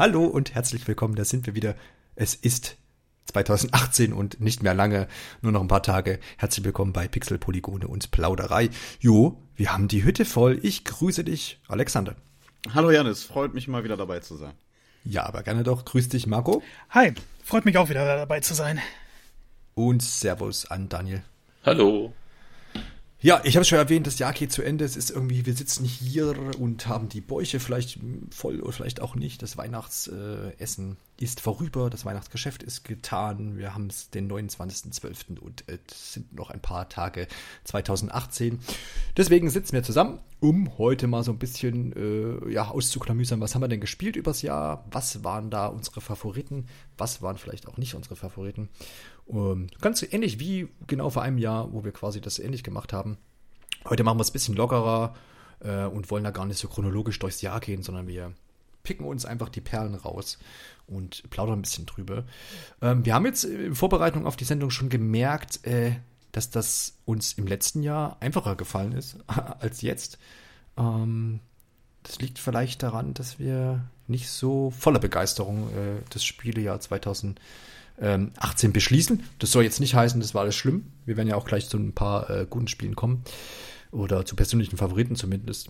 Hallo und herzlich willkommen, da sind wir wieder. Es ist 2018 und nicht mehr lange, nur noch ein paar Tage. Herzlich willkommen bei Pixel, Polygone und Plauderei. Jo, wir haben die Hütte voll. Ich grüße dich, Alexander. Hallo Janis, freut mich mal wieder dabei zu sein. Ja, aber gerne doch. Grüß dich, Marco. Hi, freut mich auch wieder dabei zu sein. Und Servus an Daniel. Hallo. Ja, ich habe schon erwähnt, das Jahr geht zu Ende. Es ist irgendwie, wir sitzen hier und haben die Bäuche vielleicht voll oder vielleicht auch nicht. Das Weihnachtsessen ist vorüber, das Weihnachtsgeschäft ist getan. Wir haben es den 29.12. und es sind noch ein paar Tage 2018. Deswegen sitzen wir zusammen, um heute mal so ein bisschen äh, ja, auszuklamüsern, was haben wir denn gespielt übers Jahr? Was waren da unsere Favoriten? Was waren vielleicht auch nicht unsere Favoriten? Ähm, ganz ähnlich wie genau vor einem Jahr, wo wir quasi das ähnlich gemacht haben. Heute machen wir es ein bisschen lockerer äh, und wollen da gar nicht so chronologisch durchs Jahr gehen, sondern wir picken uns einfach die Perlen raus und plaudern ein bisschen drüber. Ähm, wir haben jetzt in Vorbereitung auf die Sendung schon gemerkt, äh, dass das uns im letzten Jahr einfacher gefallen ist als jetzt. Ähm, das liegt vielleicht daran, dass wir nicht so voller Begeisterung äh, das Spielejahr 2018 beschließen. Das soll jetzt nicht heißen, das war alles schlimm. Wir werden ja auch gleich zu ein paar äh, guten Spielen kommen. Oder zu persönlichen Favoriten zumindest.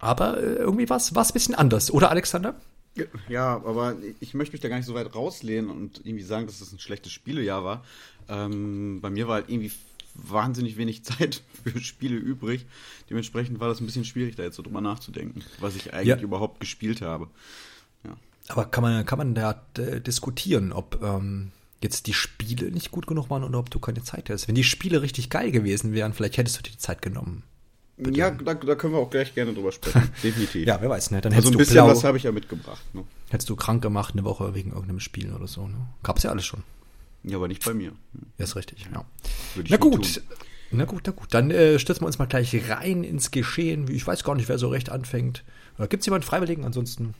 Aber äh, irgendwie war es ein bisschen anders, oder Alexander? Ja, aber ich möchte mich da gar nicht so weit rauslehnen und irgendwie sagen, dass das ein schlechtes Spielejahr war. Ähm, bei mir war halt irgendwie wahnsinnig wenig Zeit für Spiele übrig. Dementsprechend war das ein bisschen schwierig, da jetzt so drüber nachzudenken, was ich eigentlich ja. überhaupt gespielt habe. Aber kann man, kann man da äh, diskutieren, ob ähm, jetzt die Spiele nicht gut genug waren oder ob du keine Zeit hast? Wenn die Spiele richtig geil gewesen wären, vielleicht hättest du dir die Zeit genommen. Bitte. Ja, da, da, können wir auch gleich gerne drüber sprechen. Definitiv. ja, wer weiß, ne? Dann also ein bisschen Blau, was habe ich ja mitgebracht. Ne? Hättest du krank gemacht eine Woche wegen irgendeinem Spiel oder so, ne? Gab's ja alles schon. Ja, aber nicht bei mir. Ja, ist richtig, ja. Na gut. Na gut, na gut. Dann äh, stürzen wir uns mal gleich rein ins Geschehen. Ich weiß gar nicht, wer so recht anfängt. Gibt es jemanden Freiwilligen? Ansonsten.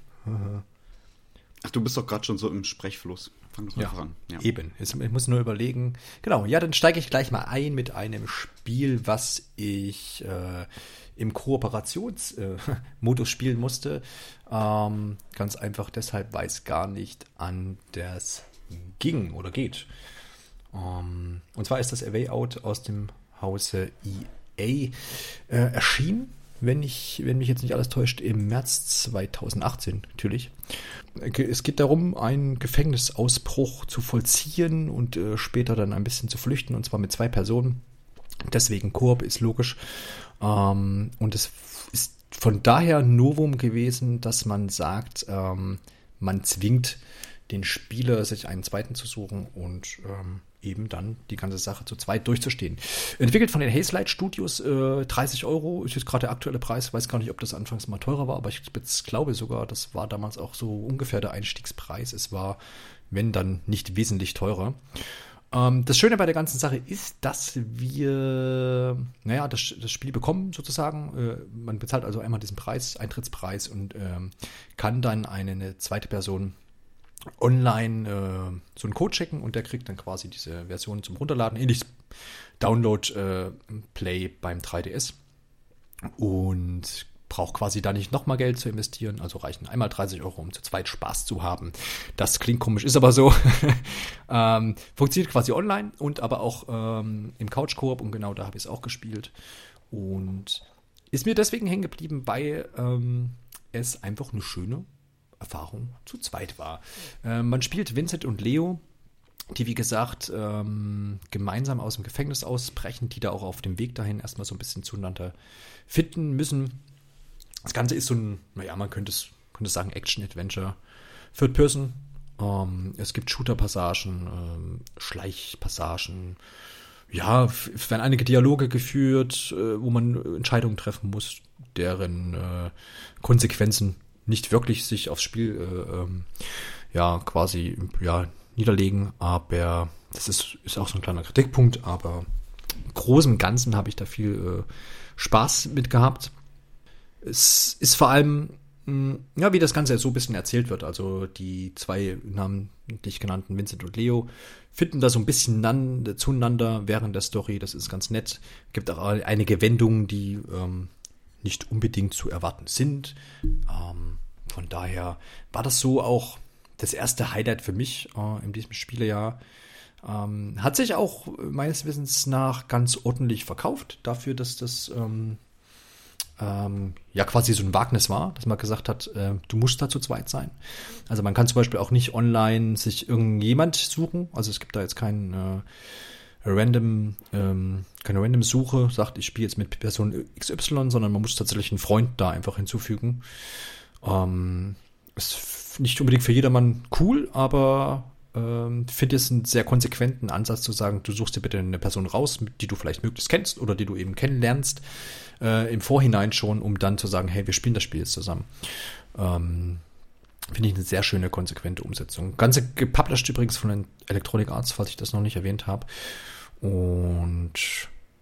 Ach, du bist doch gerade schon so im Sprechfluss. Fang das mal ja, an. Ja. Eben. Ich muss nur überlegen. Genau, ja, dann steige ich gleich mal ein mit einem Spiel, was ich äh, im Kooperationsmodus äh, spielen musste. Ähm, ganz einfach deshalb, weil es gar nicht anders ging oder geht. Ähm, und zwar ist das Away Out aus dem Hause EA äh, erschienen, wenn, ich, wenn mich jetzt nicht alles täuscht, im März 2018 natürlich. Es geht darum, einen Gefängnisausbruch zu vollziehen und äh, später dann ein bisschen zu flüchten, und zwar mit zwei Personen. Deswegen Koop ist logisch. Ähm, und es ist von daher Novum gewesen, dass man sagt, ähm, man zwingt den Spieler, sich einen zweiten zu suchen und ähm, eben dann die ganze Sache zu zweit durchzustehen. Entwickelt von den Hazelight Studios, äh, 30 Euro ist jetzt gerade der aktuelle Preis. Weiß gar nicht, ob das anfangs mal teurer war, aber ich glaube sogar, das war damals auch so ungefähr der Einstiegspreis. Es war, wenn dann, nicht wesentlich teurer. Ähm, das Schöne bei der ganzen Sache ist, dass wir, naja, das, das Spiel bekommen sozusagen. Äh, man bezahlt also einmal diesen Preis, Eintrittspreis und ähm, kann dann eine, eine zweite Person online äh, so einen Code checken und der kriegt dann quasi diese Version zum Runterladen. Ähnlich Download-Play äh, beim 3DS. Und braucht quasi da nicht nochmal Geld zu investieren. Also reichen einmal 30 Euro, um zu zweit Spaß zu haben. Das klingt komisch, ist aber so. ähm, funktioniert quasi online und aber auch ähm, im Couch-Koop und genau da habe ich es auch gespielt. Und ist mir deswegen hängen geblieben, weil ähm, es einfach eine schöne Erfahrung zu zweit war. Äh, man spielt Vincent und Leo, die wie gesagt ähm, gemeinsam aus dem Gefängnis ausbrechen, die da auch auf dem Weg dahin erstmal so ein bisschen zueinander finden müssen. Das Ganze ist so ein, naja, man könnte es, könnte sagen, Action-Adventure. Third Person. Ähm, es gibt Shooter-Passagen, ähm, Schleichpassagen. Ja, es werden einige Dialoge geführt, äh, wo man Entscheidungen treffen muss, deren äh, Konsequenzen nicht wirklich sich aufs Spiel äh, ähm, ja quasi ja niederlegen, aber das ist, ist auch so ein kleiner Kritikpunkt, aber im Großen und Ganzen habe ich da viel äh, Spaß mit gehabt. Es ist vor allem, mh, hm, ja, wie das Ganze so ein bisschen erzählt wird. Also die zwei namentlich genannten Vincent und Leo finden da so ein bisschen zueinander während der Story. Das ist ganz nett. Gibt auch einige Wendungen, die ähm, nicht unbedingt zu erwarten sind. Ähm, von daher war das so auch das erste Highlight für mich äh, in diesem Spielejahr. Ähm, hat sich auch meines Wissens nach ganz ordentlich verkauft, dafür, dass das ähm, ähm, ja quasi so ein Wagnis war, dass man gesagt hat, äh, du musst da zu zweit sein. Also man kann zum Beispiel auch nicht online sich irgendjemand suchen. Also es gibt da jetzt keinen äh, random, ähm, keine random Suche, sagt, ich spiele jetzt mit Person XY, sondern man muss tatsächlich einen Freund da einfach hinzufügen. Ähm, ist nicht unbedingt für jedermann cool, aber ähm, finde es einen sehr konsequenten Ansatz zu sagen, du suchst dir bitte eine Person raus, die du vielleicht möglichst kennst oder die du eben kennenlernst äh, im Vorhinein schon, um dann zu sagen, hey, wir spielen das Spiel jetzt zusammen. Ähm, Finde ich eine sehr schöne, konsequente Umsetzung. Ganze gepublished übrigens von Electronic Arts, falls ich das noch nicht erwähnt habe. Und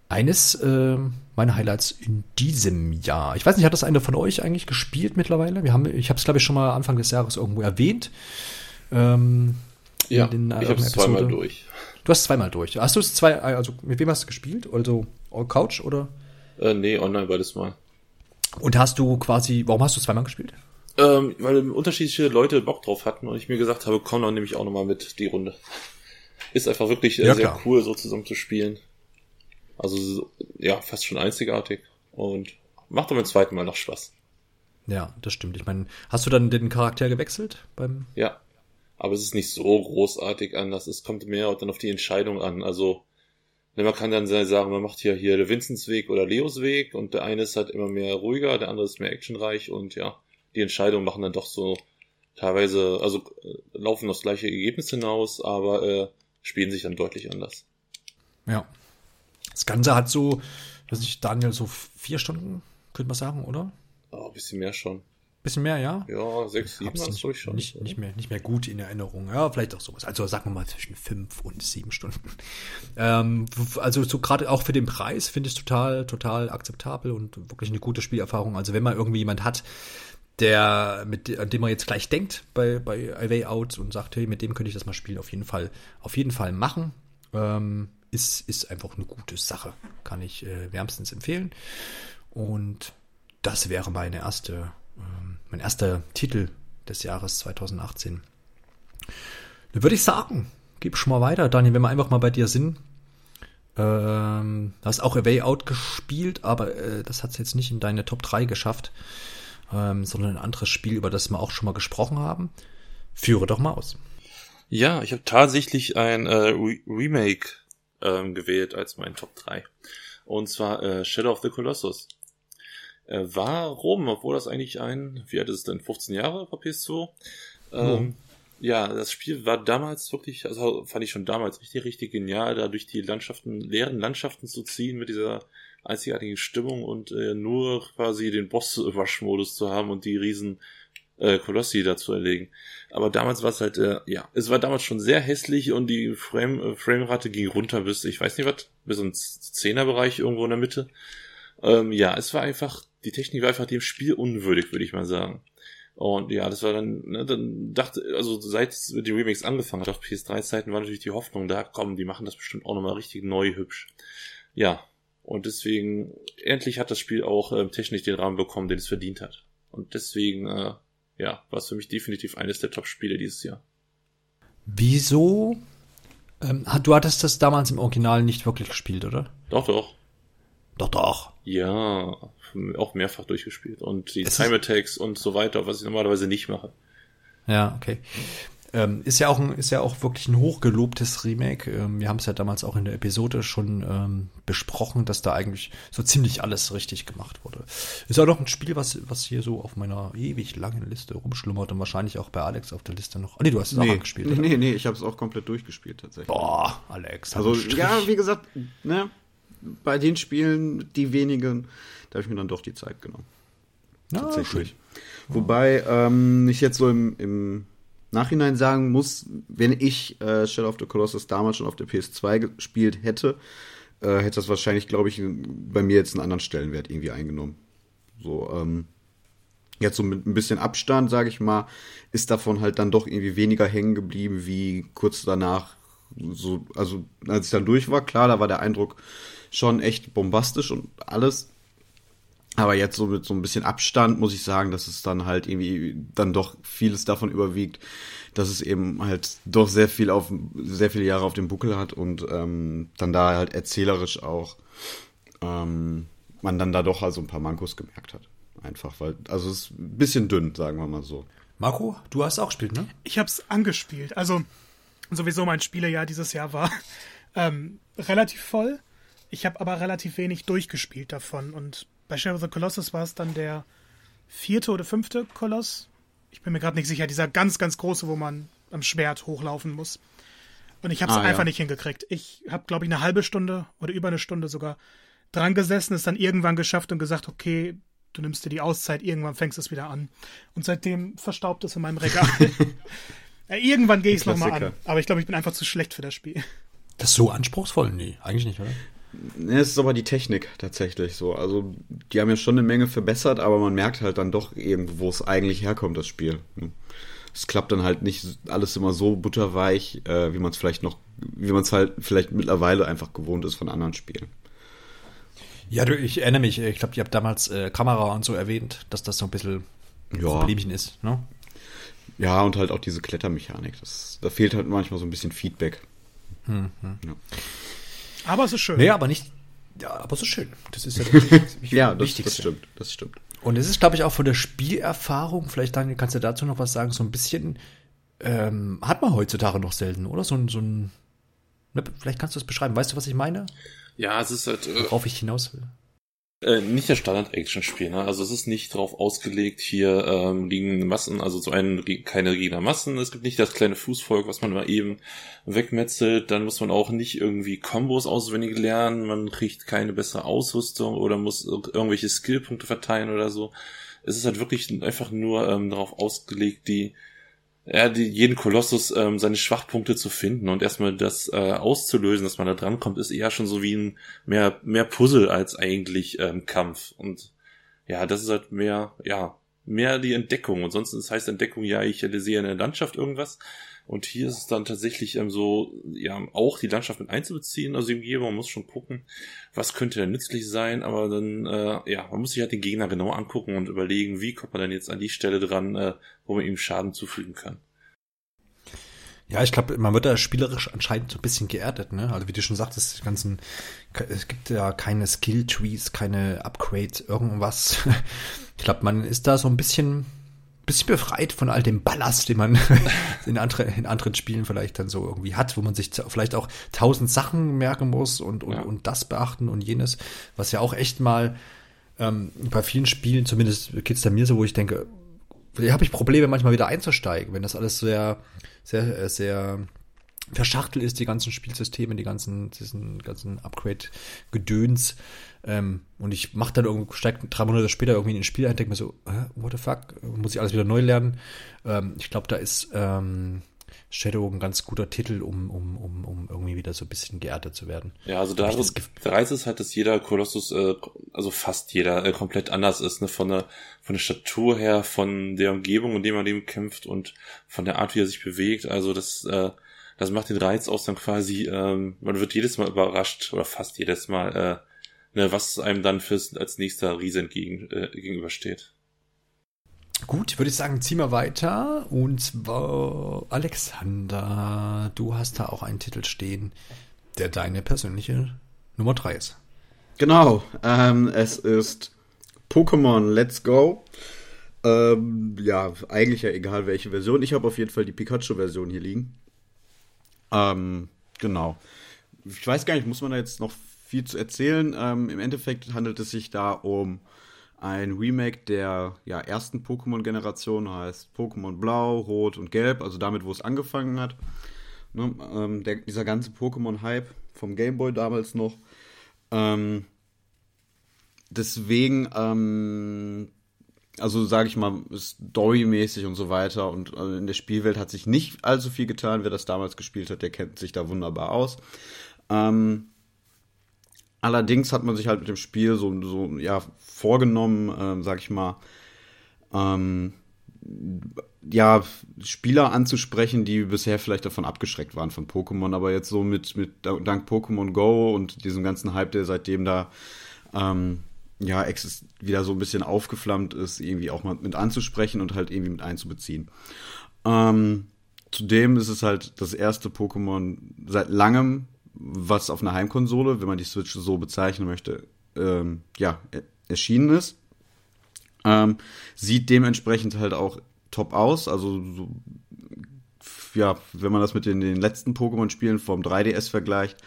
eines äh, meiner Highlights in diesem Jahr. Ich weiß nicht, hat das einer von euch eigentlich gespielt mittlerweile? Wir haben, ich habe es, glaube ich, schon mal Anfang des Jahres irgendwo erwähnt. Ähm, ja, den, äh, ich habe es zweimal durch. Du hast zweimal durch. Hast du es zwei, also mit wem hast du gespielt? Also Couch oder? Äh, nee, online beides mal. Und hast du quasi, warum hast du zweimal gespielt? Ähm, weil unterschiedliche Leute Bock drauf hatten und ich mir gesagt habe, komm dann nehme ich auch nochmal mit die Runde. Ist einfach wirklich äh, ja, sehr klar. cool, so zusammen zu spielen. Also, ja, fast schon einzigartig und macht doch beim zweiten Mal noch Spaß. Ja, das stimmt. Ich meine, hast du dann den Charakter gewechselt beim? Ja, aber es ist nicht so großartig anders. Es kommt mehr dann auf die Entscheidung an. Also, ne, man kann dann sagen, man macht hier, hier der Vincents Weg oder Leos Weg und der eine ist halt immer mehr ruhiger, der andere ist mehr actionreich und ja, die Entscheidungen machen dann doch so teilweise, also äh, laufen das gleiche Ergebnis hinaus, aber äh, spielen sich dann deutlich anders. Ja. Das Ganze hat so, weiß ich, Daniel, so vier Stunden, könnte man sagen, oder? Oh, ein bisschen mehr schon. Bisschen mehr, ja? Ja, sechs, sieben Hab's nicht, schon. Nicht, nicht, mehr, nicht mehr gut in Erinnerung. Ja, vielleicht auch sowas. Also sagen wir mal zwischen fünf und sieben Stunden. Ähm, also so gerade auch für den Preis finde ich es total, total akzeptabel und wirklich eine gute Spielerfahrung. Also wenn man irgendwie jemand hat, der, mit, an dem man jetzt gleich denkt bei, bei A Way Out und sagt, hey, mit dem könnte ich das mal spielen, auf jeden Fall, auf jeden Fall machen. Ähm, ist, ist einfach eine gute Sache. Kann ich äh, wärmstens empfehlen. Und das wäre meine erste, ähm, mein erster Titel des Jahres 2018. Dann würde ich sagen, gib schon mal weiter, Daniel, wenn wir einfach mal bei dir sind. Ähm, hast auch A Way Out gespielt, aber äh, das hat es jetzt nicht in deine Top 3 geschafft ähm, sondern ein anderes Spiel, über das wir auch schon mal gesprochen haben. Führe doch mal aus. Ja, ich habe tatsächlich ein äh, Re Remake ähm, gewählt als mein Top 3. Und zwar äh, Shadow of the Colossus. Äh, warum? Obwohl das eigentlich ein, wie alt ist es denn, 15 Jahre auf PS2? Ähm, oh. Ja, das Spiel war damals wirklich, also fand ich schon damals richtig, richtig genial, da durch die Landschaften, leeren Landschaften zu ziehen mit dieser einzigartige Stimmung und äh, nur quasi den Boss-Rush-Modus zu haben und die riesen äh, Kolossi da zu erlegen. Aber damals war es halt, äh, ja, es war damals schon sehr hässlich und die Frame, äh, Framerate ging runter bis, ich weiß nicht was, bis ins Zehnerbereich irgendwo in der Mitte. Ähm, ja, es war einfach, die Technik war einfach dem Spiel unwürdig, würde ich mal sagen. Und ja, das war dann, ne, dann dachte, also seit die Remakes angefangen hat auf PS3-Zeiten war natürlich die Hoffnung da, komm, die machen das bestimmt auch nochmal richtig neu hübsch. Ja, und deswegen, endlich hat das Spiel auch äh, technisch den Rahmen bekommen, den es verdient hat. Und deswegen, äh, ja, war es für mich definitiv eines der Top-Spiele dieses Jahr. Wieso? Ähm, du hattest das damals im Original nicht wirklich gespielt, oder? Doch, doch. Doch, doch. Ja, auch mehrfach durchgespielt. Und die es Time Attacks und so weiter, was ich normalerweise nicht mache. Ja, okay. Ähm, ist ja auch ein, ist ja auch wirklich ein hochgelobtes Remake. Ähm, wir haben es ja damals auch in der Episode schon ähm, besprochen, dass da eigentlich so ziemlich alles richtig gemacht wurde. Ist auch noch ein Spiel, was, was hier so auf meiner ewig langen Liste rumschlummert und wahrscheinlich auch bei Alex auf der Liste noch. Oh, nee, du hast es nee, auch gespielt. Nee, nee, nee, ich habe es auch komplett durchgespielt tatsächlich. Boah, Alex. Also ja, wie gesagt, ne, bei den Spielen, die wenigen, da habe ich mir dann doch die Zeit genommen. Ja, tatsächlich. Schön. Wobei ähm, ich jetzt so im, im Nachhinein sagen muss, wenn ich äh, Shadow of the Colossus damals schon auf der PS2 gespielt hätte, äh, hätte das wahrscheinlich, glaube ich, bei mir jetzt einen anderen Stellenwert irgendwie eingenommen. So, ähm, jetzt so mit ein bisschen Abstand, sage ich mal, ist davon halt dann doch irgendwie weniger hängen geblieben, wie kurz danach, so, also als ich dann durch war, klar, da war der Eindruck schon echt bombastisch und alles. Aber jetzt so mit so ein bisschen Abstand muss ich sagen, dass es dann halt irgendwie dann doch vieles davon überwiegt, dass es eben halt doch sehr viel auf sehr viele Jahre auf dem Buckel hat und ähm, dann da halt erzählerisch auch ähm, man dann da doch also ein paar Mankos gemerkt hat. Einfach, weil, also es ist ein bisschen dünn, sagen wir mal so. Marco, du hast auch gespielt, ne? Ich habe es angespielt. Also sowieso mein Spielejahr dieses Jahr war ähm, relativ voll. Ich habe aber relativ wenig durchgespielt davon. Und bei Shadow of the Colossus war es dann der vierte oder fünfte Koloss. Ich bin mir gerade nicht sicher. Dieser ganz, ganz große, wo man am Schwert hochlaufen muss. Und ich habe es ah, einfach ja. nicht hingekriegt. Ich habe, glaube ich, eine halbe Stunde oder über eine Stunde sogar dran gesessen, es dann irgendwann geschafft und gesagt, okay, du nimmst dir die Auszeit, irgendwann fängst du es wieder an. Und seitdem verstaubt es in meinem Regal. ja, irgendwann gehe ich es nochmal an. Aber ich glaube, ich bin einfach zu schlecht für das Spiel. Das ist so anspruchsvoll? Nee, eigentlich nicht, oder? Nee, es ist aber die Technik tatsächlich so. Also, die haben ja schon eine Menge verbessert, aber man merkt halt dann doch irgendwo, wo es eigentlich herkommt, das Spiel. Ne? Es klappt dann halt nicht alles immer so butterweich, äh, wie man es vielleicht noch, wie man es halt vielleicht mittlerweile einfach gewohnt ist von anderen Spielen. Ja, du, ich erinnere mich, ich glaube, ihr habt damals äh, Kamera und so erwähnt, dass das so ein bisschen ja. Problemchen ist, ne? Ja, und halt auch diese Klettermechanik. Das, da fehlt halt manchmal so ein bisschen Feedback. Mhm. Ja. Aber es ist schön. Nee, aber nicht. Ja, aber es ist schön. Das ist ja das, ja, das, das stimmt. Das stimmt. Und es ist, glaube ich, auch von der Spielerfahrung, vielleicht Daniel, kannst du dazu noch was sagen, so ein bisschen, ähm, hat man heutzutage noch selten, oder? So ein, so ein, ne, vielleicht kannst du es beschreiben. Weißt du, was ich meine? Ja, es ist halt. Äh, Worauf ich hinaus will. Äh, nicht der Standard-Action-Spiel, ne? Also es ist nicht darauf ausgelegt, hier ähm, liegen Massen, also so einen keine Gegnermassen. Es gibt nicht das kleine Fußvolk, was man mal eben wegmetzelt. Dann muss man auch nicht irgendwie Kombos auswendig lernen. Man kriegt keine bessere Ausrüstung oder muss irgendwelche Skillpunkte verteilen oder so. Es ist halt wirklich einfach nur ähm, darauf ausgelegt, die ja, die, jeden Kolossus ähm, seine Schwachpunkte zu finden und erstmal das äh, auszulösen, dass man da dran kommt, ist eher schon so wie ein mehr, mehr Puzzle als eigentlich ähm, Kampf. Und ja, das ist halt mehr, ja, mehr die Entdeckung. Und sonst das heißt Entdeckung, ja, ich sehe in der Landschaft irgendwas. Und hier ist es dann tatsächlich ähm, so, ja, auch die Landschaft mit einzubeziehen. Also im Geber, man muss schon gucken, was könnte denn nützlich sein, aber dann, äh, ja, man muss sich halt den Gegner genau angucken und überlegen, wie kommt man denn jetzt an die Stelle dran, äh, wo man ihm Schaden zufügen kann. Ja, ich glaube, man wird da spielerisch anscheinend so ein bisschen geerdet, ne? Also wie du schon sagtest, die ganzen, es gibt ja keine Skill-Trees, keine Upgrades, irgendwas. Ich glaube, man ist da so ein bisschen, bisschen befreit von all dem Ballast, den man in, andere, in anderen Spielen vielleicht dann so irgendwie hat, wo man sich vielleicht auch tausend Sachen merken muss und, und, ja. und das beachten und jenes, was ja auch echt mal ähm, bei vielen Spielen, zumindest geht's da mir so, wo ich denke, da habe ich Probleme manchmal wieder einzusteigen, wenn das alles sehr sehr, äh, sehr verschachtelt ist, die ganzen Spielsysteme, die ganzen, diesen ganzen Upgrade-Gedöns. Ähm, und ich mache dann irgendwie, steig drei Monate später irgendwie in ein Spiel ein, denke mir so, äh, what the fuck, muss ich alles wieder neu lernen. Ähm, ich glaube, da ist ähm, Shadow ein ganz guter Titel, um, um, um, um irgendwie wieder so ein bisschen geerdet zu werden. Ja, also da reizt es halt, dass jeder Kolossus, äh, also fast jeder, äh, komplett anders ist, ne? Von der, von der Statur her, von der Umgebung, in der man dem kämpft und von der Art, wie er sich bewegt. Also das, äh, das macht den Reiz aus dann quasi, ähm, man wird jedes Mal überrascht, oder fast jedes Mal, äh, ne, was einem dann fürs als nächster Riese entgegen, äh, gegenübersteht. Gut, würde ich sagen, ziehen wir weiter. Und zwar Alexander, du hast da auch einen Titel stehen, der deine persönliche Nummer 3 ist. Genau, ähm, es ist Pokémon Let's Go. Ähm, ja, eigentlich ja egal welche Version. Ich habe auf jeden Fall die Pikachu-Version hier liegen. Ähm, genau. Ich weiß gar nicht, muss man da jetzt noch viel zu erzählen? Ähm, Im Endeffekt handelt es sich da um ein Remake der ja, ersten Pokémon-Generation, heißt Pokémon Blau, Rot und Gelb, also damit, wo es angefangen hat. Ne, ähm, der, dieser ganze Pokémon-Hype vom Gameboy damals noch. Ähm, deswegen, ähm, also sage ich mal, storymäßig und so weiter und äh, in der Spielwelt hat sich nicht allzu viel getan. Wer das damals gespielt hat, der kennt sich da wunderbar aus. Ähm, Allerdings hat man sich halt mit dem Spiel so, so ja, vorgenommen, ähm, sag ich mal, ähm, ja, Spieler anzusprechen, die bisher vielleicht davon abgeschreckt waren von Pokémon, aber jetzt so mit, mit dank Pokémon Go und diesem ganzen Hype, der seitdem da ähm, ja, wieder so ein bisschen aufgeflammt ist, irgendwie auch mal mit anzusprechen und halt irgendwie mit einzubeziehen. Ähm, zudem ist es halt das erste Pokémon seit langem, was auf einer Heimkonsole, wenn man die Switch so bezeichnen möchte, ähm, ja, erschienen ist. Ähm, sieht dementsprechend halt auch top aus. Also, so, ja, wenn man das mit den, den letzten Pokémon-Spielen vom 3DS vergleicht,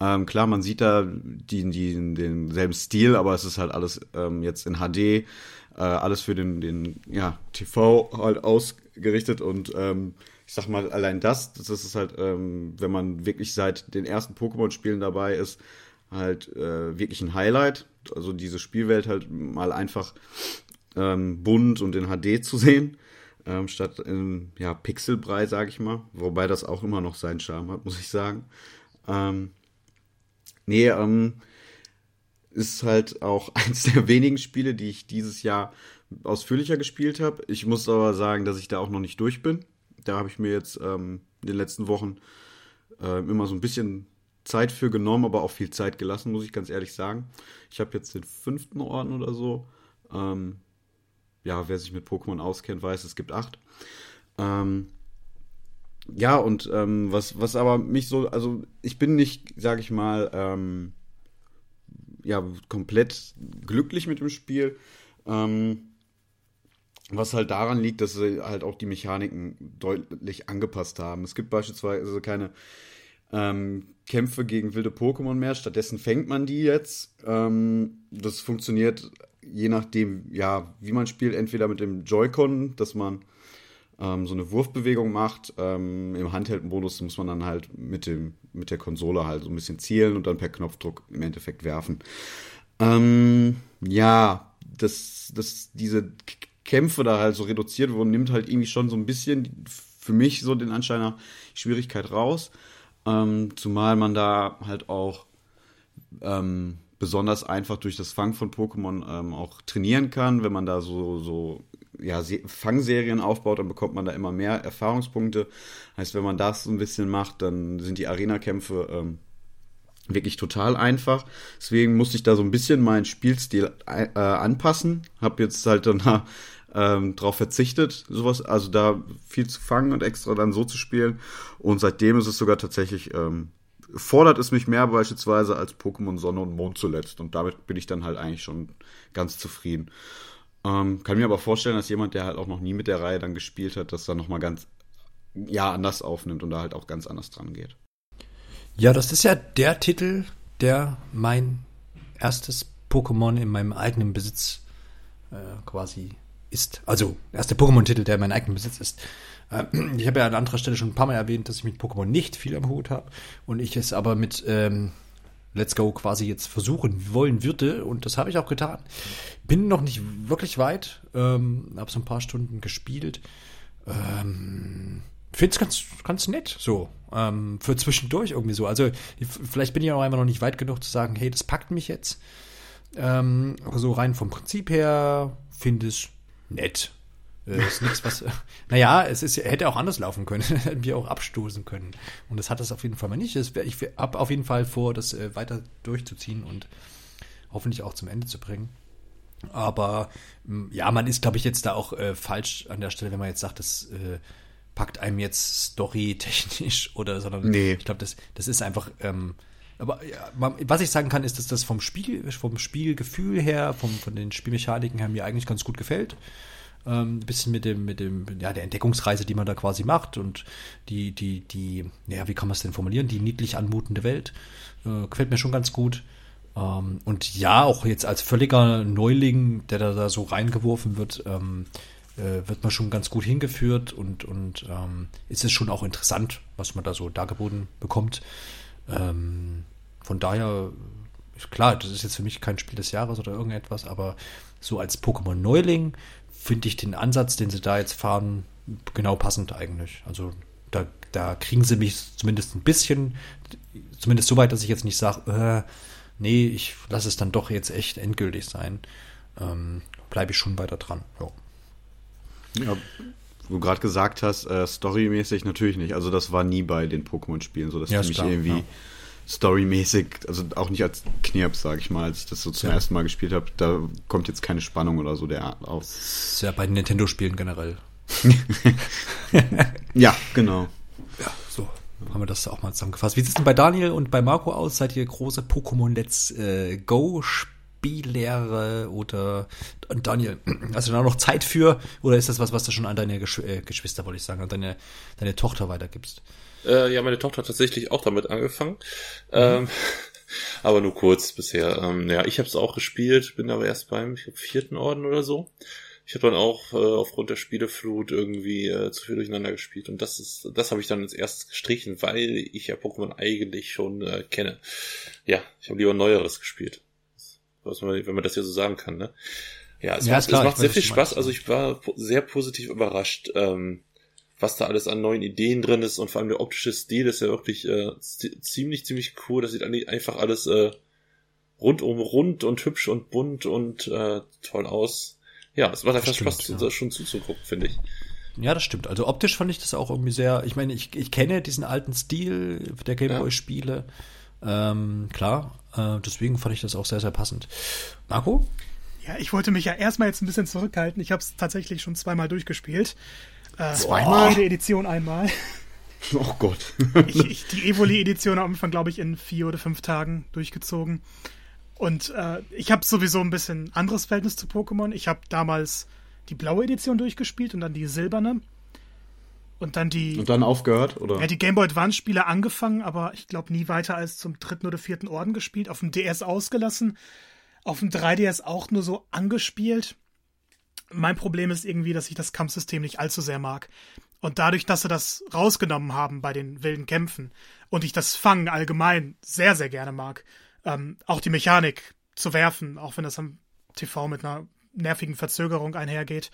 ähm, klar, man sieht da die, die, denselben Stil, aber es ist halt alles ähm, jetzt in HD, äh, alles für den, den ja, TV halt ausgerichtet und ähm, ich sag mal, allein das, das ist halt, ähm, wenn man wirklich seit den ersten Pokémon-Spielen dabei ist, halt äh, wirklich ein Highlight. Also diese Spielwelt halt mal einfach ähm, bunt und in HD zu sehen, ähm, statt in ja, Pixelbrei, sag ich mal. Wobei das auch immer noch seinen Charme hat, muss ich sagen. Ähm, nee, ähm, ist halt auch eins der wenigen Spiele, die ich dieses Jahr ausführlicher gespielt habe. Ich muss aber sagen, dass ich da auch noch nicht durch bin. Da habe ich mir jetzt ähm, in den letzten Wochen äh, immer so ein bisschen Zeit für genommen, aber auch viel Zeit gelassen, muss ich ganz ehrlich sagen. Ich habe jetzt den fünften Orden oder so. Ähm, ja, wer sich mit Pokémon auskennt, weiß, es gibt acht. Ähm, ja, und ähm, was, was aber mich so, also ich bin nicht, sag ich mal, ähm, ja, komplett glücklich mit dem Spiel. Ähm, was halt daran liegt, dass sie halt auch die Mechaniken deutlich angepasst haben. Es gibt beispielsweise keine ähm, Kämpfe gegen wilde Pokémon mehr. Stattdessen fängt man die jetzt. Ähm, das funktioniert je nachdem, ja, wie man spielt, entweder mit dem Joy-Con, dass man ähm, so eine Wurfbewegung macht. Ähm, Im Handheld-Modus muss man dann halt mit, dem, mit der Konsole halt so ein bisschen zielen und dann per Knopfdruck im Endeffekt werfen. Ähm, ja, dass, dass diese Kämpfe da halt so reduziert wurden, nimmt halt irgendwie schon so ein bisschen für mich so den Anschein nach Schwierigkeit raus. Ähm, zumal man da halt auch ähm, besonders einfach durch das Fang von Pokémon ähm, auch trainieren kann. Wenn man da so, so ja, Fangserien aufbaut, dann bekommt man da immer mehr Erfahrungspunkte. Heißt, wenn man das so ein bisschen macht, dann sind die Arena-Kämpfe ähm, wirklich total einfach. Deswegen musste ich da so ein bisschen meinen Spielstil äh, anpassen. Hab jetzt halt dann ähm, darauf verzichtet, sowas, also da viel zu fangen und extra dann so zu spielen. Und seitdem ist es sogar tatsächlich ähm, fordert es mich mehr beispielsweise als Pokémon Sonne und Mond zuletzt. Und damit bin ich dann halt eigentlich schon ganz zufrieden. Ähm, kann mir aber vorstellen, dass jemand, der halt auch noch nie mit der Reihe dann gespielt hat, das dann nochmal ganz, ja, anders aufnimmt und da halt auch ganz anders dran geht. Ja, das ist ja der Titel, der mein erstes Pokémon in meinem eigenen Besitz äh, quasi ist. Also, erster Pokémon-Titel, der mein eigener Besitz ist. Äh, ich habe ja an anderer Stelle schon ein paar Mal erwähnt, dass ich mit Pokémon nicht viel am Hut habe und ich es aber mit ähm, Let's Go quasi jetzt versuchen wollen würde und das habe ich auch getan. Bin noch nicht wirklich weit, ähm, habe so ein paar Stunden gespielt. Ähm, Finde es ganz, ganz nett so. Ähm, für zwischendurch irgendwie so. Also, vielleicht bin ich auch einfach noch nicht weit genug zu sagen, hey, das packt mich jetzt. Ähm, aber so rein vom Prinzip her finde ich nett. Äh, ist nichts, was. naja, es ist, hätte auch anders laufen können. Hätten wir auch abstoßen können. Und das hat es auf jeden Fall mal nicht. ich habe auf jeden Fall vor, das äh, weiter durchzuziehen und hoffentlich auch zum Ende zu bringen. Aber ja, man ist, glaube ich, jetzt da auch äh, falsch an der Stelle, wenn man jetzt sagt, das äh, packt einem jetzt storytechnisch oder sondern nee. ich glaube, das, das ist einfach. Ähm, aber ja, was ich sagen kann, ist, dass das vom Spiel, vom Spielgefühl her, vom, von den Spielmechaniken her mir eigentlich ganz gut gefällt. Ähm, bisschen mit dem, mit dem, ja, der Entdeckungsreise, die man da quasi macht und die, die, die, ja, wie kann man es denn formulieren? Die niedlich anmutende Welt. Äh, gefällt mir schon ganz gut. Ähm, und ja, auch jetzt als völliger Neuling, der da, da so reingeworfen wird, ähm, äh, wird man schon ganz gut hingeführt und, und ähm, ist es schon auch interessant, was man da so dargeboten bekommt. Ähm, von daher, klar, das ist jetzt für mich kein Spiel des Jahres oder irgendetwas, aber so als Pokémon-Neuling finde ich den Ansatz, den sie da jetzt fahren, genau passend eigentlich. Also da, da kriegen sie mich zumindest ein bisschen, zumindest so weit, dass ich jetzt nicht sage, äh, nee, ich lasse es dann doch jetzt echt endgültig sein. Ähm, Bleibe ich schon weiter dran. Ja. ja du gerade gesagt hast, äh, storymäßig natürlich nicht. Also das war nie bei den Pokémon-Spielen so, dass ja, die mich klar, irgendwie ja. Storymäßig, also auch nicht als Knirps, sage ich mal, als ich das so zum ja. ersten Mal gespielt habe, da kommt jetzt keine Spannung oder so der Art auf. Das ist ja bei Nintendo-Spielen generell. ja, genau. Ja, so haben wir das auch mal zusammengefasst. Wie sieht es denn bei Daniel und bei Marco aus? Seid ihr große Pokémon Let's äh, Go Spiellehre oder und Daniel, hast du da noch Zeit für oder ist das was, was du schon an deine Gesch äh, Geschwister, wollte ich sagen, an deine, deine Tochter weitergibst? Äh, ja, meine Tochter hat tatsächlich auch damit angefangen. Mhm. Ähm, aber nur kurz bisher. Ähm, ja, ich habe es auch gespielt, bin aber erst beim ich glaub, vierten Orden oder so. Ich habe dann auch äh, aufgrund der Spieleflut irgendwie äh, zu viel durcheinander gespielt und das ist, das habe ich dann als erstes gestrichen, weil ich ja Pokémon eigentlich schon äh, kenne. Ja, ich habe lieber Neueres gespielt. Was man, wenn man das ja so sagen kann, ne? Ja, es ja, macht, klar, es macht sehr viel Spaß. Also ich war sehr positiv überrascht. Ähm, was da alles an neuen Ideen drin ist und vor allem der optische Stil ist ja wirklich äh, ziemlich, ziemlich cool. Das sieht einfach alles äh, rundum rund und hübsch und bunt und äh, toll aus. Ja, es macht einfach stimmt, Spaß, ja. schon zuzugucken, finde ich. Ja, das stimmt. Also optisch fand ich das auch irgendwie sehr. Ich meine, ich, ich kenne diesen alten Stil der Gameboy-Spiele. Ja. Ähm, klar. Äh, deswegen fand ich das auch sehr, sehr passend. Marco? Ja, ich wollte mich ja erstmal jetzt ein bisschen zurückhalten. Ich habe es tatsächlich schon zweimal durchgespielt. Äh, Zweimal? Jede Edition einmal. Oh Gott. ich, ich, die Evoli-Edition am Anfang, glaube ich, in vier oder fünf Tagen durchgezogen. Und äh, ich habe sowieso ein bisschen anderes Verhältnis zu Pokémon. Ich habe damals die blaue Edition durchgespielt und dann die silberne. Und dann die. Und dann aufgehört, oder? Ja, die Game Boy Advance-Spiele angefangen, aber ich glaube nie weiter als zum dritten oder vierten Orden gespielt. Auf dem DS ausgelassen. Auf dem 3DS auch nur so angespielt. Mein Problem ist irgendwie, dass ich das Kampfsystem nicht allzu sehr mag. Und dadurch, dass sie das rausgenommen haben bei den wilden Kämpfen und ich das Fangen allgemein sehr, sehr gerne mag, ähm, auch die Mechanik zu werfen, auch wenn das am TV mit einer nervigen Verzögerung einhergeht,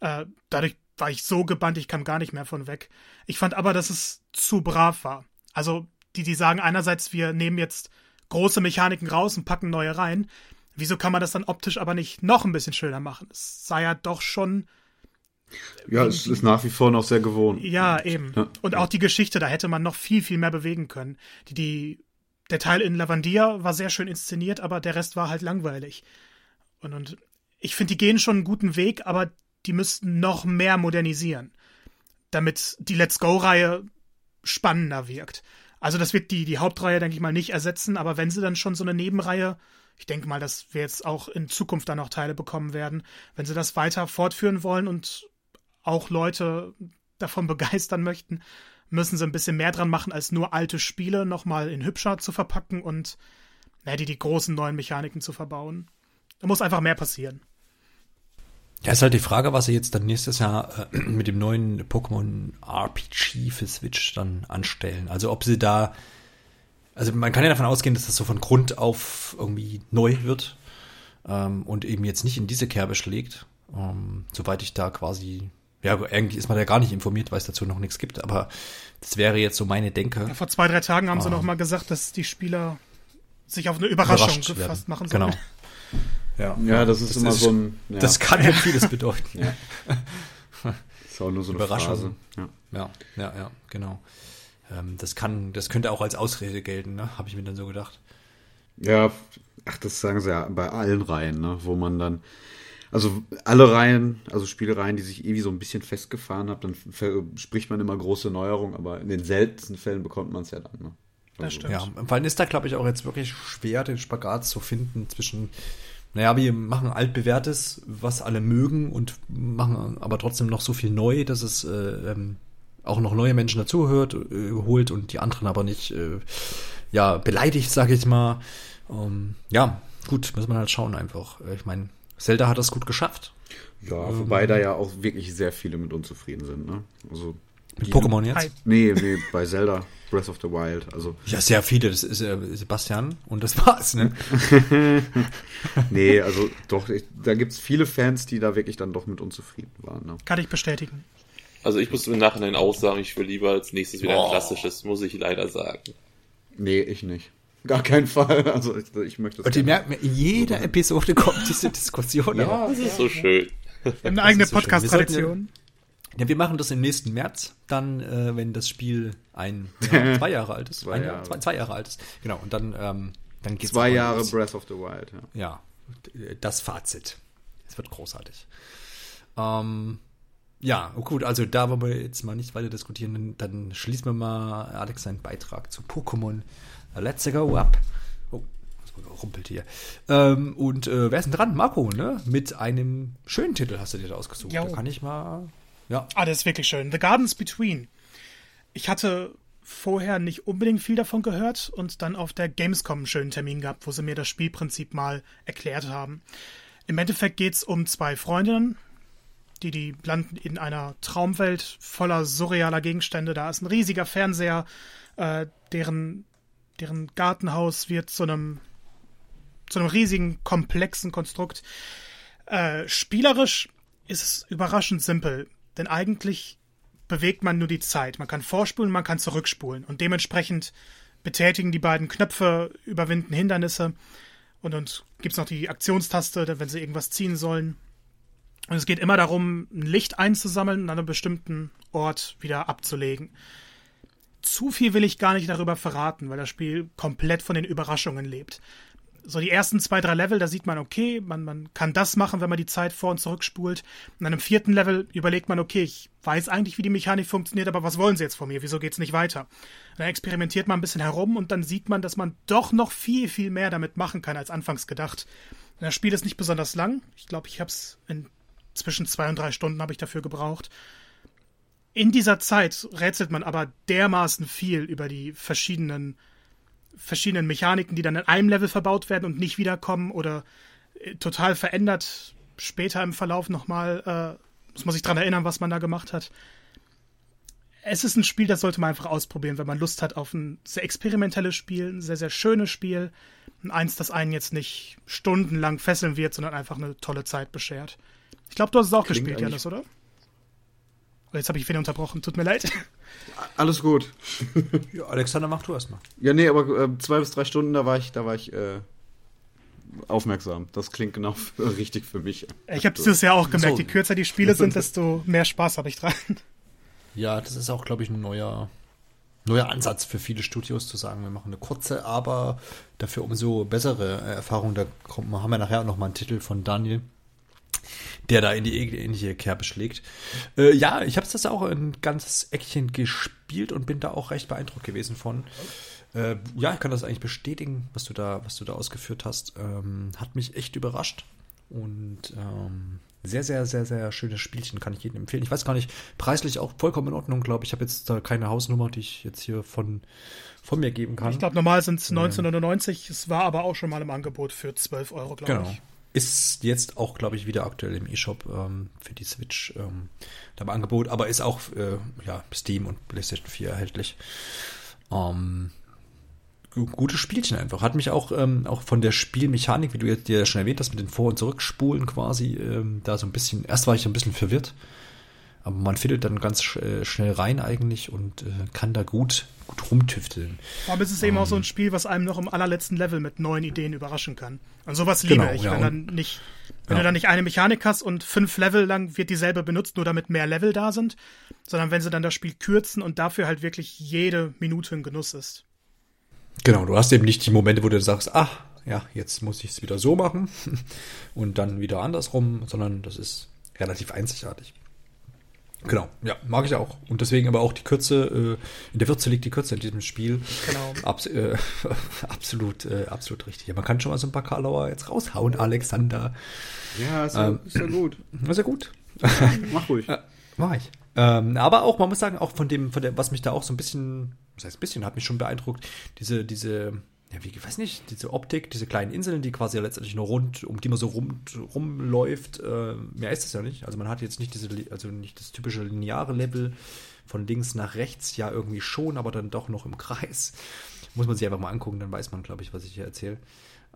äh, dadurch war ich so gebannt, ich kam gar nicht mehr von weg. Ich fand aber, dass es zu brav war. Also, die, die sagen einerseits, wir nehmen jetzt große Mechaniken raus und packen neue rein. Wieso kann man das dann optisch aber nicht noch ein bisschen schöner machen? Es sei ja doch schon. Ja, es ist nach wie vor noch sehr gewohnt. Ja, eben. Ja. Und auch die Geschichte, da hätte man noch viel, viel mehr bewegen können. Die, die, der Teil in Lavandia war sehr schön inszeniert, aber der Rest war halt langweilig. Und, und ich finde, die gehen schon einen guten Weg, aber die müssten noch mehr modernisieren, damit die Let's Go-Reihe spannender wirkt. Also das wird die, die Hauptreihe, denke ich mal, nicht ersetzen, aber wenn sie dann schon so eine Nebenreihe ich denke mal, dass wir jetzt auch in Zukunft dann noch Teile bekommen werden, wenn sie das weiter fortführen wollen und auch Leute davon begeistern möchten, müssen sie ein bisschen mehr dran machen, als nur alte Spiele nochmal in hübscher zu verpacken und na, die, die großen neuen Mechaniken zu verbauen. Da muss einfach mehr passieren. Ja, ist halt die Frage, was sie jetzt dann nächstes Jahr äh, mit dem neuen Pokémon RPG für Switch dann anstellen. Also ob sie da also man kann ja davon ausgehen, dass das so von Grund auf irgendwie neu wird ähm, und eben jetzt nicht in diese Kerbe schlägt. Ähm, soweit ich da quasi, ja, eigentlich ist man ja gar nicht informiert, weil es dazu noch nichts gibt, aber das wäre jetzt so meine Denke. Ja, vor zwei, drei Tagen haben ähm, sie noch mal gesagt, dass die Spieler sich auf eine Überraschung gefasst machen sollen. Genau. Ja, ja das ist das immer ist, so ein. Ja. Das kann ja vieles bedeuten. ja. Das ist auch nur so eine Überraschung. Phrase. Ja. ja, ja, ja, genau. Ähm, das kann, das könnte auch als Ausrede gelten, ne? Habe ich mir dann so gedacht. Ja, ach, das sagen sie ja bei allen Reihen, ne? Wo man dann, also alle Reihen, also Spielereien, die sich irgendwie so ein bisschen festgefahren haben, dann spricht man immer große Neuerungen, aber in den seltensten Fällen bekommt man es ja dann, ne? Das stimmt. Ja, vor allem ist da, glaube ich, auch jetzt wirklich schwer, den Spagat zu finden zwischen, naja, wir machen altbewährtes, was alle mögen und machen aber trotzdem noch so viel neu, dass es äh, ähm, auch noch neue Menschen dazuhört, äh, holt und die anderen aber nicht äh, ja, beleidigt, sage ich mal. Ähm, ja, gut, muss man halt schauen einfach. Äh, ich meine, Zelda hat das gut geschafft. Ja, ähm, wobei da ja auch wirklich sehr viele mit unzufrieden sind, ne? Also mit Pokémon jetzt? Nee, nee, bei Zelda Breath of the Wild. Also ja, sehr viele. Das ist äh, Sebastian und das war's, ne? nee, also doch, ich, da gibt's viele Fans, die da wirklich dann doch mit unzufrieden waren. Ne? Kann ich bestätigen. Also ich muss im Nachhinein auch sagen, ich will lieber als nächstes wieder ein klassisches, muss ich leider sagen. Nee, ich nicht. Gar keinen Fall. Also ich, ich möchte das. Und die merken, in jeder Episode kommt diese Diskussion. ja, das ist so schön. Eine eigene Podcast-Tradition. Ja, wir machen das im nächsten März, dann, äh, wenn das Spiel ein ja, zwei Jahre alt ist. Zwei ein, Jahre. Zwei, zwei Jahre alt ist. Genau, und dann, ähm, dann geht's Zwei Jahre los. Breath of the Wild, ja. Ja, das Fazit. Es wird großartig. Ähm, ja, oh gut, also da wollen wir jetzt mal nicht weiter diskutieren, dann, dann schließen wir mal Alex seinen Beitrag zu Pokémon Let's Go Up. Oh, was rumpelt hier. Ähm, und äh, wer ist denn dran? Marco, ne? Mit einem schönen Titel hast du dir da ausgesucht. Jo. Da kann ich mal. Ja. Ah, das ist wirklich schön. The Gardens Between. Ich hatte vorher nicht unbedingt viel davon gehört und dann auf der Gamescom einen schönen Termin gehabt, wo sie mir das Spielprinzip mal erklärt haben. Im Endeffekt geht's um zwei Freundinnen, die, die landen in einer Traumwelt voller surrealer Gegenstände. Da ist ein riesiger Fernseher, äh, deren, deren Gartenhaus wird zu einem, zu einem riesigen, komplexen Konstrukt. Äh, spielerisch ist es überraschend simpel, denn eigentlich bewegt man nur die Zeit. Man kann vorspulen, man kann zurückspulen und dementsprechend betätigen die beiden Knöpfe, überwinden Hindernisse und und gibt's noch die Aktionstaste, wenn sie irgendwas ziehen sollen. Und es geht immer darum, ein Licht einzusammeln und an einem bestimmten Ort wieder abzulegen. Zu viel will ich gar nicht darüber verraten, weil das Spiel komplett von den Überraschungen lebt. So die ersten zwei, drei Level, da sieht man, okay, man, man kann das machen, wenn man die Zeit vor und zurück spult. Und an einem vierten Level überlegt man, okay, ich weiß eigentlich, wie die Mechanik funktioniert, aber was wollen sie jetzt von mir? Wieso geht's nicht weiter? Und dann experimentiert man ein bisschen herum und dann sieht man, dass man doch noch viel, viel mehr damit machen kann, als anfangs gedacht. Und das Spiel ist nicht besonders lang. Ich glaube, ich habe es in zwischen zwei und drei Stunden habe ich dafür gebraucht. In dieser Zeit rätselt man aber dermaßen viel über die verschiedenen, verschiedenen Mechaniken, die dann in einem Level verbaut werden und nicht wiederkommen oder äh, total verändert später im Verlauf nochmal, äh, muss man sich dran erinnern, was man da gemacht hat. Es ist ein Spiel, das sollte man einfach ausprobieren, wenn man Lust hat auf ein sehr experimentelles Spiel, ein sehr, sehr schönes Spiel. Eins, das einen jetzt nicht stundenlang fesseln wird, sondern einfach eine tolle Zeit beschert. Ich glaube, du hast es auch Klingt gespielt, Janis, oder? Oh, jetzt habe ich wieder unterbrochen, tut mir leid. Alles gut. ja Alexander, mach du erstmal. Ja, nee, aber äh, zwei bis drei Stunden, da war ich, da war ich äh, aufmerksam. Das klingt genau für, richtig für mich. Ich habe dieses Jahr auch gemerkt, So. je kürzer die Spiele sind, desto mehr Spaß habe ich dran. Ja, das ist auch, glaube ich, ein neuer, neuer Ansatz für viele Studios zu sagen, wir machen eine kurze, aber dafür umso bessere Erfahrung. Da kommt, haben wir nachher auch noch mal einen Titel von Daniel, der da in die ähnliche Kerbe schlägt. Äh, ja, ich habe das auch ein ganzes Eckchen gespielt und bin da auch recht beeindruckt gewesen von. Äh, ja, ich kann das eigentlich bestätigen, was du da, was du da ausgeführt hast. Ähm, hat mich echt überrascht. Und ähm, sehr, sehr, sehr, sehr schönes Spielchen, kann ich jedem empfehlen. Ich weiß gar nicht, preislich auch vollkommen in Ordnung, glaube ich. Ich habe jetzt da keine Hausnummer, die ich jetzt hier von, von mir geben kann. Ich glaube, normal sind es 1999, es war aber auch schon mal im Angebot für 12 Euro, glaube Genau. ich. Ist jetzt auch, glaube ich, wieder aktuell im E-Shop ähm, für die Switch ähm, da im Angebot, aber ist auch äh, ja, Steam und PlayStation 4 erhältlich. Ähm, gu- gutes Spielchen einfach. Hat mich auch, ähm, auch von der Spielmechanik, wie du jetzt dir schon erwähnt hast, mit den Vor- und Zurückspulen quasi, ähm, da so ein bisschen, erst war ich ein bisschen verwirrt, aber man findet dann ganz sch äh, schnell rein eigentlich und äh, kann da gut, gut rumtüfteln. Aber es ist eben auch Ähm. so ein Spiel, was einem noch im allerletzten Level mit neuen Ideen überraschen kann. Und sowas liebe Genau, ich, ja, wenn dann nicht, wenn ja. du dann nicht eine Mechanik hast und fünf Level lang wird dieselbe benutzt, nur damit mehr Level da sind, sondern wenn sie dann das Spiel kürzen und dafür halt wirklich jede Minute ein Genuss ist. Genau, du hast eben nicht die Momente, wo du sagst, ach, ja, jetzt muss ich es wieder so machen und dann wieder andersrum, sondern das ist relativ einzigartig. Genau, ja, mag ich auch. Und deswegen aber auch die Kürze, äh, in der Würze liegt die Kürze in diesem Spiel. Genau. Abs äh, absolut, äh, absolut richtig. Ja, man kann schon mal so ein paar Karlauer jetzt raushauen, Alexander. Ja, ist ja, Ähm. ist ja gut. Ist ja gut. Mach ruhig. War ich. Ähm, aber auch, man muss sagen, auch von dem, von der, was mich da auch so ein bisschen, was heißt ein bisschen, hat mich schon beeindruckt, diese, diese, ja, wie, ich weiß nicht, diese Optik, diese kleinen Inseln, die quasi ja letztendlich nur rund, um die man so rum, rumläuft, äh, mehr ist es ja nicht. Also man hat jetzt nicht diese, also nicht das typische lineare Level von links nach rechts, ja irgendwie schon, aber dann doch noch im Kreis. Muss man sich einfach mal angucken, dann weiß man, glaube ich, was ich hier erzähle.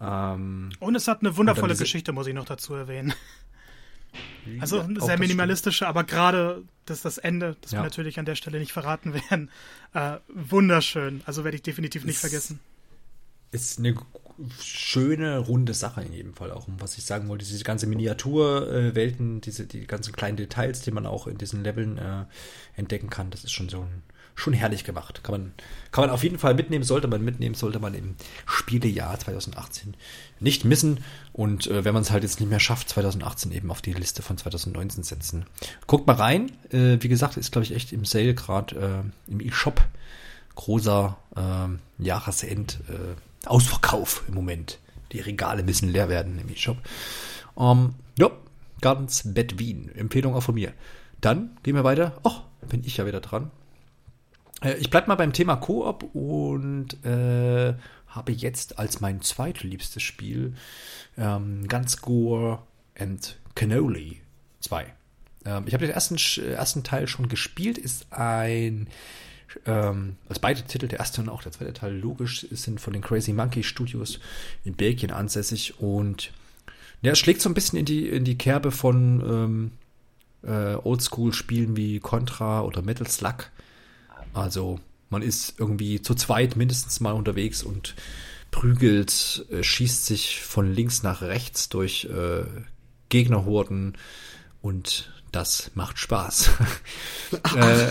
Ähm, Und es hat eine Und wundervolle Geschichte, muss ich noch dazu erwähnen. Also ja, sehr minimalistische, aber gerade das, das Ende, das Ja. wir natürlich an der Stelle nicht verraten werden, äh, wunderschön. Also werde ich definitiv nicht Ist- vergessen. Ist eine schöne, runde Sache in jedem Fall auch. Und was ich sagen wollte, diese ganze Miniaturwelten, diese, die ganzen kleinen Details, die man auch in diesen Leveln äh, entdecken kann, das ist schon so ein, schon herrlich gemacht. Kann man, kann man auf jeden Fall mitnehmen, sollte man mitnehmen, sollte man im Spielejahr 2018 nicht missen. Und äh, wenn man es halt jetzt nicht mehr schafft, 2018 eben auf die Liste von 2019 setzen. Guckt mal rein. Äh, wie gesagt, ist, glaube ich, echt im Sale gerade äh, im E-Shop. Großer äh, Jahresend. Äh, Ausverkauf im Moment. Die Regale müssen leer werden im E-Shop. Um, ja, Gardens Bed Wien. Empfehlung auch von mir. Dann gehen wir weiter. Oh, bin ich ja wieder dran. Äh, ich bleibe mal beim Thema Koop und äh, habe jetzt als mein zweitliebstes Spiel ähm, Guns Gore and Cannoli 2. Ähm, ich habe den ersten, ersten Teil schon gespielt, ist ein ähm, also beide Titel, der erste und auch der zweite Teil, logisch, sind von den Crazy Monkey Studios in Belgien ansässig und ja, es schlägt so ein bisschen in die, in die Kerbe von ähm, äh, Oldschool-Spielen wie Contra oder Metal Slug. Also man ist irgendwie zu zweit mindestens mal unterwegs und prügelt, äh, schießt sich von links nach rechts durch äh, Gegnerhorden und das macht Spaß. äh,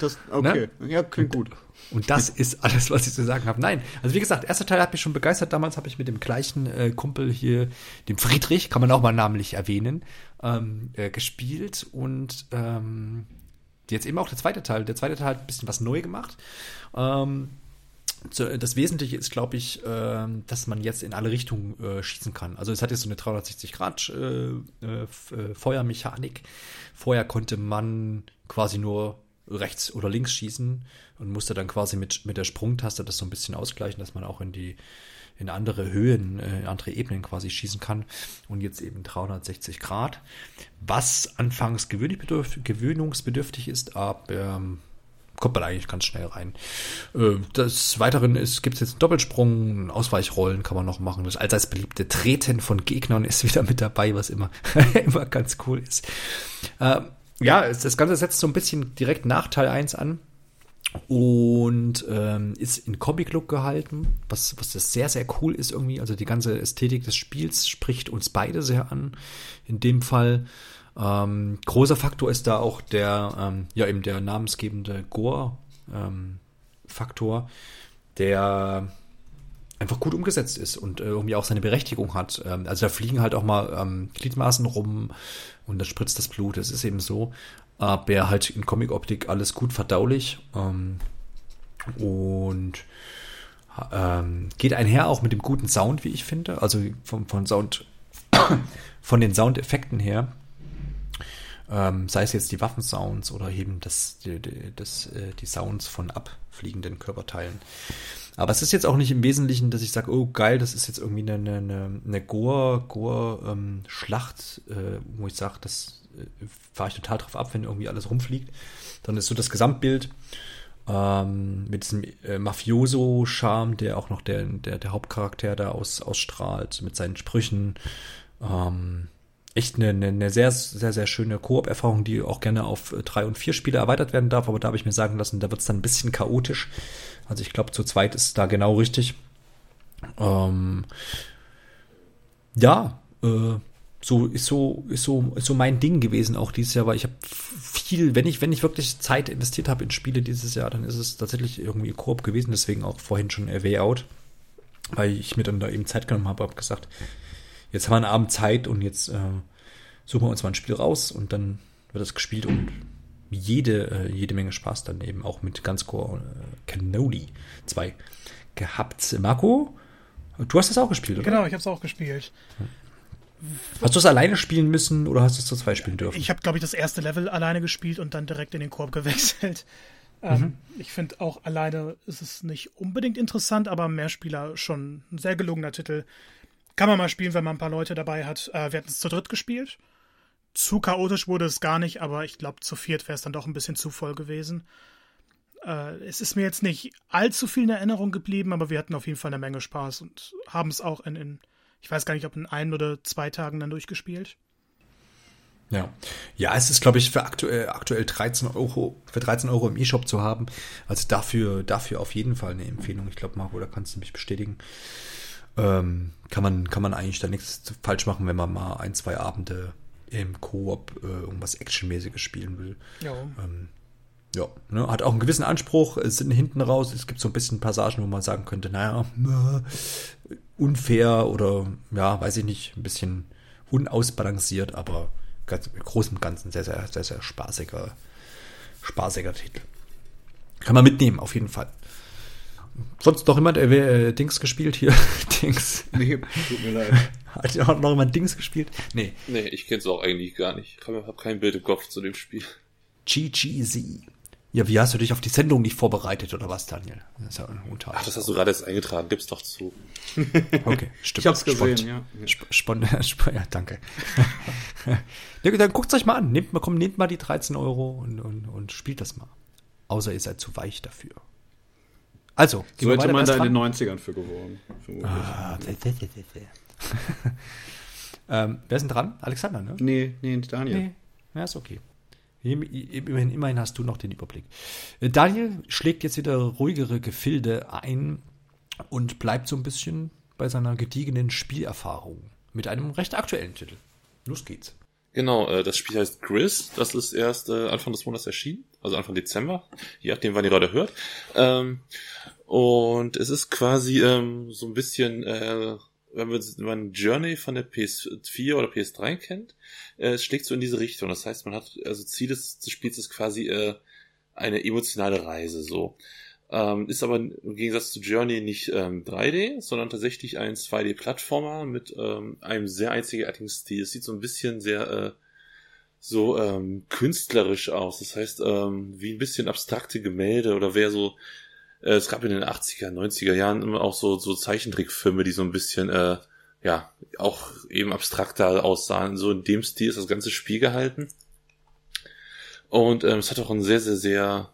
das, okay, ne? ja, klingt gut. Und das ist alles, was ich zu sagen habe. Nein, also wie gesagt, erster Teil hat mich schon begeistert. Damals habe ich mit dem gleichen äh, Kumpel hier, dem Friedrich, kann man auch mal namentlich erwähnen, ähm, äh, gespielt. Und ähm, jetzt eben auch der zweite Teil. Der zweite Teil hat ein bisschen was neu gemacht. Ähm, das Wesentliche ist, glaube ich, ähm, dass man jetzt in alle Richtungen äh, schießen kann. Also es hat jetzt so eine 360-Grad äh, äh. Vorher konnte man quasi nur rechts oder links schießen und musste dann quasi mit, mit der Sprungtaste das so ein bisschen ausgleichen, dass man auch in die in andere Höhen, in andere Ebenen quasi schießen kann. Und jetzt eben 360 Grad. Was anfangs gewöhnungsbedürftig ist, aber ähm, kommt man eigentlich ganz schnell rein. Äh, des Weiteren gibt es jetzt einen Doppelsprung, Ausweichrollen kann man noch machen. Das allseits beliebte Treten von Gegnern ist wieder mit dabei, was immer, immer ganz cool ist. Äh, ja, das Ganze setzt so ein bisschen direkt nach Teil 1 an und ähm, ist in Comic-Look gehalten, was, was das sehr, sehr cool ist irgendwie. Also die ganze Ästhetik des Spiels spricht uns beide sehr an. In dem Fall ähm, großer Faktor ist da auch der, ähm, ja, eben der namensgebende Gore-Faktor, ähm, der einfach gut umgesetzt ist und äh, irgendwie auch seine Berechtigung hat. Ähm, also da fliegen halt auch mal ähm, Gliedmaßen rum und da spritzt das Blut, das ist eben so. Aber halt in Comic-Optik alles gut verdaulich ähm, und ähm, geht einher auch mit dem guten Sound, wie ich finde. Also vom, von Sound, von den Soundeffekten her ähm, sei es jetzt die Waffensounds oder eben das, die, das, äh, die Sounds von abfliegenden Körperteilen. Aber es ist jetzt auch nicht im Wesentlichen, dass ich sage, oh geil, das ist jetzt irgendwie eine, eine, eine Gore-Schlacht, ähm, äh, wo ich sage, das äh, fahre ich total drauf ab, wenn irgendwie alles rumfliegt. Dann ist so das Gesamtbild ähm, mit diesem äh, Mafioso-Charme, der auch noch der, der, der Hauptcharakter da aus, ausstrahlt, mit seinen Sprüchen. Ähm, echt eine, eine, eine sehr, sehr, sehr schöne Koop-Erfahrung, die auch gerne auf drei und vier Spiele erweitert werden darf, aber da habe ich mir sagen lassen, da wird es dann ein bisschen chaotisch. Also ich glaube, zu zweit ist da genau richtig. Ähm, ja, äh, so ist so ist so ist so mein Ding gewesen auch dieses Jahr, weil ich habe viel, wenn ich wenn ich wirklich Zeit investiert habe in Spiele dieses Jahr, dann ist es tatsächlich irgendwie Koop gewesen, deswegen auch vorhin schon Way Out, weil ich mir dann da eben Zeit genommen habe, habe gesagt, jetzt haben wir einen Abend Zeit und jetzt äh, suchen wir uns mal ein Spiel raus und dann wird das gespielt und jede, äh, jede Menge Spaß dann eben auch mit Gunscore äh, Cannoli 2 gehabt. Marco, du hast das auch gespielt, oder? Genau, ich habe es auch gespielt. Hast du es alleine spielen müssen oder hast du es zu zwei spielen dürfen? Ich habe, glaube ich, das erste Level alleine gespielt und dann direkt in den Korb gewechselt. Ähm, mhm. Ich finde auch alleine ist es nicht unbedingt interessant, aber Mehrspieler schon ein sehr gelungener Titel. Kann man mal spielen, wenn man ein paar Leute dabei hat. Äh, wir hatten es zu dritt gespielt. Zu chaotisch wurde es gar nicht, aber ich glaube, zu viert wäre es dann doch ein bisschen zu voll gewesen. Äh, es ist mir jetzt nicht allzu viel in Erinnerung geblieben, aber wir hatten auf jeden Fall eine Menge Spaß und haben es auch in, in, ich weiß gar nicht, ob in ein oder zwei Tagen dann durchgespielt. Ja. Ja, es ist, glaube ich, für aktuell, aktuell 13 Euro, für 13 Euro im E-Shop zu haben. Also dafür, dafür auf jeden Fall eine Empfehlung. Ich glaube, Marco, da kannst du mich bestätigen. Ähm, kann man, kann man eigentlich da nichts falsch machen, wenn man mal ein, zwei Abende im Koop äh, irgendwas Actionmäßiges spielen will. Ja. Ähm, ja, ne, hat auch einen gewissen Anspruch. Es sind hinten raus, es gibt so ein bisschen Passagen, wo man sagen könnte, naja, äh, unfair oder ja, weiß ich nicht, ein bisschen unausbalanciert, aber ganz, im Großen und Ganzen sehr, sehr, sehr, sehr spaßiger, spaßiger Titel. Kann man mitnehmen, auf jeden Fall. Sonst noch jemand äh, Dings gespielt hier? Dings. Nee, tut mir leid. Hat noch, noch jemand Dings gespielt? Nee. Nee, ich kenn's auch eigentlich gar nicht. Ich habe kein Bild im Kopf zu dem Spiel. GGZ. Ja, wie hast du dich auf die Sendung nicht vorbereitet oder was, Daniel? Das ist ja ein Ach, das hast du gerade erst eingetragen, gib's doch zu. Okay, stimmt. Ich hab's gesehen, Spont, ja. Sp Spont, ja, danke. ja, dann guckt's euch mal an. Nehmt mal, komm, nehmt mal die 13 Euro und, und, und spielt das mal. Außer ihr seid zu weich dafür. Also, so hätte man da in den 90ern für geworden. Ah, ähm, wer ist denn dran? Alexander, ne? Nee, nee, Daniel. Nee, ja, ist okay. Immerhin, immerhin hast du noch den Überblick. Äh, Daniel schlägt jetzt wieder ruhigere Gefilde ein und bleibt so ein bisschen bei seiner gediegenen Spielerfahrung mit einem recht aktuellen Titel. Los geht's. Genau, äh, das Spiel heißt Gris. Das ist erst äh, Anfang des Monats erschienen, also Anfang Dezember, je nachdem, wann ihr gerade hört. Ähm, und es ist quasi ähm, so ein bisschen, äh, wenn man, Journey von der PS4 oder PS3 kennt, äh, es schlägt so in diese Richtung. Das heißt, man hat, also Ziel des, des Spiels ist quasi äh, eine emotionale Reise so. Ähm, ist aber im Gegensatz zu Journey nicht ähm, 3D, sondern tatsächlich ein 2D-Plattformer mit ähm, einem sehr einzigartigen Stil. Es sieht so ein bisschen sehr äh, so ähm, künstlerisch aus. Das heißt, ähm, wie ein bisschen abstrakte Gemälde oder wer so äh, es gab in den 80er, 90er Jahren immer auch so, so Zeichentrickfilme, die so ein bisschen, äh, ja, auch eben abstrakter aussahen. So in dem Stil ist das ganze Spiel gehalten. Und ähm, es hat auch einen sehr, sehr, sehr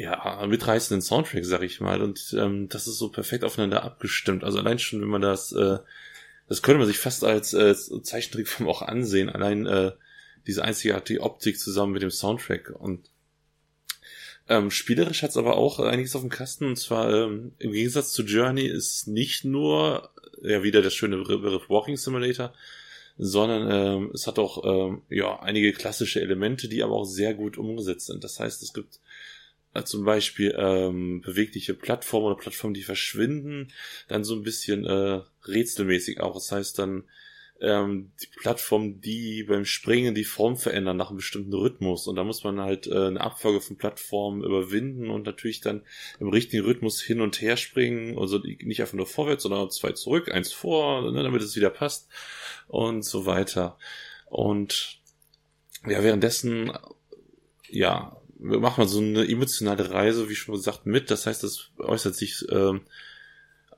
ja, mitreißenden Soundtrack, sag ich mal. Und ähm, das ist so perfekt aufeinander abgestimmt. Also allein schon, wenn man das, äh, das könnte man sich fast als äh, Zeichentrickfilm auch ansehen. Allein äh, diese einzigartige Optik zusammen mit dem Soundtrack. Und ähm, spielerisch hat's aber auch einiges auf dem Kasten. Und zwar ähm, im Gegensatz zu Journey ist nicht nur ja wieder der schöne Begriff Walking Simulator, sondern ähm, es hat auch ähm, ja einige klassische Elemente, die aber auch sehr gut umgesetzt sind. Das heißt, es gibt äh, zum Beispiel ähm, bewegliche Plattformen oder Plattformen, die verschwinden, dann so ein bisschen äh, rätselmäßig auch. Das heißt dann ähm, die Plattformen, die beim Springen die Form verändern nach einem bestimmten Rhythmus. Und da muss man halt äh, eine Abfolge von Plattformen überwinden und natürlich dann im richtigen Rhythmus hin und her springen. Also nicht einfach nur vorwärts, sondern zwei zurück, eins vor, ne, damit es wieder passt und so weiter. Und ja, währenddessen, ja, macht man so eine emotionale Reise, wie schon gesagt, mit. Das heißt, das äußert sich ähm,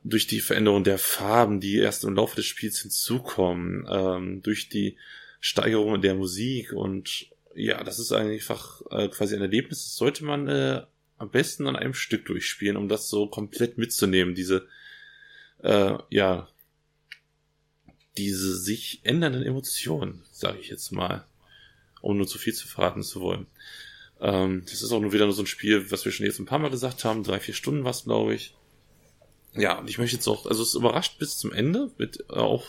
durch die Veränderung der Farben, die erst im Laufe des Spiels hinzukommen, ähm, durch die Steigerung der Musik und ja, das ist einfach äh, quasi ein Erlebnis, das sollte man äh, am besten an einem Stück durchspielen, um das so komplett mitzunehmen, diese äh, ja diese sich ändernden Emotionen, sage ich jetzt mal, ohne nur zu viel zu verraten zu wollen. Ähm, das ist auch nur wieder nur so ein Spiel, was wir schon jetzt ein paar Mal gesagt haben. Drei, vier Stunden was, glaube ich. Ja, und ich möchte jetzt auch, also es überrascht bis zum Ende mit äh, auch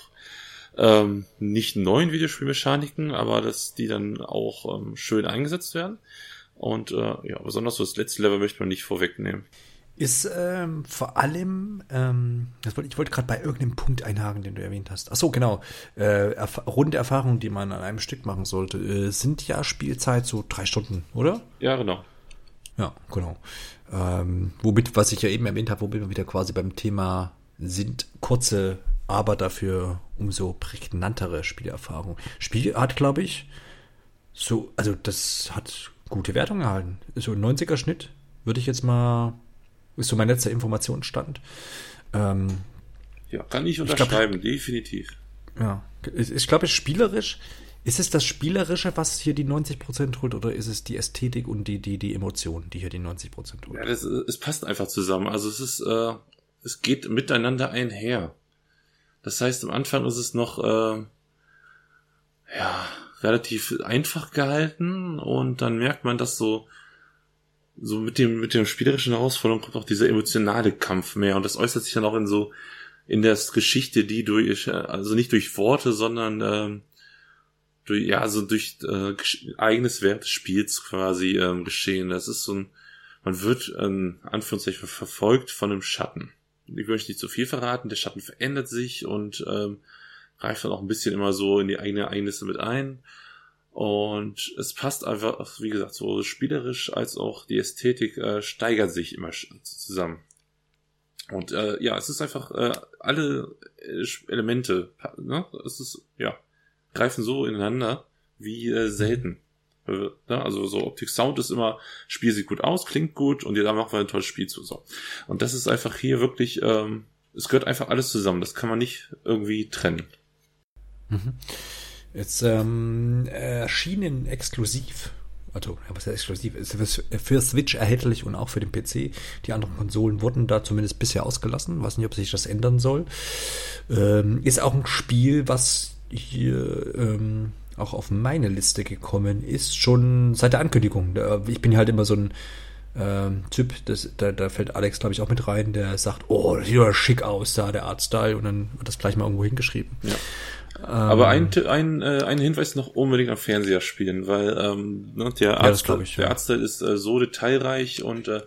ähm, nicht neuen Videospielmechaniken, aber dass die dann auch ähm, schön eingesetzt werden. Und äh, ja, besonders so das letzte Level möchte man nicht vorwegnehmen ist ähm, vor allem, ähm, ich wollte gerade bei irgendeinem Punkt einhaken, den du erwähnt hast. Ach so, genau. Äh, erf runde Erfahrungen, die man an einem Stück machen sollte, äh, sind ja Spielzeit so drei Stunden, oder? Ja, genau. Ja, genau. Ähm, womit, was ich ja eben erwähnt habe, womit wir wieder quasi beim Thema sind kurze, aber dafür umso prägnantere Spielerfahrungen. Spiel hat, glaube ich, so, also das hat gute Wertung erhalten. So ein 90er Schnitt, würde ich jetzt mal ist so mein letzter Informationsstand. Ähm, ja, kann ich unterschreiben, ich glaub, definitiv. Ja, ich, ich glaube, spielerisch, ist es das Spielerische, was hier die 90% holt, oder ist es die Ästhetik und die, die, die Emotionen, die hier die 90% holt? Ja, das, es passt einfach zusammen. Also es ist, äh, es geht miteinander einher. Das heißt, am Anfang ist es noch, äh, ja, relativ einfach gehalten und dann merkt man, dass so so mit dem, mit dem spielerischen Herausforderung kommt auch dieser emotionale Kampf mehr und das äußert sich dann auch in so, in der Geschichte, die durch, also nicht durch Worte, sondern ähm, durch, ja, so durch äh, eigenes Wert des Spiels quasi ähm, geschehen. Das ist so ein, man wird in Anführungszeichen verfolgt von einem Schatten. Ich möchte nicht zu viel verraten, der Schatten verändert sich und ähm, greift dann auch ein bisschen immer so in die eigenen Ereignisse mit ein. Und es passt einfach, wie gesagt, so spielerisch als auch die Ästhetik äh, steigert sich immer zusammen. Und äh, ja, es ist einfach äh, alle äh, Elemente, ne? Es ist, ja, greifen so ineinander wie äh, selten. Äh, ne? Also so Optik Sound ist immer, Spiel sieht gut aus, klingt gut und da machen wir ein tolles Spiel zu. So. Und das ist einfach hier wirklich, ähm, es gehört einfach alles zusammen. Das kann man nicht irgendwie trennen. Mhm. Jetzt ähm, erschienen exklusiv, also was ist exklusiv, ist für Switch erhältlich und auch für den PC. Die anderen Konsolen wurden da zumindest bisher ausgelassen. Weiß nicht, ob sich das ändern soll. Ähm, ist auch ein Spiel, was hier ähm, auch auf meine Liste gekommen ist, schon seit der Ankündigung. Ich bin halt immer so ein ähm, Typ, das, da, da fällt Alex, glaube ich, auch mit rein, der sagt, oh, das sieht ja schick aus, da der Artstyle, und dann wird das gleich mal irgendwo hingeschrieben. Ja. Aber ein, ähm, ein, äh, ein Hinweis noch unbedingt am Fernseher spielen, weil ähm, ne, der, Arzt, ja, ich, der ja. Artstyle ist äh, so detailreich und äh,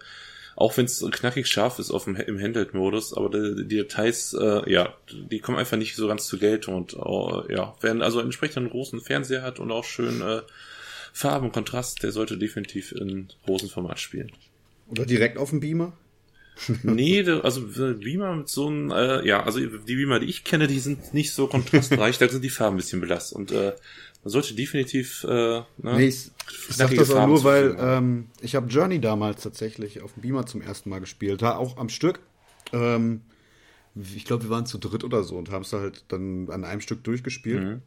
auch wenn es knackig scharf ist auf dem, im Handheld-Modus, aber die, die Details, äh, ja, die kommen einfach nicht so ganz zur Geltung und äh, ja, wer also entsprechend einen großen Fernseher hat und auch schön äh, Farben und Kontrast, der sollte definitiv in großem Format spielen. Oder direkt auf dem Beamer? Nee, also Beamer mit so einem, äh, ja, also die Beamer, die ich kenne, die sind nicht so kontrastreich, da sind die Farben ein bisschen belastet. Und äh, man sollte definitiv. Äh, ne, nee, ich, ich sag das auch nur, weil ähm, ich habe Journey damals tatsächlich auf dem Beamer zum ersten Mal gespielt, da auch am Stück. Ähm, ich glaube, wir waren zu dritt oder so und haben es halt dann an einem Stück durchgespielt. Mhm.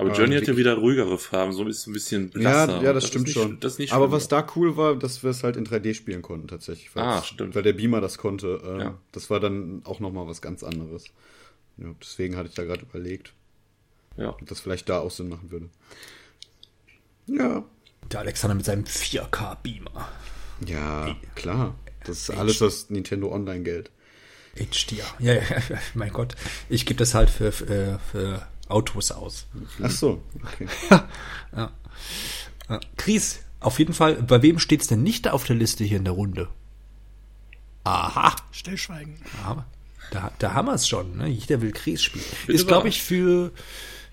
Aber Journey ähm, hatte wieder ruhigere Farben, so ist ein bisschen blasser. Ja, ja das, das stimmt nicht, schon. Das nicht Aber was da cool war, dass wir es halt in 3D spielen konnten tatsächlich. Weil, ah, stimmt. Weil der Beamer das konnte. Äh, ja. Das war dann auch nochmal was ganz anderes. Ja, deswegen hatte ich da gerade überlegt. Ja. Ob das vielleicht da auch Sinn machen würde. Ja. Der Alexander mit seinem 4K-Beamer. Ja, klar. Das ist alles das Nintendo Online-Geld. HDR. Ja, ja, mein Gott. Ich gebe das halt für, für, für Autos aus. Ach so, okay. ja. ja. Chris, auf jeden Fall, bei wem steht es denn nicht auf der Liste hier in der Runde? Aha. Stillschweigen. Aber da, da haben wir es schon. Ne? Jeder will Chris spielen. Bitte ist, glaube ich, für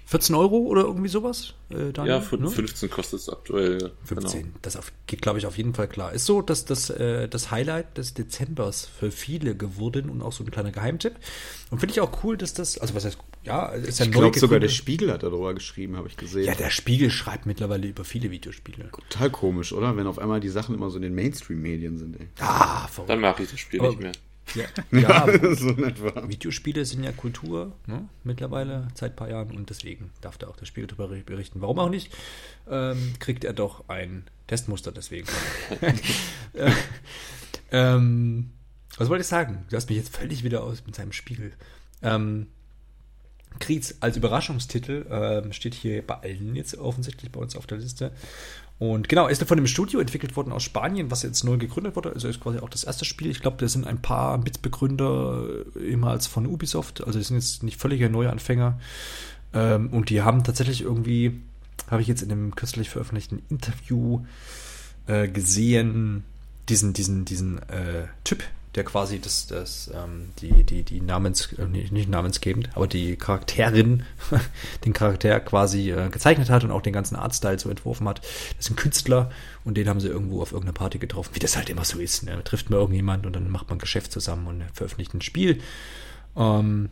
14 Euro oder irgendwie sowas? Äh, Daniel, ja, 15 ne? kostet es aktuell. 15, genau. das auf, geht, glaube ich, auf jeden Fall klar. Ist so, dass das äh, das Highlight des Dezembers für viele geworden und auch so ein kleiner Geheimtipp. Und finde ich auch cool, dass das, also was heißt, ja, ist ja Ich glaube sogar der Spiegel hat darüber geschrieben, habe ich gesehen. Ja, der Spiegel schreibt mittlerweile über viele Videospiele. Total komisch, oder? Wenn auf einmal die Sachen immer so in den Mainstream-Medien sind, ey. Ah, verrückt. Dann mache ich das Spiel Aber, nicht mehr. Ja, ja so Videospiele sind ja Kultur ne? mittlerweile seit ein paar Jahren und deswegen darf da auch der Spiel darüber berichten. Warum auch nicht? Ähm, kriegt er doch ein Testmuster deswegen. äh, ähm, was wollte ich sagen? Du hast mich jetzt völlig wieder aus mit seinem Spiegel. Ähm, Kriez als Überraschungstitel ähm, steht hier bei allen jetzt offensichtlich bei uns auf der Liste. Und genau, ist von dem Studio entwickelt worden aus Spanien, was jetzt neu gegründet wurde. Also ist quasi auch das erste Spiel. Ich glaube, da sind ein paar Mitbegründer ehemals von Ubisoft. Also die sind jetzt nicht völlige Neuanfänger. Ähm, und die haben tatsächlich irgendwie, habe ich jetzt in einem kürzlich veröffentlichten Interview äh, gesehen, diesen, diesen, diesen äh, Typ, der quasi das, das, ähm, die, die, die Namens, äh, nicht namensgebend, aber die Charakterin, den Charakter quasi äh, gezeichnet hat und auch den ganzen Artstyle so entworfen hat. Das ist ein Künstler und den haben sie irgendwo auf irgendeiner Party getroffen, wie das halt immer so ist. Ne? Trifft man irgendjemand und dann macht man ein Geschäft zusammen und veröffentlicht ein Spiel. Ähm,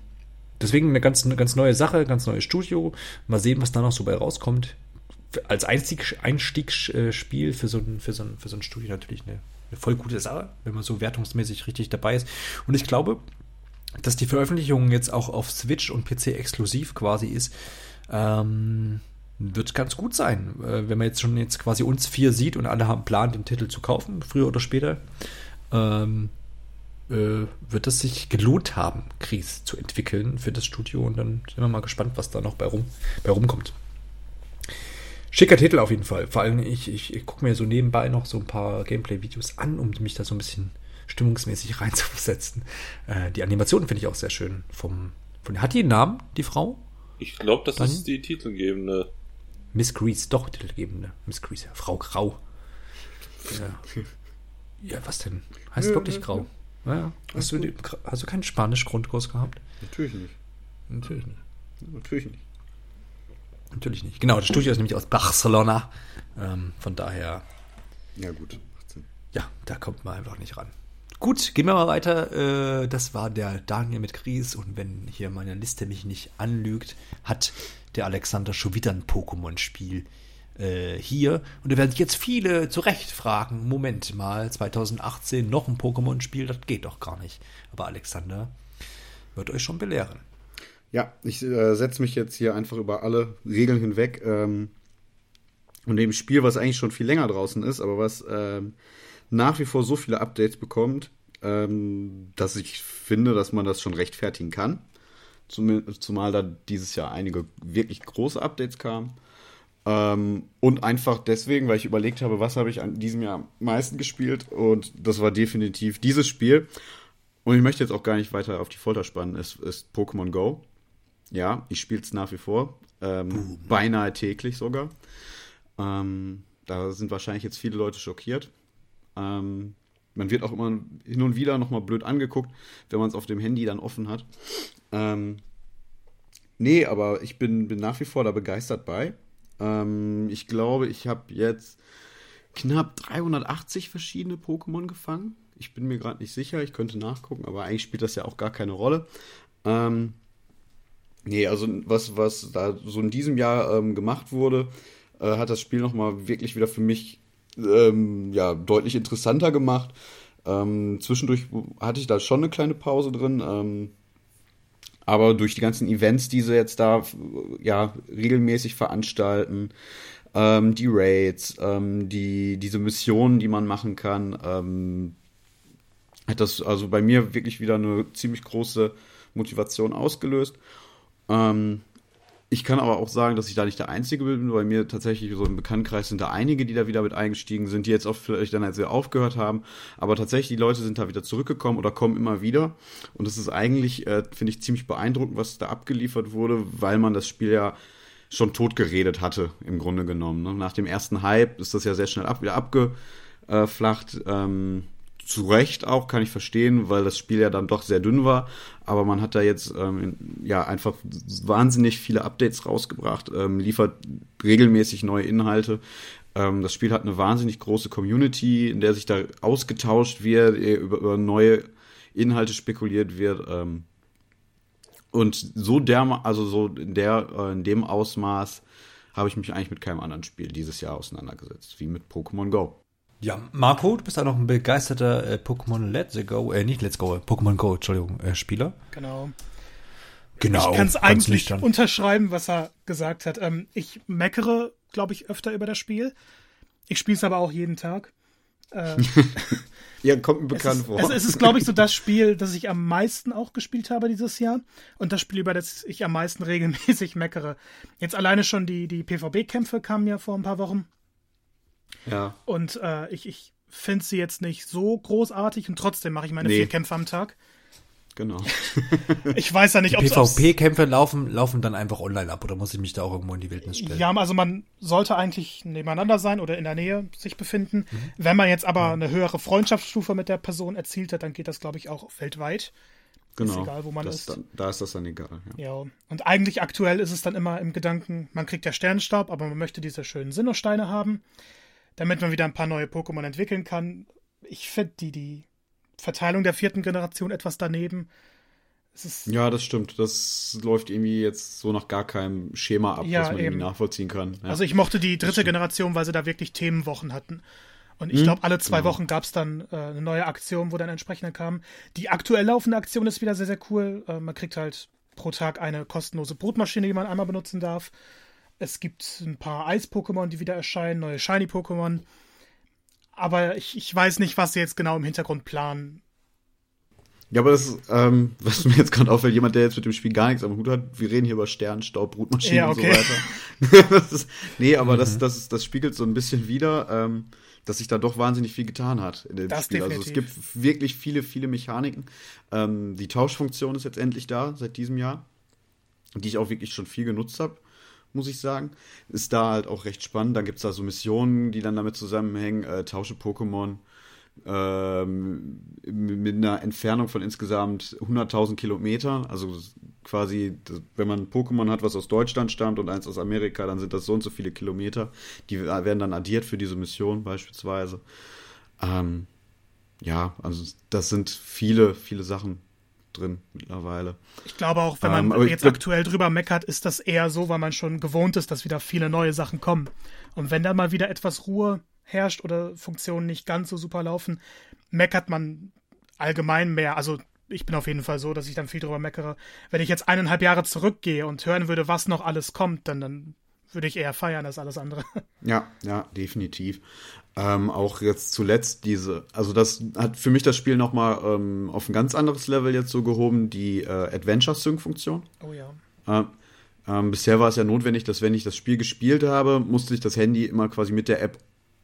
deswegen eine ganz, eine ganz neue Sache, ganz neues Studio. Mal sehen, was da noch so bei rauskommt. Als Einstieg, Einstiegsspiel für so ein, für so ein, für so ein Studio natürlich eine voll gute Sache, wenn man so wertungsmäßig richtig dabei ist. Und ich glaube, dass die Veröffentlichung jetzt auch auf Switch und PC exklusiv quasi ist, ähm, wird ganz gut sein. Äh, wenn man jetzt schon jetzt quasi uns vier sieht und alle haben Plan, den Titel zu kaufen, früher oder später, ähm, äh, wird es sich gelohnt haben, Kries zu entwickeln für das Studio und dann sind wir mal gespannt, was da noch bei, rum, bei rumkommt. Schicker Titel auf jeden Fall. Vor allem, ich, ich, ich gucke mir so nebenbei noch so ein paar Gameplay-Videos an, um mich da so ein bisschen stimmungsmäßig reinzusetzen. Äh, die Animation finde ich auch sehr schön. Vom, von, hat die einen Namen, die Frau? Ich glaube, das Dann? ist die titelgebende. Miss Grease, doch, titelgebende. Miss Grease, ja. Frau Grau. Ja. ja, was denn? Heißt ja, wirklich Grau? Ja, hast, du hast du keinen Spanisch-Grundkurs gehabt? Natürlich nicht. Natürlich nicht. Natürlich nicht. Natürlich nicht. Genau, das Studio ist nämlich aus Barcelona. Ähm, von daher. Ja, gut. Ja, da kommt man einfach nicht ran. Gut, gehen wir mal weiter. Äh, das war der Daniel mit Gries. Und wenn hier meine Liste mich nicht anlügt, hat der Alexander schon wieder ein Pokémon-Spiel äh, hier. Und da werden sich jetzt viele zu Recht fragen: Moment mal, 2018 noch ein Pokémon-Spiel, das geht doch gar nicht. Aber Alexander wird euch schon belehren. Ja, ich äh, setze mich jetzt hier einfach über alle Regeln hinweg. Ähm, und dem Spiel, was eigentlich schon viel länger draußen ist, aber was ähm, nach wie vor so viele Updates bekommt, ähm, dass ich finde, dass man das schon rechtfertigen kann. Zum, zumal da dieses Jahr einige wirklich große Updates kamen. Ähm, und einfach deswegen, weil ich überlegt habe, was habe ich an diesem Jahr am meisten gespielt. Und das war definitiv dieses Spiel. Und ich möchte jetzt auch gar nicht weiter auf die Folter spannen. Es ist Pokémon Go. Ja, ich spiele es nach wie vor. Ähm, beinahe täglich sogar. Ähm, da sind wahrscheinlich jetzt viele Leute schockiert. Ähm, man wird auch immer hin und wieder nochmal blöd angeguckt, wenn man es auf dem Handy dann offen hat. Ähm, nee, aber ich bin, bin nach wie vor da begeistert bei. Ähm, ich glaube, ich habe jetzt knapp 380 verschiedene Pokémon gefangen. Ich bin mir gerade nicht sicher, ich könnte nachgucken, aber eigentlich spielt das ja auch gar keine Rolle. Ähm, nee, also was, was da so in diesem Jahr ähm, gemacht wurde, äh, hat das Spiel nochmal wirklich wieder für mich ähm, ja, deutlich interessanter gemacht. Ähm, zwischendurch hatte ich da schon eine kleine Pause drin. Ähm, aber durch die ganzen Events, die sie jetzt da ja regelmäßig veranstalten, ähm, die Raids, ähm, die diese Missionen, die man machen kann, hat das also bei mir wirklich wieder eine ziemlich große Motivation ausgelöst. Ähm, ich kann aber auch sagen, dass ich da nicht der Einzige bin. Bei mir tatsächlich so im Bekanntenkreis sind da einige, die da wieder mit eingestiegen sind, die jetzt auch vielleicht dann als wir aufgehört haben. Aber tatsächlich, die Leute sind da wieder zurückgekommen oder kommen immer wieder. Und das ist eigentlich, äh, finde ich, ziemlich beeindruckend, was da abgeliefert wurde, weil man das Spiel ja schon tot geredet hatte, im Grunde genommen. Ne? Nach dem ersten Hype ist das ja sehr schnell ab, wieder abgeflacht. Ähm, zu Recht auch, kann ich verstehen, weil das Spiel ja dann doch sehr dünn war. Aber man hat da jetzt ähm, ja einfach wahnsinnig viele Updates rausgebracht, ähm, liefert regelmäßig neue Inhalte. Ähm, das Spiel hat eine wahnsinnig große Community, in der sich da ausgetauscht wird, äh, über, über neue Inhalte spekuliert wird. Ähm, und so der, also so in der, äh, in dem Ausmaß habe ich mich eigentlich mit keinem anderen Spiel dieses Jahr auseinandergesetzt, wie mit Pokémon Go. Ja, Marco, du bist auch noch ein begeisterter äh, Pokémon Let's Go, äh, nicht Let's Go, Pokémon Go, Entschuldigung, äh, Spieler. Genau. Genau. Ich kann es eigentlich unterschreiben, was er gesagt hat. Ähm, ich meckere, glaube ich, öfter über das Spiel. Ich spiele es aber auch jeden Tag. Äh, ja, kommt mir bekannt es vor. Es, es ist, glaube ich, so das Spiel, das ich am meisten auch gespielt habe dieses Jahr. Und das Spiel, über das ich am meisten regelmäßig meckere. Jetzt alleine schon die, die PvB-Kämpfe kamen ja vor ein paar Wochen. Ja. Und äh, ich, ich finde sie jetzt nicht so großartig und trotzdem mache ich meine nee. vier Kämpfe am Tag. Genau. ich weiß ja nicht, ob PvP-Kämpfe laufen, laufen dann einfach online ab oder muss ich mich da auch irgendwo in die Wildnis stellen? Ja, also man sollte eigentlich nebeneinander sein oder in der Nähe sich befinden. Mhm. Wenn man jetzt aber eine höhere Freundschaftsstufe mit der Person erzielt hat, dann geht das, glaube ich, auch weltweit. Genau. Ist egal, wo man ist. Dann, da ist das dann egal. Ja. ja. Und eigentlich aktuell ist es dann immer im Gedanken, man kriegt ja Sternenstaub, aber man möchte diese schönen Sinnosteine haben damit man wieder ein paar neue Pokémon entwickeln kann. Ich finde die, die Verteilung der vierten Generation etwas daneben. ja, das stimmt. Das läuft irgendwie jetzt so nach gar keinem Schema ab, ja, was man eben. irgendwie nachvollziehen kann. Ja. Also ich mochte die dritte Generation, weil sie da wirklich Themenwochen hatten. Und ich hm, glaube, alle zwei genau. Wochen gab es dann äh, eine neue Aktion, wo dann entsprechende kam. Die aktuell laufende Aktion ist wieder sehr, sehr cool. Äh, man kriegt halt pro Tag eine kostenlose Brutmaschine, die man einmal benutzen darf. Es gibt ein paar Eis-Pokémon, die wieder erscheinen, neue Shiny-Pokémon. Aber ich, ich weiß nicht, was sie jetzt genau im Hintergrund planen. Ja, aber das, ähm, was mir jetzt gerade auffällt, jemand, der jetzt mit dem Spiel gar nichts am Hut hat, wir reden hier über Sternstaub, Brutmaschinen ja, okay. und so weiter. ist, nee, aber mhm. das, das, das spiegelt so ein bisschen wieder. Ähm, dass sich da doch wahnsinnig viel getan hat in dem Das Spiel. Also es gibt definitiv. wirklich viele, viele Mechaniken. Ähm, die Tauschfunktion ist jetzt endlich da, seit diesem Jahr, die ich auch wirklich schon viel genutzt habe, muss ich sagen. Ist da halt auch recht spannend. Dann gibt es da so Missionen, die dann damit zusammenhängen. Äh, tausche Pokémon ähm, mit einer Entfernung von insgesamt 100.000 Kilometern. Also quasi, wenn man ein Pokémon hat, was aus Deutschland stammt und eins aus Amerika, dann sind das so und so viele Kilometer. Die werden dann addiert für diese Mission beispielsweise. Ähm, ja, also das sind viele, viele Sachen drin mittlerweile. Ich glaube auch, wenn Ähm, man ich jetzt glaub- aktuell drüber meckert, ist das eher so, weil man schon gewohnt ist, dass wieder viele neue Sachen kommen. Und wenn dann mal wieder etwas Ruhe herrscht oder Funktionen nicht ganz so super laufen, meckert man allgemein mehr. Also ich bin auf jeden Fall so, dass ich dann viel drüber meckere. Wenn ich jetzt eineinhalb Jahre zurückgehe und hören würde, was noch alles kommt, dann, dann würde ich eher feiern als alles andere. Ja, ja, definitiv. Ähm, auch jetzt zuletzt diese, also das hat für mich das Spiel nochmal ähm, auf ein ganz anderes Level jetzt so gehoben, die äh, Adventure-Sync-Funktion. Oh ja. Ähm, ähm, bisher war es ja notwendig, dass wenn ich das Spiel gespielt habe, musste ich das Handy immer quasi mit der App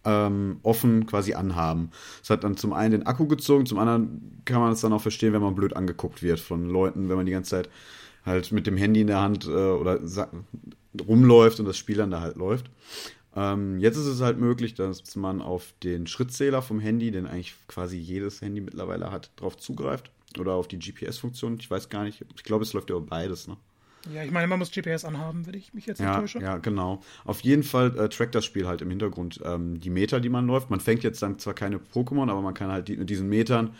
ähm, offen quasi anhaben. Das hat dann zum einen den Akku gezogen, zum anderen kann man es dann auch verstehen, wenn man blöd angeguckt wird von Leuten, wenn man die ganze Zeit halt mit dem Handy in der Hand äh, oder rumläuft und das Spiel dann da halt läuft. Ähm, jetzt ist es halt möglich, dass man auf den Schrittzähler vom Handy, den eigentlich quasi jedes Handy mittlerweile hat, drauf zugreift. Oder auf die GPS-Funktion. Ich weiß gar nicht. Ich glaube, es läuft ja über beides, ne? Ja, ich meine, man muss GPS anhaben, wenn ich mich jetzt nicht Ja, täusche. ja, genau. Auf jeden Fall äh, trackt das Spiel halt im Hintergrund ähm, die Meter, die man läuft. Man fängt jetzt dann zwar keine Pokémon, aber man kann halt die, mit diesen Metern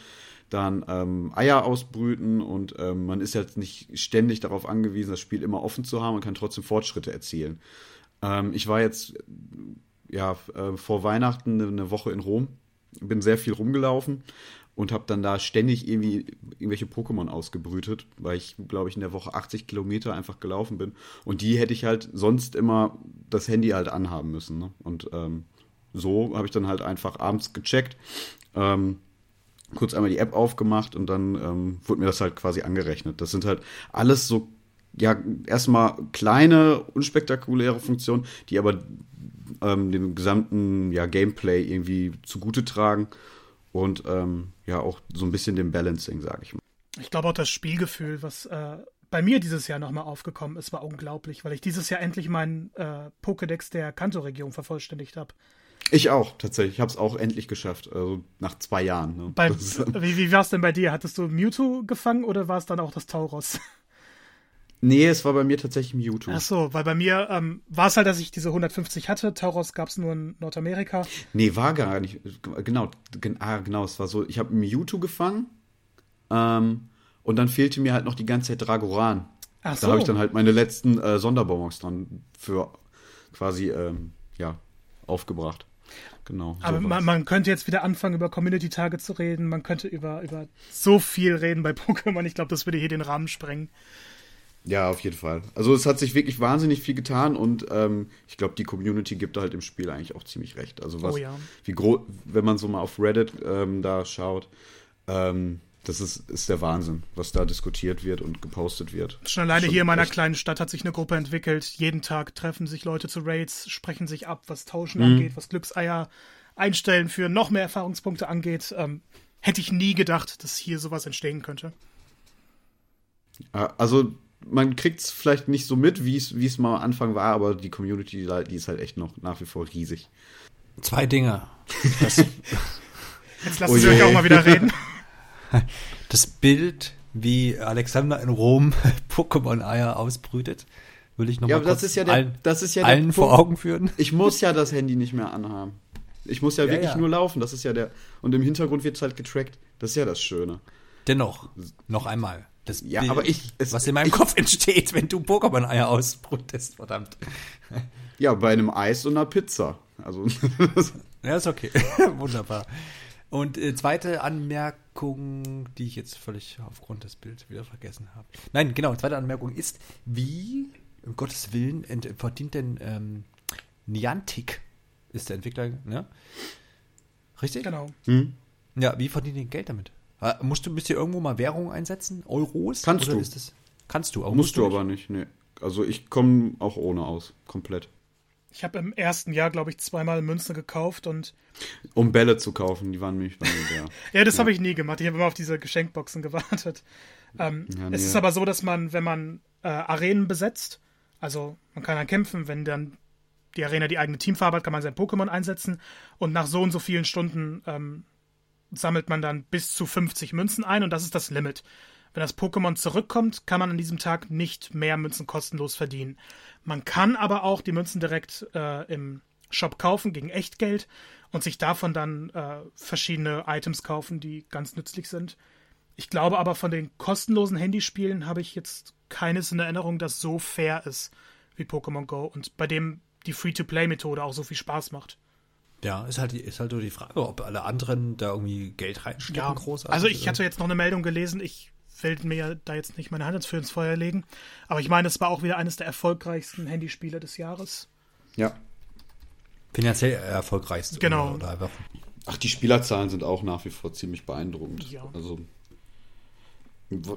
dann ähm, Eier ausbrüten und ähm, man ist jetzt nicht ständig darauf angewiesen, das Spiel immer offen zu haben und kann trotzdem Fortschritte erzielen. Ähm, ich war jetzt ja äh, vor Weihnachten eine Woche in Rom, bin sehr viel rumgelaufen und habe dann da ständig irgendwie irgendwelche Pokémon ausgebrütet, weil ich, glaube ich, in der Woche 80 Kilometer einfach gelaufen bin. Und die hätte ich halt sonst immer das Handy halt anhaben müssen. Ne? Und ähm, so habe ich dann halt einfach abends gecheckt, ähm, kurz einmal die App aufgemacht und dann ähm, wurde mir das halt quasi angerechnet. Das sind halt alles so, ja, erstmal kleine, unspektakuläre Funktionen, die aber ähm, dem gesamten ja, Gameplay irgendwie zugute tragen und ähm, ja auch so ein bisschen dem Balancing, sage ich mal. Ich glaube auch das Spielgefühl, was äh, bei mir dieses Jahr nochmal aufgekommen ist, war unglaublich, weil ich dieses Jahr endlich meinen äh, Pokédex der Kanto-Region vervollständigt habe. Ich auch, tatsächlich. Ich habe es auch endlich geschafft, also nach zwei Jahren. Ne? Bei, wie wie war es denn bei dir? Hattest du Mewtwo gefangen oder war es dann auch das Tauros? nee, es war bei mir tatsächlich Mewtwo. Ach so, weil bei mir ähm, war es halt, dass ich diese 150 hatte. Tauros gab es nur in Nordamerika. Nee, war gar nicht. Genau, gen- ah, genau, es war so, ich habe Mewtwo gefangen ähm, und dann fehlte mir halt noch die ganze Zeit Dragoran. Ach Da so. habe ich dann halt meine letzten äh, Sonderbonbons dran für quasi, ähm, ja, aufgebracht. Genau. Aber man, man könnte jetzt wieder anfangen, über Community-Tage zu reden. Man könnte über, über so viel reden bei Pokémon. Ich glaube, das würde hier den Rahmen sprengen. Ja, auf jeden Fall. Also es hat sich wirklich wahnsinnig viel getan und ähm, ich glaube, die Community gibt da halt im Spiel eigentlich auch ziemlich recht. Also was, Oh ja. wie groß, wenn man so mal auf Reddit ähm, da schaut, ähm, das ist, ist der Wahnsinn, was da diskutiert wird und gepostet wird. Schon alleine Schon hier in meiner echt. kleinen Stadt hat sich eine Gruppe entwickelt. Jeden Tag treffen sich Leute zu Raids, sprechen sich ab, was Tauschen Mhm. angeht, was Glückseier einstellen für noch mehr Erfahrungspunkte angeht. Ähm, hätte ich nie gedacht, dass hier sowas entstehen könnte. Äh, Also man kriegt es vielleicht nicht so mit, wie es mal am Anfang war, aber die Community, die ist halt echt noch nach wie vor riesig. Zwei Dinge. Jetzt lassen Oh Sie euch auch mal wieder reden. Das Bild, wie Alexander in Rom Pokémon-Eier ausbrütet, will ich noch Ja, das ist ja der- allen, das ist ja allen vor. Augen führen. Ich muss ja das Handy nicht mehr anhaben. Ich muss ja, Ja, wirklich ja. nur laufen, das ist ja der. Und im Hintergrund wird es halt getrackt. Das ist ja das Schöne. Dennoch, noch einmal. Das Ja, Bild, aber ich- es- was in meinem ich- Kopf entsteht, wenn du Pokémon-Eier ausbrütest, verdammt. Ja, bei einem Eis und einer Pizza. Also, Ja, ist okay. Wunderbar. Und äh, zweite Anmerkung, die ich jetzt völlig aufgrund des Bildes wieder vergessen habe. Nein, genau, zweite Anmerkung ist, wie, um Gottes Willen, ent, verdient denn ähm, Niantic, ist der Entwickler, ne? Richtig? Genau. hm? Ja, wie verdient ihr Geld damit? Musst du, müsst ihr irgendwo mal Währung einsetzen? Euros? Kannst Oder du. Ist das, kannst du, aber musst du nicht? aber nicht, nee. Also ich komme auch ohne aus, komplett. Ich habe im ersten Jahr, glaube ich, zweimal Münzen gekauft und. Um Bälle zu kaufen, die waren mich bei mir der. ja, das ja. habe ich nie gemacht. Ich habe immer auf diese Geschenkboxen gewartet. Ähm, ja, nee. Es ist aber so, dass man, wenn man äh, Arenen besetzt, also man kann dann kämpfen, wenn dann die Arena die eigene Teamfarbe hat, kann man sein Pokémon einsetzen und nach so und so vielen Stunden ähm, sammelt man dann bis zu 50 Münzen ein und das ist das Limit. Wenn das Pokémon zurückkommt, kann man an diesem Tag nicht mehr Münzen kostenlos verdienen. Man kann aber auch die Münzen direkt äh, im Shop kaufen gegen Echtgeld und sich davon dann äh, verschiedene Items kaufen, die ganz nützlich sind. Ich glaube aber von den kostenlosen Handyspielen habe ich jetzt keines in Erinnerung, das so fair ist wie Pokémon Go und bei dem die Free-to-Play-Methode auch so viel Spaß macht. Ja, ist halt, ist halt nur die Frage, ob alle anderen da irgendwie Geld reinstecken, ja, großartig. Also ich hatte jetzt noch eine Meldung gelesen, ich will mir da jetzt nicht meine Hand für ins Feuer legen, aber ich meine, es war auch wieder eines der erfolgreichsten Handyspiele des Jahres. Ja. Finanziell erfolgreichste. Genau. Oder, oder Ach, die Spielerzahlen sind auch nach wie vor ziemlich beeindruckend. Ja. Also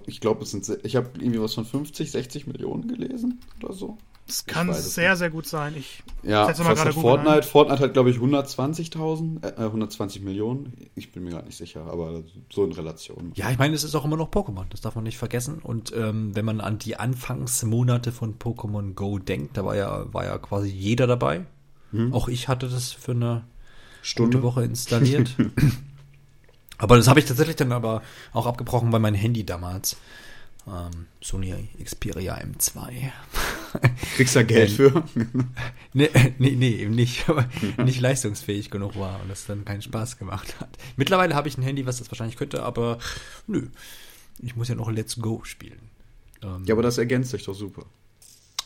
ich glaube, es sind, ich habe irgendwie was von 50, 60 Millionen gelesen oder so. Das kann sehr, nicht. sehr gut sein. Ich ja, setze mal gerade Fortnite, ein. Fortnite hat, glaube ich, 120.000, äh, 120 Millionen. Ich bin mir gar nicht sicher, aber so in Relation. Ja, ich meine, es ist auch immer noch Pokémon. Das darf man nicht vergessen. Und ähm, wenn man an die Anfangsmonate von Pokémon Go denkt, da war ja, war ja quasi jeder dabei. Hm. Auch ich hatte das für eine Stunde Woche installiert. aber das habe ich tatsächlich dann aber auch abgebrochen, weil mein Handy damals ähm, Sony Xperia M2. Kriegst du da Geld für? nee, nee, nee, eben nicht, aber nicht leistungsfähig genug war und das dann keinen Spaß gemacht hat. Mittlerweile habe ich ein Handy, was das wahrscheinlich könnte, aber nö. Ich muss ja noch Let's Go spielen. Ähm, ja, aber das ergänzt sich doch super.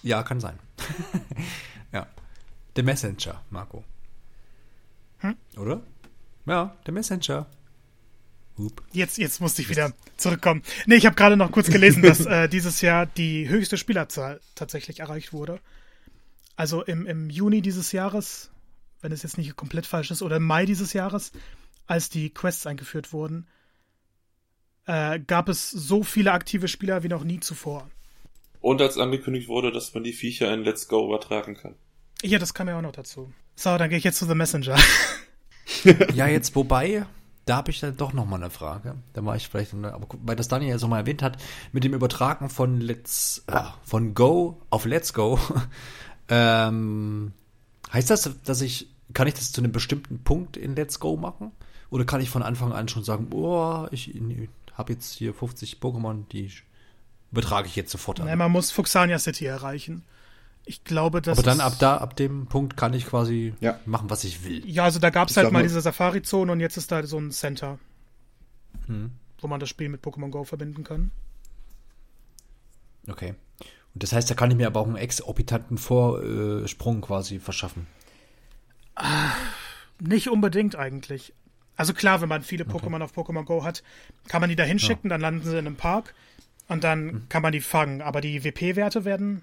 Ja, kann sein. ja. Der Messenger, Marco. Hm? Oder? Ja, der Messenger. Jetzt, jetzt musste ich wieder zurückkommen. Nee, ich habe gerade noch kurz gelesen, dass äh, dieses Jahr die höchste Spielerzahl tatsächlich erreicht wurde. Also im, im Juni dieses Jahres, wenn es jetzt nicht komplett falsch ist, oder im Mai dieses Jahres, als die Quests eingeführt wurden, äh, gab es so viele aktive Spieler wie noch nie zuvor. Und als angekündigt wurde, dass man die Viecher in Let's Go übertragen kann. Ja, das kam ja auch noch dazu. So, dann gehe ich jetzt zu The Messenger. ja, jetzt wobei, da habe ich dann doch noch mal eine Frage. Da war ich vielleicht, aber weil das Daniel ja so mal erwähnt hat, mit dem Übertragen von Let's, äh, von Go auf Let's Go, ähm, heißt das, dass ich, kann ich das zu einem bestimmten Punkt in Let's Go machen? Oder kann ich von Anfang an schon sagen, oh, ich habe jetzt hier 50 Pokémon, die übertrage ich jetzt sofort an? Nein, man muss Fuxania City erreichen. Ich glaube, das. Aber dann ab da, ab dem Punkt kann ich quasi ja. machen, was ich will. Ja, also da gab es halt mal diese Safari-Zone und jetzt ist da so ein Center, hm. wo man das Spiel mit Pokémon Go verbinden kann. Okay. Und das heißt, da kann ich mir aber auch einen exorbitanten Vorsprung quasi verschaffen. Ah, nicht unbedingt eigentlich. Also klar, wenn man viele okay. Pokémon auf Pokémon Go hat, kann man die da hinschicken, ja. dann landen sie in einem Park und dann hm. kann man die fangen. Aber die WP-Werte werden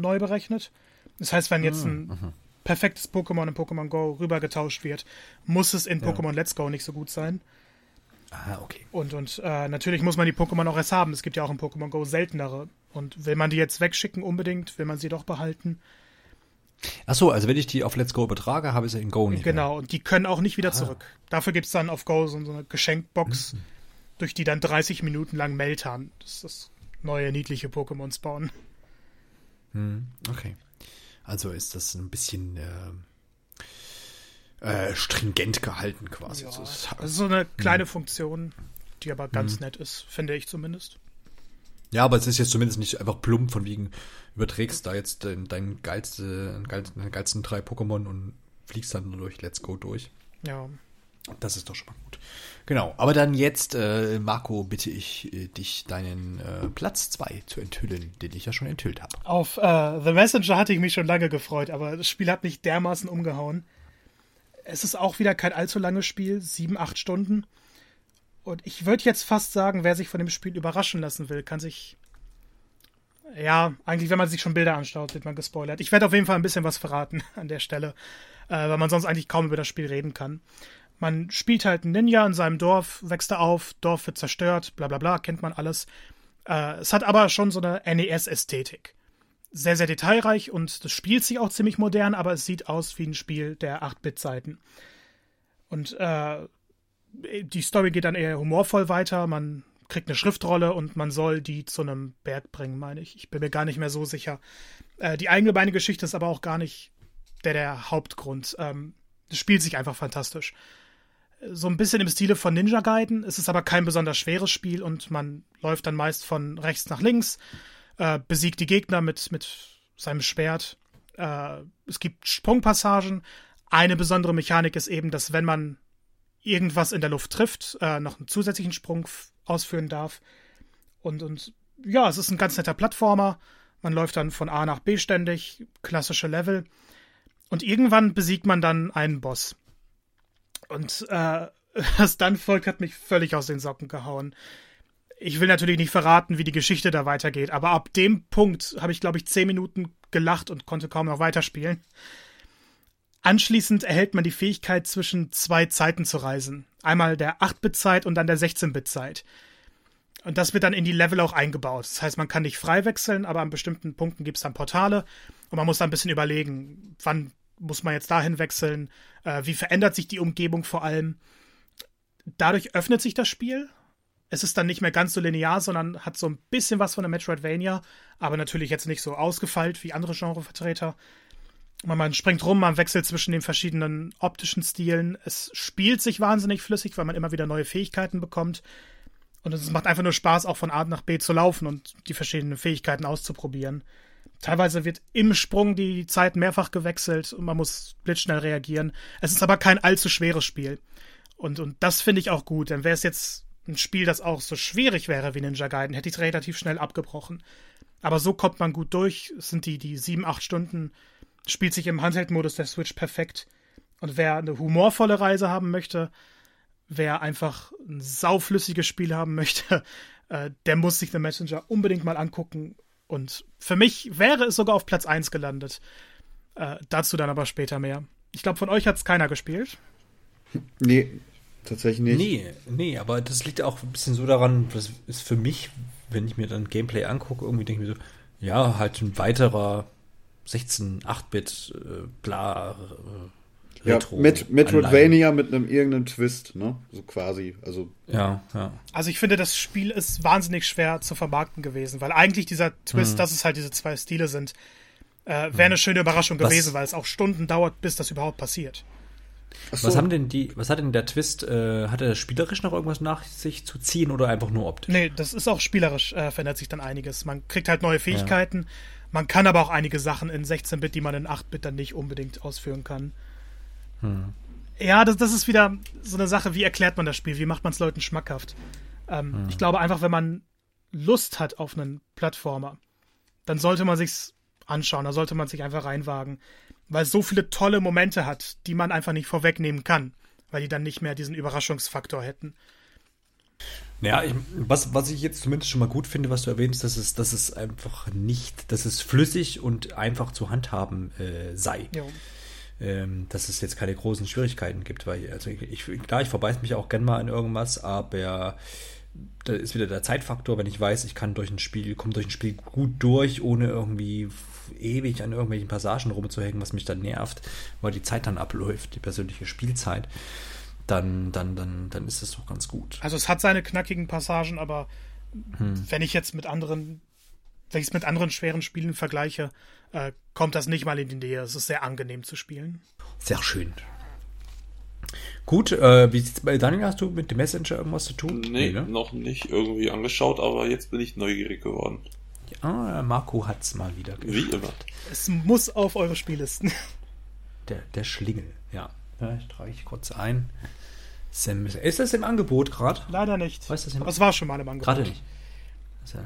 neu berechnet. Das heißt, wenn jetzt ah, ein mhm. perfektes Pokémon in Pokémon Go rübergetauscht wird, muss es in ja. Pokémon Let's Go nicht so gut sein. Ah, okay. Und, und äh, natürlich muss man die Pokémon auch erst haben. Es gibt ja auch in Pokémon Go seltenere. Und will man die jetzt wegschicken unbedingt, will man sie doch behalten. Ach so, also wenn ich die auf Let's Go übertrage, habe ich sie in Go nicht Genau, mehr. und die können auch nicht wieder ah. zurück. Dafür gibt es dann auf Go so, so eine Geschenkbox, mhm. durch die dann 30 Minuten lang Meltan, das ist das neue niedliche Pokémon spawnen. Hm, okay. Also ist das ein bisschen äh, äh, stringent gehalten quasi. Ja, das ist so eine kleine hm. Funktion, die aber ganz hm. nett ist, finde ich zumindest. Ja, aber es ist jetzt zumindest nicht einfach plump von wegen, überträgst da jetzt dein, dein geilste, deine geilsten drei Pokémon und fliegst dann durch Let's Go durch. Ja. Das ist doch schon mal gut. Genau, aber dann jetzt, äh, Marco, bitte ich äh, dich, deinen äh, Platz 2 zu enthüllen, den ich ja schon enthüllt habe. Auf äh, The Messenger hatte ich mich schon lange gefreut, aber das Spiel hat mich dermaßen umgehauen. Es ist auch wieder kein allzu langes Spiel, sieben, acht Stunden. Und ich würde jetzt fast sagen, wer sich von dem Spiel überraschen lassen will, kann sich. Ja, eigentlich, wenn man sich schon Bilder anschaut, wird man gespoilert. Ich werde auf jeden Fall ein bisschen was verraten an der Stelle, äh, weil man sonst eigentlich kaum über das Spiel reden kann. Man spielt halt einen Ninja in seinem Dorf, wächst er auf, Dorf wird zerstört, bla bla bla, kennt man alles. Äh, es hat aber schon so eine NES-Ästhetik. sehr, sehr detailreich und das spielt sich auch ziemlich modern, aber es sieht aus wie ein Spiel der 8-Bit-Zeiten. Und äh, die Story geht dann eher humorvoll weiter. Man kriegt eine Schriftrolle und man soll die zu einem Berg bringen, meine ich. Ich bin mir gar nicht mehr so sicher. Äh, die eigene Geschichte ist aber auch gar nicht der, der Hauptgrund. Ähm, das spielt sich einfach fantastisch. So ein bisschen im Stile von Ninja Gaiden. Es ist aber kein besonders schweres Spiel und man läuft dann meist von rechts nach links, äh, besiegt die Gegner mit, mit seinem Schwert. Äh, es gibt Sprungpassagen. Eine besondere Mechanik ist eben, dass wenn man irgendwas in der Luft trifft, äh, noch einen zusätzlichen Sprung ausführen darf. Und, und ja, es ist ein ganz netter Plattformer. Man läuft dann von A nach B ständig, klassische Level. Und irgendwann besiegt man dann einen Boss. Und äh, was dann folgt, hat mich völlig aus den Socken gehauen. Ich will natürlich nicht verraten, wie die Geschichte da weitergeht, aber ab dem Punkt habe ich, glaube ich, zehn Minuten gelacht und konnte kaum noch weiterspielen. Anschließend erhält man die Fähigkeit, zwischen zwei Zeiten zu reisen. Einmal der 8-Bit-Zeit und dann der 16-Bit-Zeit. Und das wird dann in die Level auch eingebaut. Das heißt, man kann nicht frei wechseln, aber an bestimmten Punkten gibt es dann Portale und man muss dann ein bisschen überlegen, wann muss man jetzt dahin wechseln, äh, wie verändert sich die Umgebung vor allem. Dadurch öffnet sich das Spiel. Es ist dann nicht mehr ganz so linear, sondern hat so ein bisschen was von der Metroidvania, aber natürlich jetzt nicht so ausgefeilt wie andere Genrevertreter. Man springt rum, man wechselt zwischen den verschiedenen optischen Stilen. Es spielt sich wahnsinnig flüssig, weil man immer wieder neue Fähigkeiten bekommt. Und es macht einfach nur Spaß, auch von A nach B zu laufen und die verschiedenen Fähigkeiten auszuprobieren. Teilweise wird im Sprung die Zeit mehrfach gewechselt und man muss blitzschnell reagieren. Es ist aber kein allzu schweres Spiel. Und, und das finde ich auch gut, denn wäre es jetzt ein Spiel, das auch so schwierig wäre wie Ninja Gaiden, hätte ich es relativ schnell abgebrochen. Aber so kommt man gut durch. Es sind die, die sieben, acht Stunden spielt sich im Handheld-Modus der Switch perfekt. Und wer eine humorvolle Reise haben möchte, wer einfach ein sauflüssiges Spiel haben möchte, äh, der muss sich The Messenger unbedingt mal angucken. Und für mich wäre es sogar auf Platz 1 gelandet. Äh, dazu dann aber später mehr. Ich glaube, von euch hat es keiner gespielt. Nee, tatsächlich nicht. Nee, nee, aber das liegt auch ein bisschen so daran, das ist für mich, wenn ich mir dann Gameplay angucke, irgendwie denke ich mir so, ja, halt ein weiterer 16, 8-Bit, äh, bla, äh, Retro. Ja, Met Metroidvania mit einem irgendeinem Twist, ne? So quasi. Also. Ja, ja. Also ich finde, das Spiel ist wahnsinnig schwer zu vermarkten gewesen, weil eigentlich dieser Twist, mhm. dass es halt diese zwei Stile sind, äh, wäre mhm. eine schöne Überraschung was? gewesen, weil es auch Stunden dauert, bis das überhaupt passiert. So. Was haben denn die, was hat denn der Twist, äh, hat er spielerisch noch irgendwas nach sich zu ziehen oder einfach nur optisch? Nee, das ist auch spielerisch, äh, verändert sich dann einiges. Man kriegt halt neue Fähigkeiten. Ja man kann aber auch einige Sachen in 16-Bit, die man in 8-Bit dann nicht unbedingt ausführen kann. Hm. Ja, das, das ist wieder so eine Sache, wie erklärt man das Spiel? Wie macht man es Leuten schmackhaft? Ähm, hm. Ich glaube einfach, wenn man Lust hat auf einen Plattformer, dann sollte man sich's anschauen, da sollte man sich einfach reinwagen, weil es so viele tolle Momente hat, die man einfach nicht vorwegnehmen kann, weil die dann nicht mehr diesen Überraschungsfaktor hätten. Ja, ich, was, was ich jetzt zumindest schon mal gut finde, was du erwähnst, dass es, dass es einfach nicht, dass es flüssig und einfach zu handhaben äh, sei. Ähm, dass es jetzt keine großen Schwierigkeiten gibt, weil, also ich, klar, ich verbeiß mich auch gern mal in irgendwas, aber da ist wieder der Zeitfaktor, wenn ich weiß, ich kann durch ein Spiel, komme durch ein Spiel gut durch, ohne irgendwie ewig an irgendwelchen Passagen rumzuhängen, was mich dann nervt, weil die Zeit dann abläuft, die persönliche Spielzeit dann, dann, dann, dann ist es doch ganz gut. Also es hat seine knackigen Passagen, aber hm. wenn ich jetzt mit anderen, wenn ich es mit anderen schweren Spielen vergleiche, äh, kommt das nicht mal in die Nähe. Es ist sehr angenehm zu spielen. Sehr schön. Gut, äh, wie sieht's bei Daniel? Hast du mit dem Messenger irgendwas zu tun? Nee, nee ne? noch nicht irgendwie angeschaut, aber jetzt bin ich neugierig geworden. Ja, Marco hat's mal wieder geschaut. Wie immer. Es muss auf eure Spiellisten. Der, der Schlingel, ja. ja ich trage ich kurz ein. Ist das im Angebot gerade? Leider nicht. Weißt du, Aber es war schon mal im Angebot. Gerade nicht.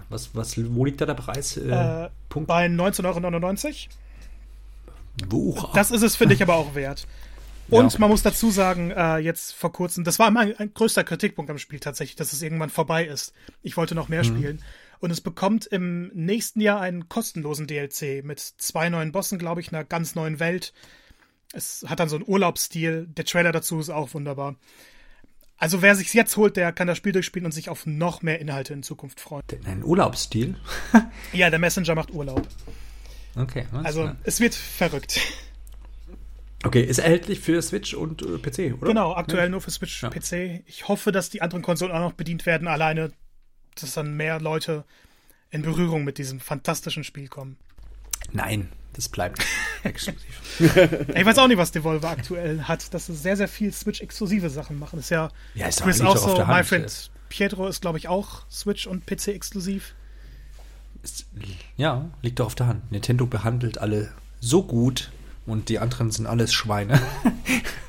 Was, was, wo liegt da der Preis? Äh, äh, Punkt? Bei 19,99 Euro. Das ist es, finde ich, aber auch wert. Und ja. man muss dazu sagen, äh, jetzt vor kurzem, das war mein ein größter Kritikpunkt am Spiel tatsächlich, dass es irgendwann vorbei ist. Ich wollte noch mehr mhm. spielen. Und es bekommt im nächsten Jahr einen kostenlosen DLC mit zwei neuen Bossen, glaube ich, einer ganz neuen Welt. Es hat dann so einen Urlaubsstil. Der Trailer dazu ist auch wunderbar. Also wer sich's jetzt holt, der kann das Spiel durchspielen und sich auf noch mehr Inhalte in Zukunft freuen. Ein Urlaubsstil? ja, der Messenger macht Urlaub. Okay. Also klar. es wird verrückt. Okay, ist erhältlich für Switch und äh, PC, oder? Genau, aktuell ja. nur für Switch, ja. PC. Ich hoffe, dass die anderen Konsolen auch noch bedient werden, alleine, dass dann mehr Leute in Berührung mit diesem fantastischen Spiel kommen. Nein, das bleibt exklusiv. ich weiß auch nicht, was Devolver aktuell hat, dass sie sehr, sehr viel Switch-exklusive Sachen machen. Ist ja, ja ist Chris auch so, My Friend Pietro ist, glaube ich, auch Switch und PC exklusiv. ja, liegt doch auf der Hand. Nintendo behandelt alle so gut und die anderen sind alles Schweine.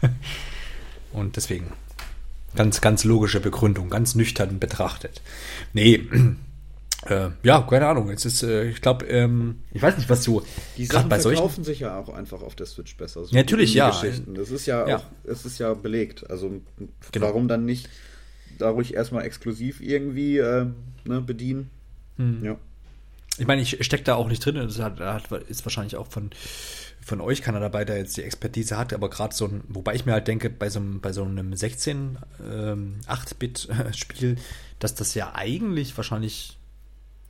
und deswegen ganz, ganz logische Begründung, ganz nüchtern betrachtet. Nee, äh, ja, keine Ahnung. Es ist, äh, ich glaube, ähm, ich weiß nicht, was so. Die Sachen bei solchen verkaufen sich ja auch einfach auf der Switch besser. So Natürlich, ja. Das ist ja, ja. Auch, es ist ja belegt. Also genau. warum dann nicht da ruhig erstmal exklusiv irgendwie äh, ne, bedienen? Hm. Ja. Ich meine, ich stecke da auch nicht drin. Das hat, hat, ist wahrscheinlich auch von, von euch keiner dabei, der jetzt die Expertise hat. Aber gerade so ein, wobei ich mir halt denke, bei so einem, bei so einem 16 ähm, 8-Bit-Spiel, dass das ja eigentlich wahrscheinlich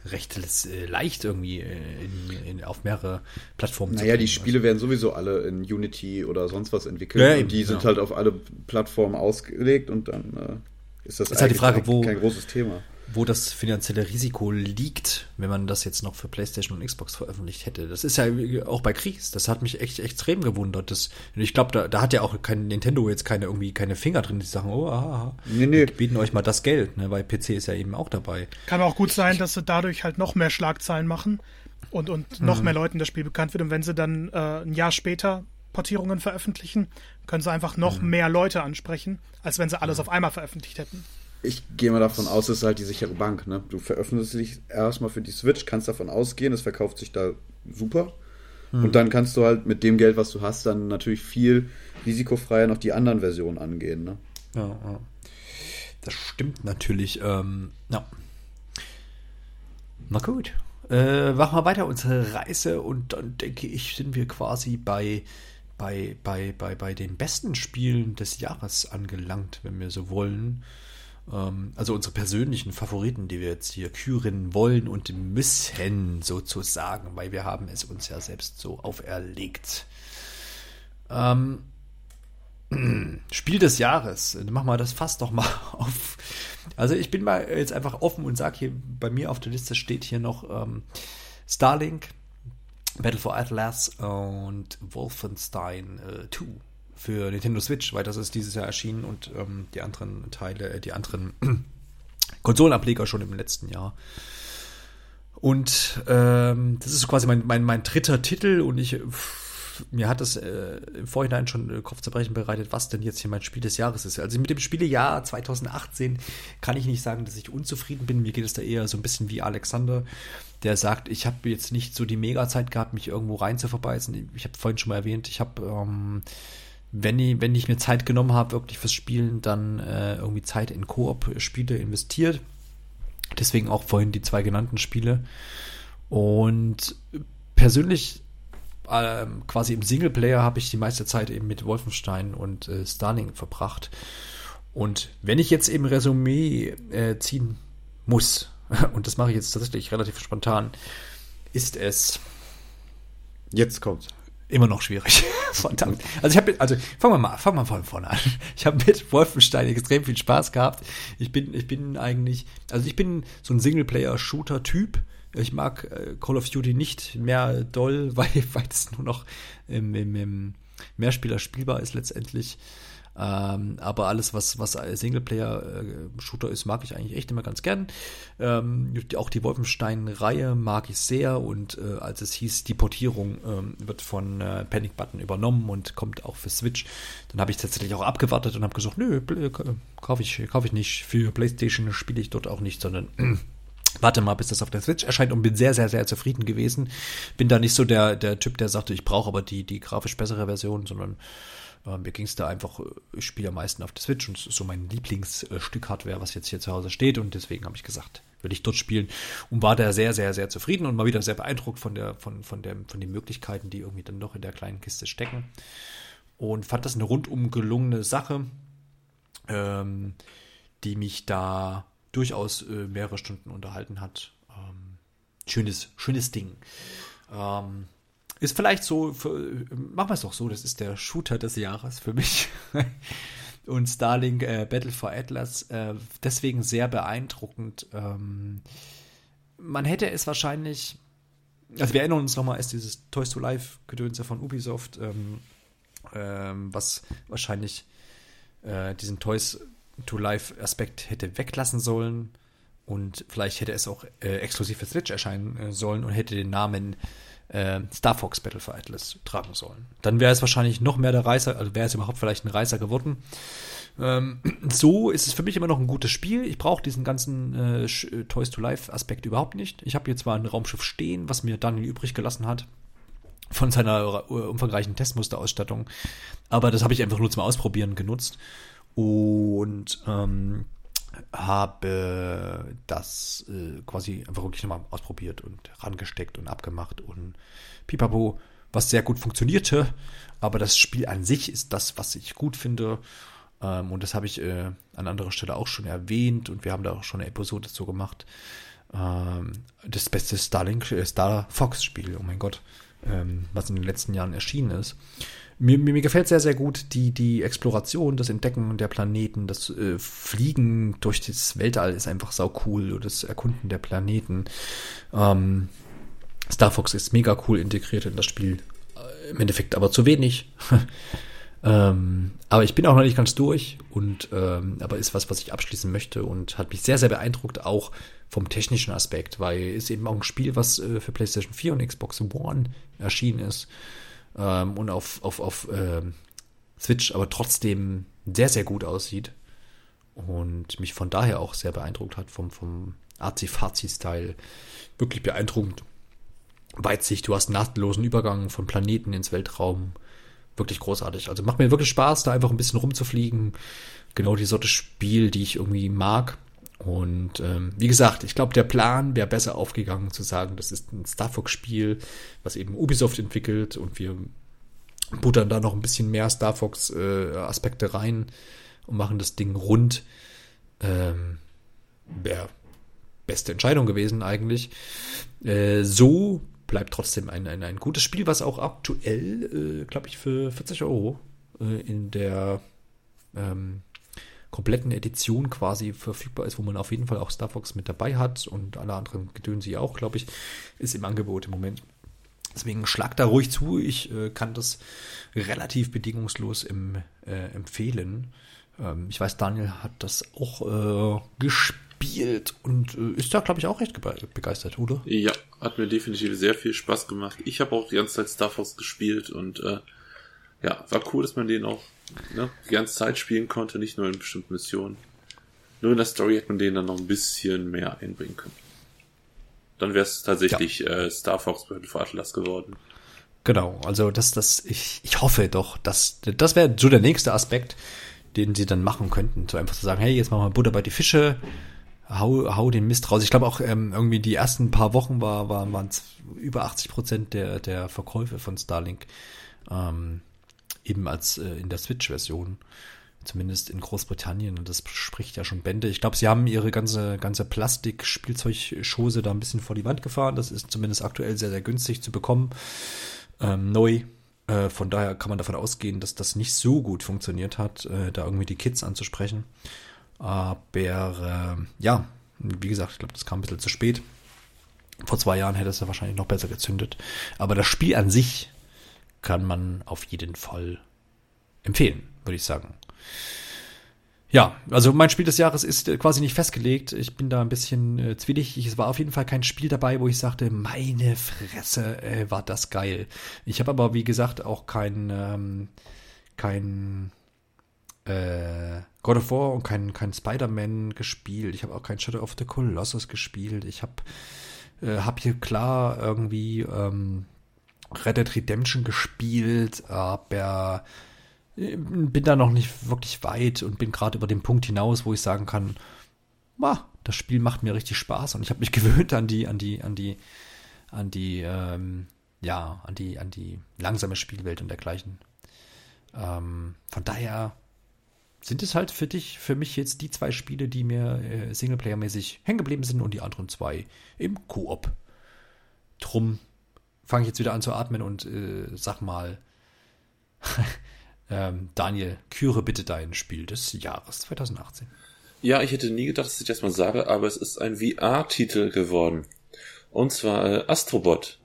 recht äh, leicht irgendwie äh, in, in, auf mehrere Plattformen naja, zu Naja, die Spiele also. werden sowieso alle in Unity oder sonst was entwickelt. Ja, und die sind ja. halt auf alle Plattformen ausgelegt und dann äh, ist das ist halt die Frage, wo, kein großes Thema wo das finanzielle Risiko liegt, wenn man das jetzt noch für PlayStation und Xbox veröffentlicht hätte. Das ist ja auch bei Kriegs, das hat mich echt extrem gewundert. Das, ich glaube, da, da hat ja auch kein Nintendo jetzt keine irgendwie keine Finger drin, die sagen, oh, aha, nee, nee. wir bieten euch mal das Geld, ne, weil PC ist ja eben auch dabei. Kann auch gut sein, dass sie dadurch halt noch mehr Schlagzeilen machen und, und noch hm. mehr Leuten das Spiel bekannt wird. Und wenn sie dann äh, ein Jahr später Portierungen veröffentlichen, können sie einfach noch hm. mehr Leute ansprechen, als wenn sie alles hm. auf einmal veröffentlicht hätten ich gehe mal davon aus, es ist halt die sichere Bank. Ne? Du veröffentlichst dich erstmal für die Switch, kannst davon ausgehen, es verkauft sich da super. Hm. Und dann kannst du halt mit dem Geld, was du hast, dann natürlich viel risikofreier noch die anderen Versionen angehen. Ne? Ja, ja. Das stimmt natürlich. Ähm, ja. Na gut. Äh, machen wir weiter unsere Reise und dann denke ich, sind wir quasi bei, bei, bei, bei, bei den besten Spielen des Jahres angelangt, wenn wir so wollen. Ähm, also unsere persönlichen Favoriten, die wir jetzt hier küren wollen und müssen sozusagen, weil wir haben es uns ja selbst so auferlegt. Ähm, Spiel des Jahres. Mach mal das Fass doch mal auf. Also ich bin mal jetzt einfach offen und sage hier, bei mir auf der Liste steht hier noch ähm, Starlink, Battle for Atlas und Wolfenstein äh, 2 für Nintendo Switch, weil das ist dieses Jahr erschienen und ähm, die anderen Teile, äh, die anderen Konsolenableger schon im letzten Jahr. Und ähm, das ist quasi mein, mein, mein dritter Titel und ich mir hat das äh, im Vorhinein schon äh, Kopfzerbrechen bereitet, was denn jetzt hier mein Spiel des Jahres ist. Also mit dem Spielejahr 2018 kann ich nicht sagen, dass ich unzufrieden bin. Mir geht es da eher so ein bisschen wie Alexander, der sagt, ich habe jetzt nicht so die Mega-Zeit gehabt, mich irgendwo rein zu verbeißen. Ich habe vorhin schon mal erwähnt, ich habe ähm, wenn ich, wenn ich mir Zeit genommen habe, wirklich fürs Spielen, dann äh, irgendwie Zeit in Koop-Spiele investiert. Deswegen auch vorhin die zwei genannten Spiele. Und persönlich, äh, quasi im Singleplayer, habe ich die meiste Zeit eben mit Wolfenstein und äh, Starling verbracht. Und wenn ich jetzt eben Resümee äh, ziehen muss, und das mache ich jetzt tatsächlich relativ spontan, ist es. Jetzt kommt's immer noch schwierig. Verdammt. Also ich habe, also fangen wir mal, fangen wir von vorne an. Ich habe mit Wolfenstein extrem viel Spaß gehabt. Ich bin, ich bin eigentlich, also ich bin so ein Singleplayer-Shooter-Typ. Ich mag äh, Call of Duty nicht mehr doll, weil, weil es nur noch im, im, im Mehrspieler spielbar ist letztendlich. Ähm, aber alles, was, was Singleplayer-Shooter ist, mag ich eigentlich echt immer ganz gern. Ähm, auch die Wolfenstein-Reihe mag ich sehr und äh, als es hieß, die Portierung ähm, wird von äh, Panic Button übernommen und kommt auch für Switch, dann habe ich tatsächlich auch abgewartet und habe gesagt, nö, kaufe ich, kauf ich nicht. Für PlayStation spiele ich dort auch nicht, sondern warte mal, bis das auf der Switch erscheint und bin sehr, sehr, sehr zufrieden gewesen. Bin da nicht so der, der Typ, der sagte, ich brauche aber die, die grafisch bessere Version, sondern äh, mir ging es da einfach, äh, ich spiele am meisten auf der Switch und so mein Lieblingsstück Hardware, was jetzt hier zu Hause steht. Und deswegen habe ich gesagt, will ich dort spielen und war da sehr, sehr, sehr zufrieden und mal wieder sehr beeindruckt von der, von, von der, von den Möglichkeiten, die irgendwie dann doch in der kleinen Kiste stecken. Und fand das eine rundum gelungene Sache, ähm, die mich da durchaus äh, mehrere Stunden unterhalten hat. Ähm, schönes, schönes Ding. Ähm, ist vielleicht so, für, machen wir es doch so, das ist der Shooter des Jahres für mich. Und Starlink äh, Battle for Atlas, äh, deswegen sehr beeindruckend. Ähm, man hätte es wahrscheinlich, also wir erinnern uns nochmal, ist dieses Toys to Life Gedönse von Ubisoft, ähm, ähm, was wahrscheinlich äh, diesen Toys to Life Aspekt hätte weglassen sollen und vielleicht hätte es auch äh, exklusiv für Switch erscheinen äh, sollen und hätte den Namen äh, Star Fox Battle for Atlas tragen sollen. Dann wäre es wahrscheinlich noch mehr der Reißer, also wäre es überhaupt vielleicht ein Reißer geworden. Ähm, so ist es für mich immer noch ein gutes Spiel. Ich brauche diesen ganzen äh, äh Toys to Life Aspekt überhaupt nicht. Ich habe hier zwar ein Raumschiff stehen, was mir Daniel übrig gelassen hat von seiner äh, umfangreichen Testmusterausstattung, aber das habe ich einfach nur zum Ausprobieren genutzt und ähm, habe das äh, quasi einfach wirklich nochmal ausprobiert und rangesteckt und abgemacht und pipapo, was sehr gut funktionierte. Aber das Spiel an sich ist das, was ich gut finde. Ähm, und das habe ich äh, an anderer Stelle auch schon erwähnt und wir haben da auch schon eine Episode dazu gemacht. Ähm, das beste Starlink, äh, Star Fox Spiel, oh mein Gott, ähm, was in den letzten Jahren erschienen ist. Mir, mir, mir, gefällt sehr, sehr gut die, die Exploration, das Entdecken der Planeten, das äh, Fliegen durch das Weltall ist einfach sau cool, das Erkunden der Planeten. Ähm, Star Fox ist mega cool integriert in das Spiel. Äh, Im Endeffekt aber zu wenig. ähm, aber ich bin auch noch nicht ganz durch und ähm, aber ist was, was ich abschließen möchte und hat mich sehr, sehr beeindruckt, auch vom technischen Aspekt, weil es eben auch ein Spiel, was äh, für PlayStation 4 und Xbox One erschienen ist ähm, und auf, auf, auf ähm, Switch aber trotzdem sehr, sehr gut aussieht und mich von daher auch sehr beeindruckt hat vom, vom Arzi-Fazi-Style. Wirklich beeindruckend. Weitsicht, du hast nahtlosen Übergang von Planeten ins Weltraum. Wirklich großartig. Also macht mir wirklich Spaß, da einfach ein bisschen rumzufliegen. Genau die Sorte Spiel, die ich irgendwie mag. Und ähm, wie gesagt, ich glaube, der Plan wäre besser aufgegangen zu sagen, das ist ein Star Fox-Spiel, was eben Ubisoft entwickelt und wir buttern da noch ein bisschen mehr Star Fox-Aspekte äh, rein und machen das Ding rund. Ähm, wäre beste Entscheidung gewesen eigentlich. Äh, so bleibt trotzdem ein, ein, ein gutes Spiel, was auch aktuell, äh, glaube ich, für 40 Euro äh, in der ähm, kompletten Edition quasi verfügbar ist, wo man auf jeden Fall auch Star Fox mit dabei hat und alle anderen Gedönse auch, glaube ich, ist im Angebot im Moment. Deswegen schlag da ruhig zu. Ich äh, kann das relativ bedingungslos im, äh, empfehlen. Ähm, ich weiß, Daniel hat das auch äh, gespielt und äh, ist da, glaube ich, auch recht begeistert, oder? Ja, hat mir definitiv sehr viel Spaß gemacht. Ich habe auch die ganze Zeit Star Fox gespielt und äh, ja, war cool, dass man den auch ne, die ganze Zeit spielen konnte, nicht nur in bestimmten Missionen. Nur in der Story hätte man den dann noch ein bisschen mehr einbringen können. Dann wäre es tatsächlich ja. äh, Star Fox Battle for Atlas geworden. Genau, also das, das, ich, ich hoffe doch, dass das wäre so der nächste Aspekt, den sie dann machen könnten. So einfach zu sagen, hey, jetzt machen wir Butter bei die Fische, hau, hau den Mist raus. Ich glaube auch ähm, irgendwie die ersten paar Wochen war, war, waren es über 80 Prozent der, der Verkäufe von Starlink. Ähm, eben als äh, in der Switch-Version. Zumindest in Großbritannien. Und das spricht ja schon Bände. Ich glaube, sie haben ihre ganze, ganze Plastik-Spielzeugschose da ein bisschen vor die Wand gefahren. Das ist zumindest aktuell sehr, sehr günstig zu bekommen. Ähm, neu. Äh, von daher kann man davon ausgehen, dass das nicht so gut funktioniert hat, äh, da irgendwie die Kids anzusprechen. Aber äh, ja, wie gesagt, ich glaube, das kam ein bisschen zu spät. Vor zwei Jahren hätte es ja wahrscheinlich noch besser gezündet. Aber das Spiel an sich kann man auf jeden Fall empfehlen, würde ich sagen. Ja, also mein Spiel des Jahres ist äh, quasi nicht festgelegt. Ich bin da ein bisschen äh, zwielig. Es war auf jeden Fall kein Spiel dabei, wo ich sagte, meine Fresse, äh, war das geil. Ich habe aber, wie gesagt, auch kein, ähm, kein äh, God of War und kein, kein Spider-Man gespielt. Ich habe auch kein Shadow of the Colossus gespielt. Ich habe äh, hab hier klar irgendwie ähm, Red Dead Redemption gespielt, aber äh, bin da noch nicht wirklich weit und bin gerade über den Punkt hinaus, wo ich sagen kann, bah, das Spiel macht mir richtig Spaß und ich habe mich gewöhnt an die, an die, an die, an die, ähm, ja, an die, an die langsame Spielwelt und dergleichen. Ähm, von daher sind es halt für dich, für mich jetzt die zwei Spiele, die mir äh, Singleplayer-mäßig hängen geblieben sind und die anderen zwei im Koop. Drum fange ich jetzt wieder an zu atmen und äh, sag mal, ähm, Daniel, küre bitte dein Spiel des Jahres 2018. Ja, ich hätte nie gedacht, dass ich das mal sage, aber es ist ein VR-Titel geworden. Und zwar äh, Astrobot.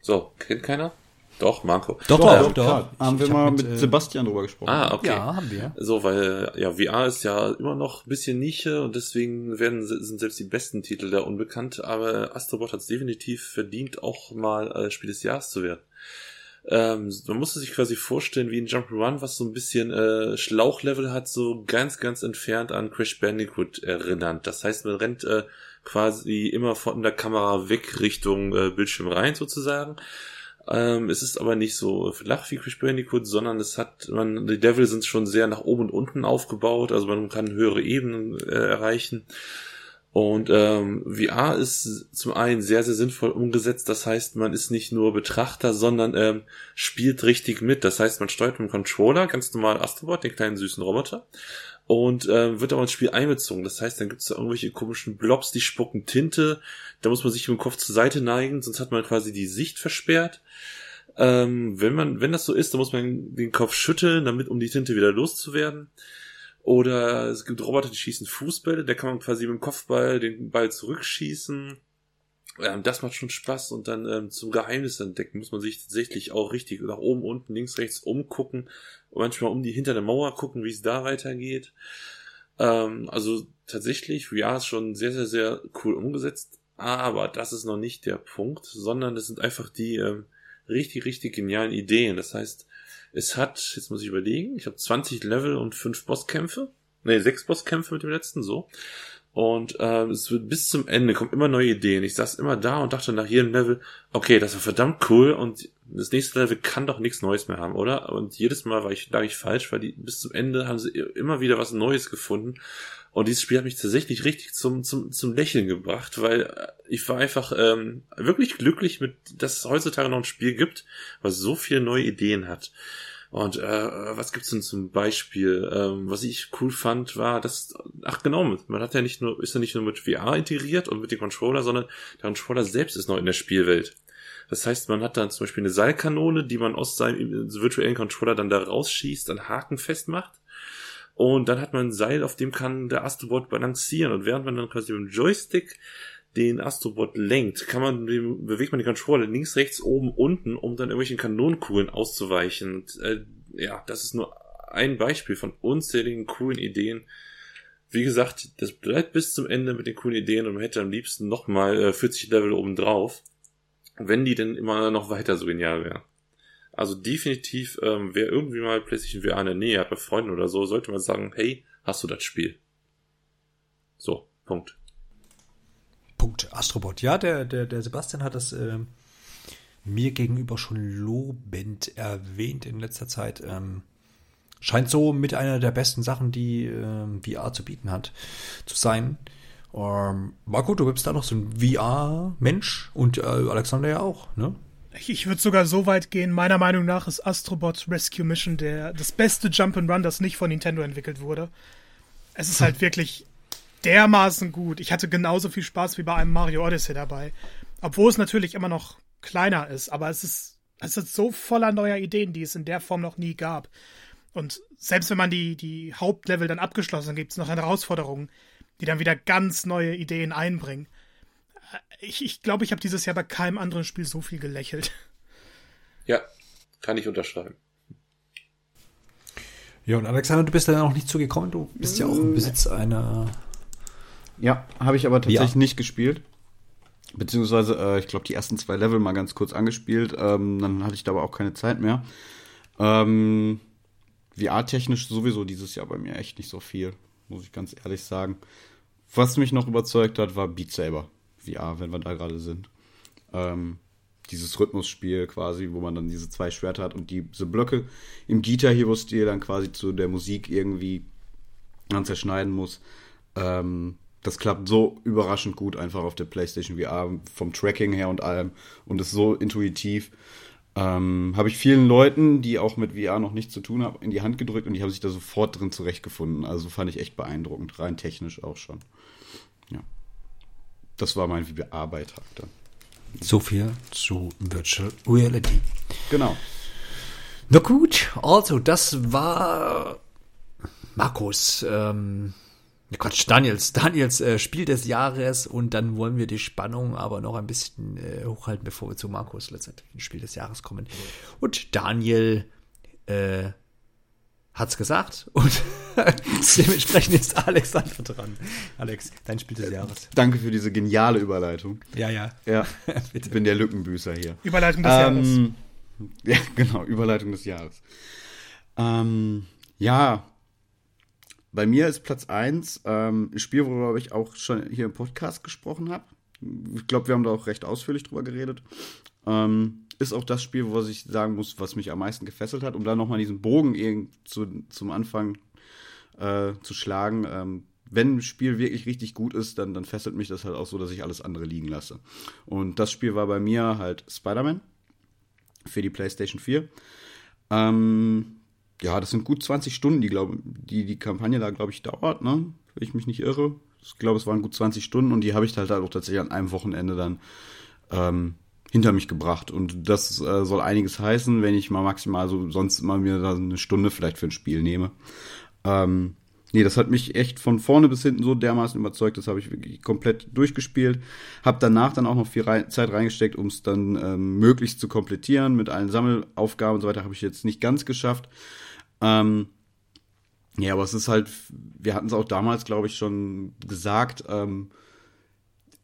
So, kennt keiner? Doch, Marco. Doch, Doch, doch, doch. doch. Haben wir Ich mal hab mit, äh, Sebastian drüber gesprochen. Ah, okay. Ja, haben wir. So, weil ja VR ist ja immer noch ein bisschen Nische und deswegen werden sind selbst die besten Titel da unbekannt, aber Astrobot hat es definitiv verdient, auch mal äh, Spiel des Jahres zu werden. Ähm, man musste sich quasi vorstellen wie ein Jump'n'Run, was so ein bisschen äh, Schlauchlevel hat, so ganz, ganz entfernt an Crash Bandicoot erinnert. Das heißt, man rennt äh, quasi immer von der Kamera weg Richtung äh, Bildschirm rein sozusagen. Ähm, es ist aber nicht so flach wie Crash Bandicoot, sondern es hat, man, die Level sind schon sehr nach oben und unten aufgebaut, also man kann höhere Ebenen äh, erreichen. Und ähm, VR ist zum einen sehr, sehr sinnvoll umgesetzt. Das heißt, man ist nicht nur Betrachter, sondern ähm, spielt richtig mit. Das heißt, man steuert mit dem Controller, ganz normal Astrobot, den kleinen süßen Roboter, und ähm, wird aber ins Spiel einbezogen. Das heißt, dann gibt es da irgendwelche komischen Blobs, die spucken Tinte. Da muss man sich dem Kopf zur Seite neigen, sonst hat man quasi die Sicht versperrt. Ähm, wenn man, wenn das so ist, dann muss man den Kopf schütteln, damit um die Tinte wieder loszuwerden. Oder es gibt Roboter, die schießen Fußbälle, da kann man quasi mit dem Kopfball den Ball zurückschießen. Ähm, das macht schon Spaß und dann ähm, zum Geheimnis entdecken muss man sich tatsächlich auch richtig nach oben, unten, links, rechts umgucken und manchmal um die hinter der Mauer gucken, wie es da weitergeht. Ähm, also tatsächlich, VR ist schon sehr, sehr, sehr cool umgesetzt, aber das ist noch nicht der Punkt, sondern das sind einfach die ähm, richtig, richtig genialen Ideen. Das heißt, es hat, jetzt muss ich überlegen, ich habe 20 Level und 5 Bosskämpfe. Ne, 6 Bosskämpfe mit dem letzten, so. Und ähm, es wird bis zum Ende, kommen immer neue Ideen. Ich saß immer da und dachte nach jedem Level, okay, das war verdammt cool und das nächste Level kann doch nichts Neues mehr haben, oder? Und jedes Mal war ich, lag ich falsch, weil die bis zum Ende haben sie immer wieder was Neues gefunden. Und dieses Spiel hat mich tatsächlich richtig zum, zum, zum Lächeln gebracht, weil äh, ich war einfach ähm, wirklich glücklich mit, dass es heutzutage noch ein Spiel gibt, was so viele neue Ideen hat. Und äh, was gibt's denn zum Beispiel? Ähm, was ich cool fand, war, dass, ach genau, man hat ja nicht nur, ist ja nicht nur mit VR integriert und mit dem Controller, sondern der Controller selbst ist noch in der Spielwelt. Das heißt, man hat dann zum Beispiel eine Seilkanone, die man aus seinem virtuellen Controller dann da rausschießt, an Haken festmacht. Und dann hat man ein Seil, auf dem kann der Astrobot balancieren. Und während man dann quasi mit dem Joystick den Astrobot lenkt, kann man, bewegt man die Controller links, rechts, oben, unten, um dann irgendwelchen Kanonenkugeln auszuweichen. Und, äh, ja, das ist nur ein Beispiel von unzähligen coolen Ideen. Wie gesagt, das bleibt bis zum Ende mit den coolen Ideen und man hätte am liebsten nochmal äh, 40 Level oben drauf, wenn die denn immer noch weiter so genial wären. Also definitiv, ähm, wer irgendwie mal PlayStation VR in der Nähe hat, bei Freunden oder so, sollte man sagen, hey, hast du das Spiel? So, Punkt. Punkt. Astrobot. Ja, der, der, der Sebastian hat das äh, mir gegenüber schon lobend erwähnt in letzter Zeit. Ähm, scheint so mit einer der besten Sachen, die äh, VR zu bieten hat, zu sein. Ähm, Marco, du bist da noch so ein VR-Mensch und äh, Alexander ja auch, ne? Ich würde sogar so weit gehen, meiner Meinung nach ist Astrobot Rescue Mission der, das beste Jump'n'Run, das nicht von Nintendo entwickelt wurde. Es ist halt wirklich dermaßen gut. Ich hatte genauso viel Spaß wie bei einem Mario Odyssey dabei. Obwohl es natürlich immer noch kleiner ist, aber es ist, es ist so voller neuer Ideen, die es in der Form noch nie gab. Und selbst wenn man die, die Hauptlevel dann abgeschlossen hat, gibt es noch Herausforderungen, die dann wieder ganz neue Ideen einbringen. Ich glaube, ich, glaub, ich habe dieses Jahr bei keinem anderen Spiel so viel gelächelt. Ja, kann ich unterschreiben. Ja, und Alexander, du bist da noch nicht zugekommen. Du bist ja auch im Besitz einer. Ja, habe ich aber tatsächlich Ja. nicht gespielt. Beziehungsweise, äh, ich glaube, die ersten zwei Level mal ganz kurz angespielt. Ähm, dann hatte ich da aber auch keine Zeit mehr. Ähm, VR-technisch sowieso dieses Jahr bei mir echt nicht so viel, muss ich ganz ehrlich sagen. Was mich noch überzeugt hat, war Beat Saber VR, wenn wir da gerade sind. Ähm, dieses Rhythmusspiel quasi, wo man dann diese zwei Schwerter hat und die, diese Blöcke im Guitar Hero-Stil dann quasi zu der Musik irgendwie dann zerschneiden muss. Ähm, das klappt so überraschend gut einfach auf der PlayStation VR vom Tracking her und allem und ist so intuitiv. Ähm, habe ich vielen Leuten, die auch mit VR noch nichts zu tun haben, in die Hand gedrückt und die haben sich da sofort drin zurechtgefunden. Also fand ich echt beeindruckend, rein technisch auch schon. Ja. Das war mein VR-Beitrag dann. So viel zu Virtual Reality. Genau. Na gut, also das war Markus, ähm, Quatsch, Daniels, Daniels äh, Spiel des Jahres und dann wollen wir die Spannung aber noch ein bisschen äh, hochhalten, bevor wir zu Markus letztendlich ein Spiel des Jahres kommen. Und Daniel äh, hat's gesagt und dementsprechend ist Alexander dran. Alex, dein Spiel des Jahres. Danke für diese geniale Überleitung. Ja, ja. Ja, ich bin der Lückenbüßer hier. Überleitung des Jahres. Ähm, ja, genau, Überleitung des Jahres. Ähm, ja, bei mir ist Platz 1 ähm, ein Spiel, worüber ich auch schon hier im Podcast gesprochen habe. Ich glaube, wir haben da auch recht ausführlich drüber geredet. Ähm, ist auch das Spiel, was ich sagen muss, was mich am meisten gefesselt hat, um da nochmal diesen Bogen zu, zum Anfang äh, zu schlagen. Ähm, wenn ein Spiel wirklich richtig gut ist, dann, dann fesselt mich das halt auch so, dass ich alles andere liegen lasse. Und das Spiel war bei mir halt Spider-Man für die PlayStation 4. Ähm, ja, das sind gut 20 Stunden, die, glaub, die, die Kampagne da, glaube ich, dauert, ne? Wenn ich mich nicht irre. Ich glaube, es waren gut 20 Stunden und die habe ich halt auch tatsächlich an einem Wochenende dann ähm, hinter mich gebracht. Und das äh, soll einiges heißen, wenn ich mal maximal so sonst immer mir da eine Stunde vielleicht für ein Spiel nehme. Ähm, nee, das hat mich echt von vorne bis hinten so dermaßen überzeugt, das habe ich wirklich komplett durchgespielt. Habe danach dann auch noch viel rein, Zeit reingesteckt, um es dann ähm, möglichst zu komplettieren mit allen Sammelaufgaben und so weiter. Habe ich jetzt nicht ganz geschafft. Ähm, ja, aber es ist halt, wir hatten es auch damals, glaube ich, schon gesagt, ähm,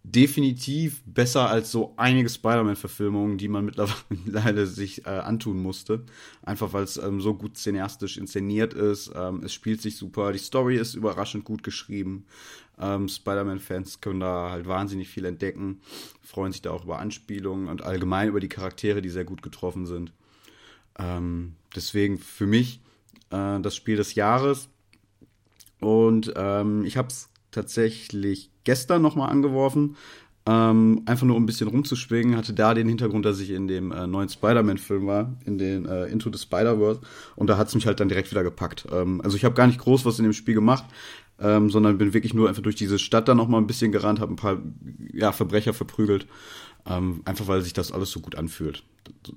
definitiv besser als so einige Spider-Man-Verfilmungen, die man mittlerweile sich äh, antun musste. Einfach weil es ähm, so gut cineastisch inszeniert ist. Ähm, es spielt sich super. Die Story ist überraschend gut geschrieben. Ähm, Spider-Man-Fans können da halt wahnsinnig viel entdecken, freuen sich da auch über Anspielungen und allgemein über die Charaktere, die sehr gut getroffen sind. Ähm, deswegen für mich äh, das Spiel des Jahres. Und ähm, ich habe es tatsächlich gestern nochmal angeworfen. Ähm, einfach nur um ein bisschen rumzuschwingen, hatte da den Hintergrund, dass ich in dem äh, neuen Spider-Man-Film war, in den äh, Into the Spider-Verse, und da hat es mich halt dann direkt wieder gepackt. Ähm, also ich habe gar nicht groß was in dem Spiel gemacht, ähm, sondern bin wirklich nur einfach durch diese Stadt dann nochmal ein bisschen gerannt, habe ein paar ja, Verbrecher verprügelt, ähm, einfach weil sich das alles so gut anfühlt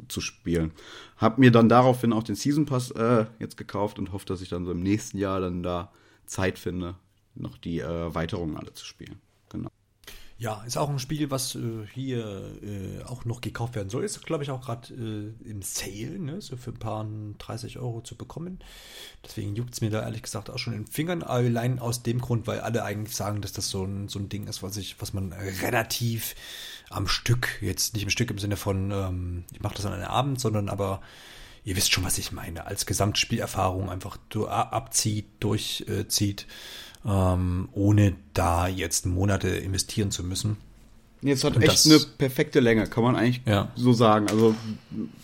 zu spielen. Hab mir dann daraufhin auch den Season Pass äh, jetzt gekauft und hoffe, dass ich dann so im nächsten Jahr dann da Zeit finde, noch die Erweiterungen alle zu spielen. Genau. Ja, ist auch ein Spiel, was äh, hier äh, auch noch gekauft werden soll. Ist, glaube ich, auch gerade äh, im Sale, ne? so für ein paar 30 Euro zu bekommen. Deswegen juckt es mir da ehrlich gesagt auch schon in den Fingern. Allein aus dem Grund, weil alle eigentlich sagen, dass das so ein, so ein Ding ist, was, ich, was man relativ am Stück, jetzt nicht im Stück im Sinne von, ähm, ich mache das an einem Abend, sondern aber ihr wisst schon, was ich meine, als Gesamtspielerfahrung einfach abzieht, durchzieht, ähm, ohne da jetzt Monate investieren zu müssen. Jetzt hat echt das, eine perfekte Länge, kann man eigentlich ja. so sagen. Also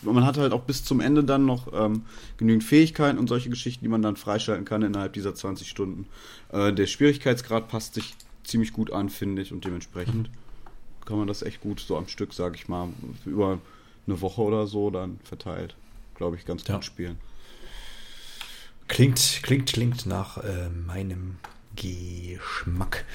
man hat halt auch bis zum Ende dann noch ähm, genügend Fähigkeiten und solche Geschichten, die man dann freischalten kann innerhalb dieser 20 Stunden. Äh, der Schwierigkeitsgrad passt sich ziemlich gut an, finde ich, und dementsprechend mhm. Kann man das echt gut so am Stück, sage ich mal, über eine Woche oder so dann verteilt, glaube ich, ganz ja. gut spielen. Klingt, klingt, klingt nach äh, meinem Geschmack.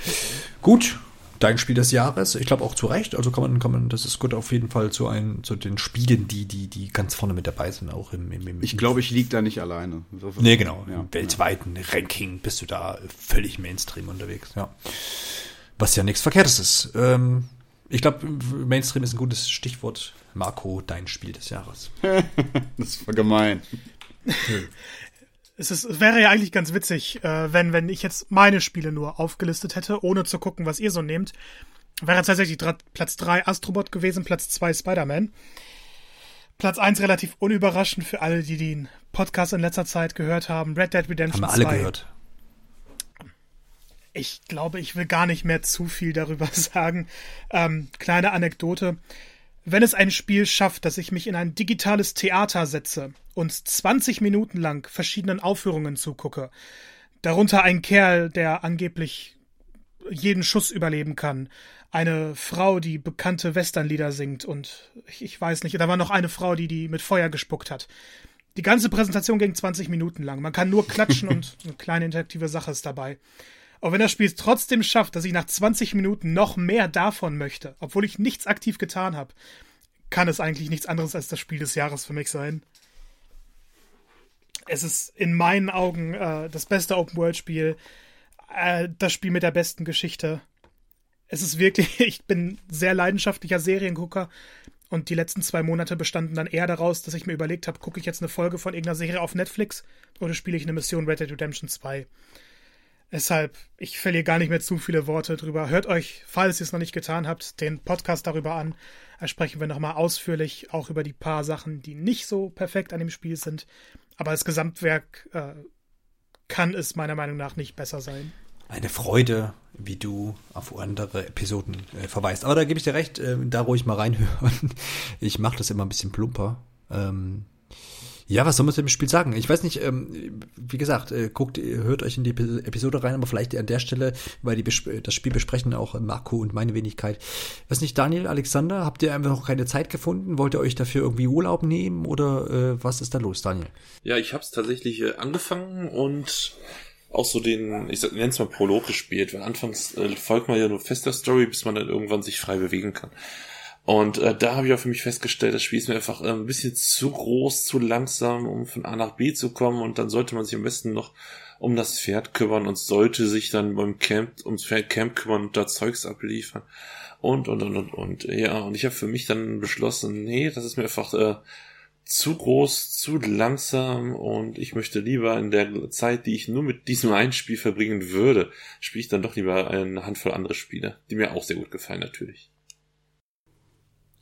Gut, dein Spiel des Jahres. Ich glaube auch zu Recht. Also kann man, kann man, das ist gut auf jeden Fall zu, ein, zu den Spielen, die, die, die ganz vorne mit dabei sind, auch im, im, im Ich glaube, ich liege da nicht alleine. Nee, genau. Ja, Im weltweiten ja. Ranking bist du da völlig Mainstream unterwegs, ja. Was ja nichts Verkehrtes ist. Ähm, ich glaube, Mainstream ist ein gutes Stichwort. Marco, dein Spiel des Jahres. das war gemein. es, ist, es wäre ja eigentlich ganz witzig, äh, wenn, wenn ich jetzt meine Spiele nur aufgelistet hätte, ohne zu gucken, was ihr so nehmt. Wäre tatsächlich Platz 3 Astrobot gewesen, Platz 2 Spider-Man. Platz 1 relativ unüberraschend für alle, die den Podcast in letzter Zeit gehört haben. Red Dead Redemption haben wir alle 2. gehört. Ich glaube, ich will gar nicht mehr zu viel darüber sagen. Ähm, kleine Anekdote. Wenn es ein Spiel schafft, dass ich mich in ein digitales Theater setze und 20 Minuten lang verschiedenen Aufführungen zugucke, darunter ein Kerl, der angeblich jeden Schuss überleben kann, eine Frau, die bekannte Westernlieder singt und ich, ich weiß nicht, da war noch eine Frau, die die mit Feuer gespuckt hat. Die ganze Präsentation ging 20 Minuten lang. Man kann nur klatschen und eine kleine interaktive Sache ist dabei. Auch wenn das Spiel es trotzdem schafft, dass ich nach 20 Minuten noch mehr davon möchte, obwohl ich nichts aktiv getan habe, kann es eigentlich nichts anderes als das Spiel des Jahres für mich sein. Es ist in meinen Augen äh, das beste Open-World-Spiel, äh, das Spiel mit der besten Geschichte. Es ist wirklich, ich bin sehr leidenschaftlicher Seriengucker und die letzten zwei Monate bestanden dann eher daraus, dass ich mir überlegt habe, gucke ich jetzt eine Folge von irgendeiner Serie auf Netflix oder spiele ich eine Mission Red Dead Redemption 2. Deshalb, ich verliere gar nicht mehr zu viele Worte drüber. Hört euch, falls ihr es noch nicht getan habt, den Podcast darüber an. Da sprechen wir nochmal ausführlich auch über die paar Sachen, die nicht so perfekt an dem Spiel sind. Aber als Gesamtwerk äh, kann es meiner Meinung nach nicht besser sein. Eine Freude, wie du auf andere Episoden äh, verweist. Aber da gebe ich dir recht, äh, da ruhig mal reinhören. Ich mache das immer ein bisschen plumper. Ähm, ja, was soll man zu dem Spiel sagen? Ich weiß nicht, ähm, wie gesagt, äh, guckt, hört euch in die Episode rein, aber vielleicht an der Stelle, weil die das Spiel besprechen auch Marco und meine Wenigkeit. Weiß nicht, Daniel, Alexander, habt ihr einfach noch keine Zeit gefunden? Wollt ihr euch dafür irgendwie Urlaub nehmen oder äh, was ist da los, Daniel? Ja, ich habe es tatsächlich äh, angefangen und auch so den, ich nenne es mal Prolog gespielt, weil anfangs äh, folgt man ja nur fester Story, bis man dann irgendwann sich frei bewegen kann. Und äh, da habe ich auch für mich festgestellt, das Spiel ist mir einfach äh, ein bisschen zu groß, zu langsam, um von A nach B zu kommen. Und dann sollte man sich am besten noch um das Pferd kümmern und sollte sich dann beim Camp ums Pferd Camp kümmern und da Zeugs abliefern. Und, und, und, und, und. Ja, und ich habe für mich dann beschlossen, nee, das ist mir einfach äh, zu groß, zu langsam und ich möchte lieber in der Zeit, die ich nur mit diesem einen Spiel verbringen würde, spiele ich dann doch lieber eine Handvoll andere Spiele, die mir auch sehr gut gefallen natürlich.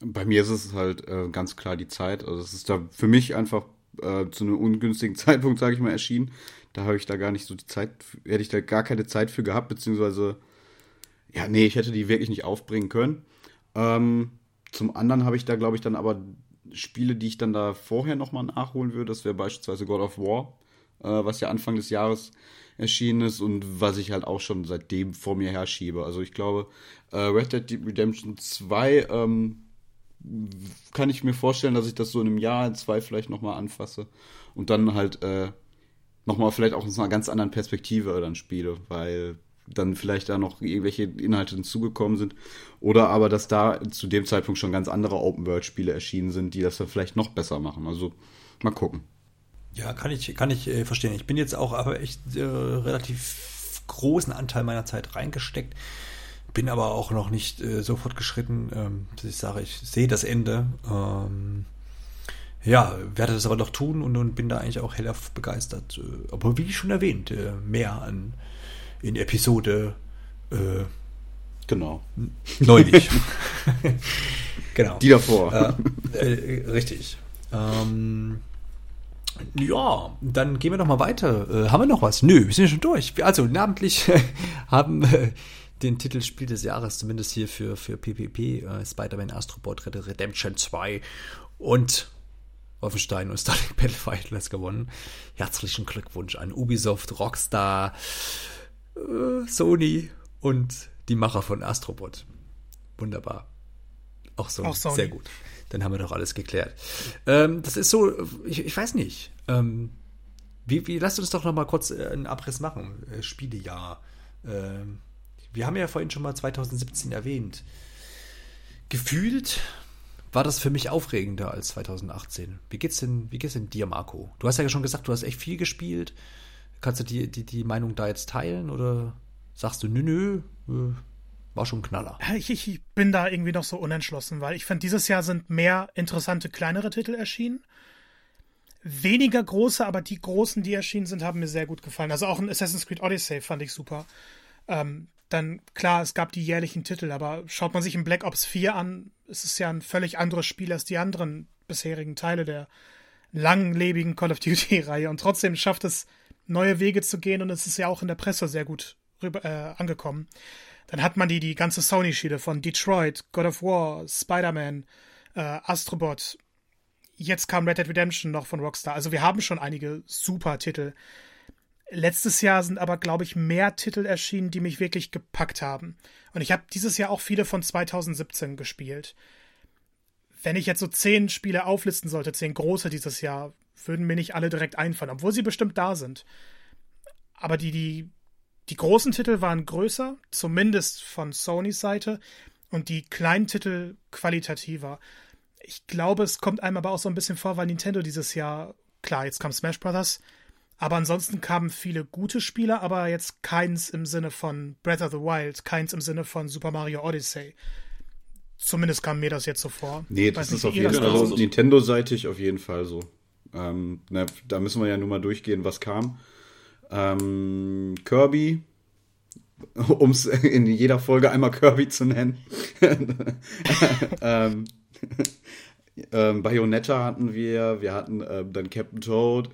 Bei mir ist es halt äh, ganz klar die Zeit. Also es ist da für mich einfach äh, zu einem ungünstigen Zeitpunkt, sage ich mal, erschienen. Da habe ich da gar nicht so die Zeit, hätte ich da gar keine Zeit für gehabt, beziehungsweise, ja, nee, ich hätte die wirklich nicht aufbringen können. Ähm, zum anderen habe ich da, glaube ich, dann aber Spiele, die ich dann da vorher nochmal nachholen würde. Das wäre beispielsweise God of War, äh, was ja Anfang des Jahres erschienen ist und was ich halt auch schon seitdem vor mir herschiebe. Also ich glaube, äh, Red Dead Redemption 2 ähm, kann ich mir vorstellen, dass ich das so in einem Jahr, zwei vielleicht nochmal anfasse und dann halt äh, nochmal vielleicht auch aus einer ganz anderen Perspektive dann spiele, weil dann vielleicht da noch irgendwelche Inhalte hinzugekommen sind. Oder aber, dass da zu dem Zeitpunkt schon ganz andere Open-World-Spiele erschienen sind, die das dann vielleicht noch besser machen. Also mal gucken. Ja, kann ich, kann ich äh, verstehen. Ich bin jetzt auch aber echt äh, relativ großen Anteil meiner Zeit reingesteckt. Bin aber auch noch nicht äh, so fortgeschritten, ähm, dass ich sage, ich sehe das Ende. Ähm, ja, werde das aber noch tun und, und bin da eigentlich auch hellauf begeistert. Äh, aber wie schon erwähnt, äh, mehr an in Episode äh, genau neulich. genau. Die davor. Äh, äh, richtig. Ähm, ja, dann gehen wir noch mal weiter. Äh, haben wir noch was? Nö, wir sind schon durch. Also namentlich haben äh, den Titel Spiel des Jahres, zumindest hier für, für PPP, äh, Spider-Man Astrobot Redemption 2 und Wolfenstein und Starlink Battlefighters gewonnen. Herzlichen Glückwunsch an Ubisoft, Rockstar, äh, Sony und die Macher von Astrobot. Wunderbar. Auch so Auch sehr gut. Dann haben wir doch alles geklärt. Ähm, das ist so, ich, ich weiß nicht. Ähm, wie, wie, lasst uns doch noch mal kurz äh, einen Abriss machen. Äh, Spielejahr. Ähm, wir haben ja vorhin schon mal 2017 erwähnt. Gefühlt war das für mich aufregender als 2018. Wie geht's denn, wie geht's denn dir, Marco? Du hast ja schon gesagt, du hast echt viel gespielt. Kannst du die, die, die Meinung da jetzt teilen oder sagst du, nö, nö, äh, war schon ein Knaller? Ich, ich bin da irgendwie noch so unentschlossen, weil ich finde, dieses Jahr sind mehr interessante kleinere Titel erschienen. Weniger große, aber die großen, die erschienen sind, haben mir sehr gut gefallen. Also auch ein Assassin's Creed Odyssey fand ich super. Ähm, dann, klar, es gab die jährlichen Titel, aber schaut man sich in Black Ops 4 an, es ist ja ein völlig anderes Spiel als die anderen bisherigen Teile der langlebigen Call of Duty-Reihe. Und trotzdem schafft es neue Wege zu gehen und es ist ja auch in der Presse sehr gut rüber, äh, angekommen. Dann hat man die, die ganze Sony-Schiene von Detroit, God of War, Spider-Man, äh, Astrobot. Jetzt kam Red Dead Redemption noch von Rockstar. Also wir haben schon einige super Titel. Letztes Jahr sind aber, glaube ich, mehr Titel erschienen, die mich wirklich gepackt haben. Und ich habe dieses Jahr auch viele von 2017 gespielt. Wenn ich jetzt so zehn Spiele auflisten sollte, zehn große dieses Jahr, würden mir nicht alle direkt einfallen, obwohl sie bestimmt da sind. Aber die, die die großen Titel waren größer, zumindest von Sonys Seite, und die kleinen Titel qualitativer. Ich glaube, es kommt einem aber auch so ein bisschen vor, weil Nintendo dieses Jahr, klar, jetzt kam Smash Brothers, aber ansonsten kamen viele gute Spiele, aber jetzt keins im Sinne von Breath of the Wild, keins im Sinne von Super Mario Odyssey. Zumindest kam mir das jetzt so vor. Nee, das ist auf jeden Fall so. Also Nintendo-seitig auf jeden Fall so. Ähm, na, da müssen wir ja nur mal durchgehen, was kam. Ähm, Kirby, um es in jeder Folge einmal Kirby zu nennen. ähm, ähm, Bayonetta hatten wir, wir hatten ähm, dann Captain Toad.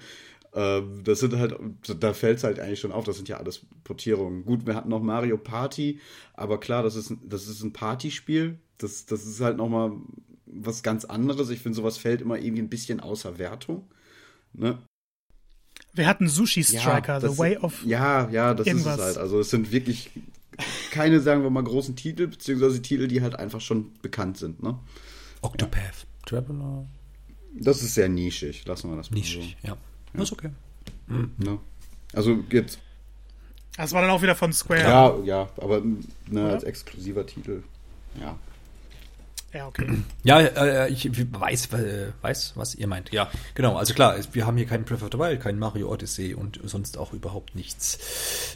Ähm, das sind halt, da fällt es halt eigentlich schon auf, das sind ja alles Portierungen. Gut, wir hatten noch Mario Party, aber klar, das ist, das ist ein Partyspiel. Das, das ist halt nochmal was ganz anderes. Ich finde, sowas fällt immer irgendwie ein bisschen außer Wertung. Ne? Wir hatten Sushi Striker, ja, The Way of. Ja, ja, das irgendwas. ist es halt. Also es sind wirklich keine, sagen wir mal, großen Titel, beziehungsweise Titel, die halt einfach schon bekannt sind, ne? Octopath Traveler. Das ist sehr nischig, lassen wir das mal Nischig, so. ja. Ja. Ist okay. Mhm. Ne? Also jetzt. Das war dann auch wieder von Square. Ja, ja, aber ne, als exklusiver Titel, ja. Ja, okay. Ja, äh, ich weiß, äh, weiß, was ihr meint. Ja, genau. Also klar, wir haben hier keinen Breath of the Wild, keinen Mario Odyssey und sonst auch überhaupt nichts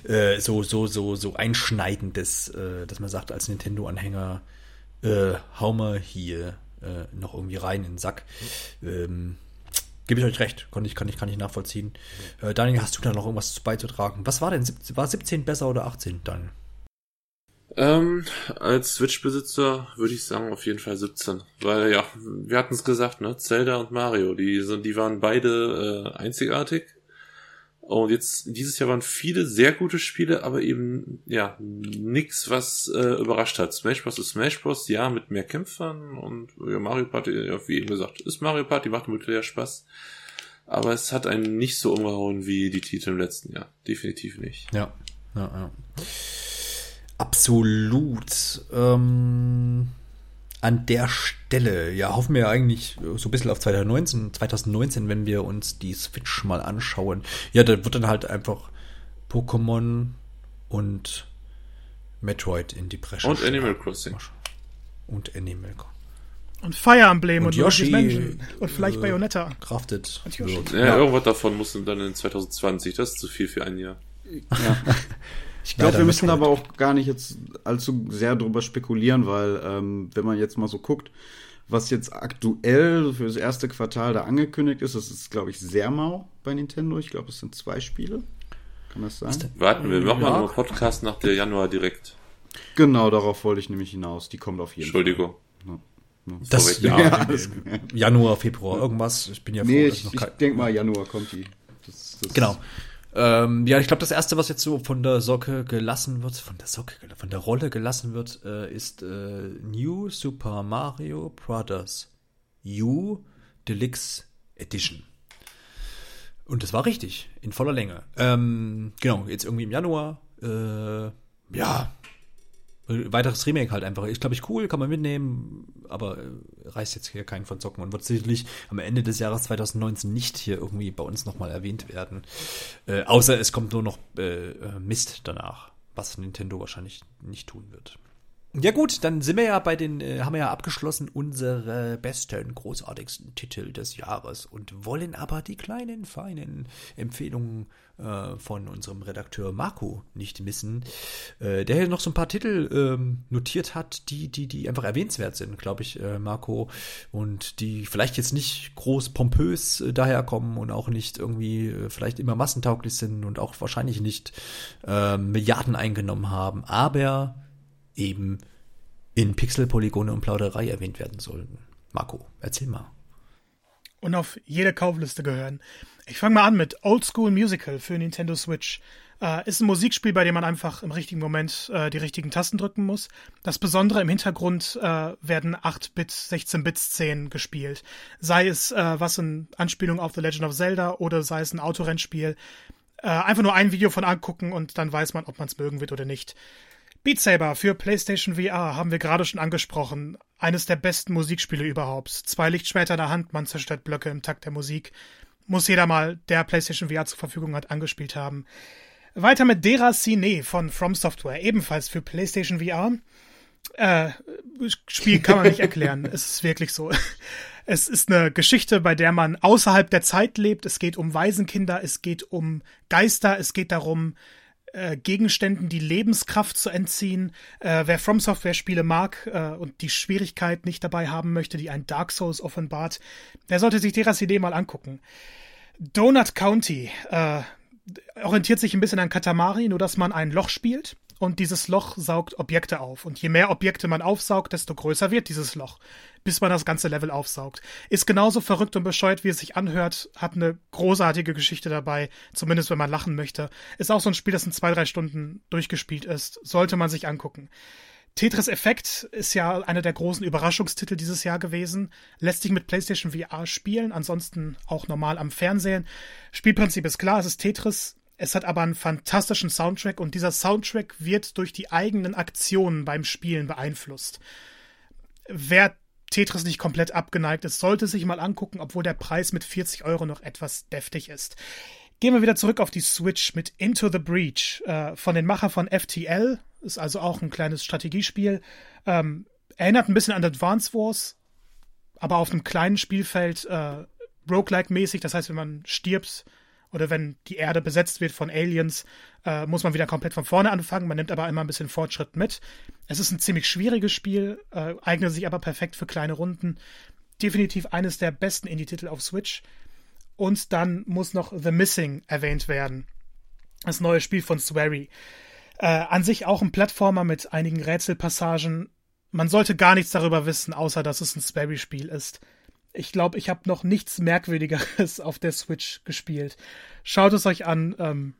äh, so, so, so, so einschneidendes, äh, dass man sagt, als Nintendo-Anhänger, äh, hau mal hier äh, noch irgendwie rein in den Sack. Ähm, Gebe ich euch recht, kann ich, kann ich, kann ich nachvollziehen. Äh, Daniel, hast du da noch irgendwas beizutragen? Was war denn? War 17 besser oder 18 dann? Ähm, als Switch-Besitzer würde ich sagen auf jeden Fall 17. Weil ja, wir hatten es gesagt, ne? Zelda und Mario, die sind, die waren beide äh, einzigartig. Und jetzt, dieses Jahr waren viele sehr gute Spiele, aber eben, ja, nix, was äh, überrascht hat. Smash Bros. ist Smash Bros. ja, mit mehr Kämpfern und ja, Mario Party, ja, wie eben gesagt, ist Mario Party, macht ja Spaß. Aber es hat einen nicht so umgehauen wie die Titel im letzten Jahr. Definitiv nicht. Ja, ja, ja. Absolut. Ähm, an der Stelle, ja, hoffen wir eigentlich so ein bisschen auf 2019, 2019, wenn wir uns die Switch mal anschauen. Ja, da wird dann halt einfach Pokémon und Metroid in die Bresche. Und Animal Crossing. Und Animal Crossing. Und Fire Emblem und, und Yoshi Menschen. und vielleicht äh, Bayonetta. Crafted. Ja, ja, irgendwas davon muss dann in 2020. Das ist zu viel für ein Jahr. Ja. Ich glaube, wir müssen aber auch gar nicht jetzt allzu sehr drüber spekulieren, weil ähm, wenn man jetzt mal so guckt, was jetzt aktuell für das erste Quartal da angekündigt ist, das ist, glaube ich, sehr mau bei Nintendo. Ich glaube, es sind zwei Spiele. Kann das sein? Warten wir, machen ja. mal einen Podcast nach der Januar direkt. Genau, darauf wollte ich nämlich hinaus. Die kommt auf jeden Entschuldigung. Fall. Entschuldigung. Das, ja, ja Januar, Februar, irgendwas. Ich bin ja froh, nee, ich, ich denke mal, Januar kommt die. Das, das genau. Ähm, ja, ich glaube, das erste, was jetzt so von der Socke gelassen wird, von der Socke, von der Rolle gelassen wird, äh, ist äh, New Super Mario Brothers U Deluxe Edition. Und das war richtig, in voller Länge. Ähm, genau, jetzt irgendwie im Januar. Äh, ja, weiteres Remake halt einfach. Ich glaube ich cool, kann man mitnehmen, aber äh, reißt jetzt hier keinen von Zocken und wird sicherlich am Ende des Jahres 2019 nicht hier irgendwie bei uns nochmal erwähnt werden. Äh, außer es kommt nur noch äh, äh, Mist danach, was Nintendo wahrscheinlich nicht tun wird. Ja gut, dann sind wir ja bei den, äh, haben wir ja abgeschlossen unsere besten, großartigsten Titel des Jahres und wollen aber die kleinen, feinen Empfehlungen äh, von unserem Redakteur Marco nicht missen, äh, der hier noch so ein paar Titel ähm, notiert hat, die, die, die einfach erwähnenswert sind, glaube ich, äh, Marco, und die vielleicht jetzt nicht groß pompös äh, daherkommen und auch nicht irgendwie äh, vielleicht immer massentauglich sind und auch wahrscheinlich nicht äh, Milliarden eingenommen haben, aber eben in Pixel, Polygone und Plauderei erwähnt werden sollten. Marco, erzähl mal. Und auf jede Kaufliste gehören. Ich fange mal an mit Old School Musical für Nintendo Switch. Äh, ist ein Musikspiel, bei dem man einfach im richtigen Moment äh, die richtigen Tasten drücken muss. Das Besondere im Hintergrund äh, werden 8-Bit, 16-Bit-Szenen gespielt. Sei es äh, was in Anspielung auf The Legend of Zelda oder sei es ein Autorennspiel. Äh, einfach nur ein Video von angucken und dann weiß man, ob man es mögen wird oder nicht. Beat Saber für PlayStation VR haben wir gerade schon angesprochen. Eines der besten Musikspiele überhaupt. Zwei Lichtschwerter in der Hand, man zerstört Blöcke im Takt der Musik. Muss jeder mal, der PlayStation VR zur Verfügung hat, angespielt haben. Weiter mit Deracine von From Software, ebenfalls für PlayStation VR. Äh, Spiel kann man nicht erklären. es ist wirklich so. Es ist eine Geschichte, bei der man außerhalb der Zeit lebt. Es geht um Waisenkinder, es geht um Geister, es geht darum, äh, Gegenständen die Lebenskraft zu entziehen. Äh, wer From Software Spiele mag äh, und die Schwierigkeit nicht dabei haben möchte, die ein Dark Souls offenbart, der sollte sich Deracide mal angucken. Donut County äh, orientiert sich ein bisschen an Katamari, nur dass man ein Loch spielt und dieses Loch saugt Objekte auf. Und je mehr Objekte man aufsaugt, desto größer wird dieses Loch, bis man das ganze Level aufsaugt. Ist genauso verrückt und bescheuert, wie es sich anhört, hat eine großartige Geschichte dabei, zumindest wenn man lachen möchte. Ist auch so ein Spiel, das in zwei, drei Stunden durchgespielt ist. Sollte man sich angucken. Tetris Effect ist ja einer der großen Überraschungstitel dieses Jahr gewesen. Lässt sich mit PlayStation VR spielen, ansonsten auch normal am Fernsehen. Spielprinzip ist klar, es ist Tetris. Es hat aber einen fantastischen Soundtrack und dieser Soundtrack wird durch die eigenen Aktionen beim Spielen beeinflusst. Wer Tetris nicht komplett abgeneigt ist, sollte sich mal angucken, obwohl der Preis mit 40 Euro noch etwas deftig ist. Gehen wir wieder zurück auf die Switch mit Into the Breach äh, von den Machern von FTL. Ist also auch ein kleines Strategiespiel. Ähm, erinnert ein bisschen an Advance Wars, aber auf einem kleinen Spielfeld äh, roguelike-mäßig. Das heißt, wenn man stirbt oder wenn die Erde besetzt wird von Aliens, äh, muss man wieder komplett von vorne anfangen. Man nimmt aber immer ein bisschen Fortschritt mit. Es ist ein ziemlich schwieriges Spiel, äh, eignet sich aber perfekt für kleine Runden. Definitiv eines der besten Indie-Titel auf Switch. Und dann muss noch The Missing erwähnt werden. Das neue Spiel von Swery. Äh, an sich auch ein Plattformer mit einigen Rätselpassagen. Man sollte gar nichts darüber wissen, außer dass es ein Swery-Spiel ist. Ich glaube, ich habe noch nichts Merkwürdigeres auf der Switch gespielt. Schaut es euch an. Ähm,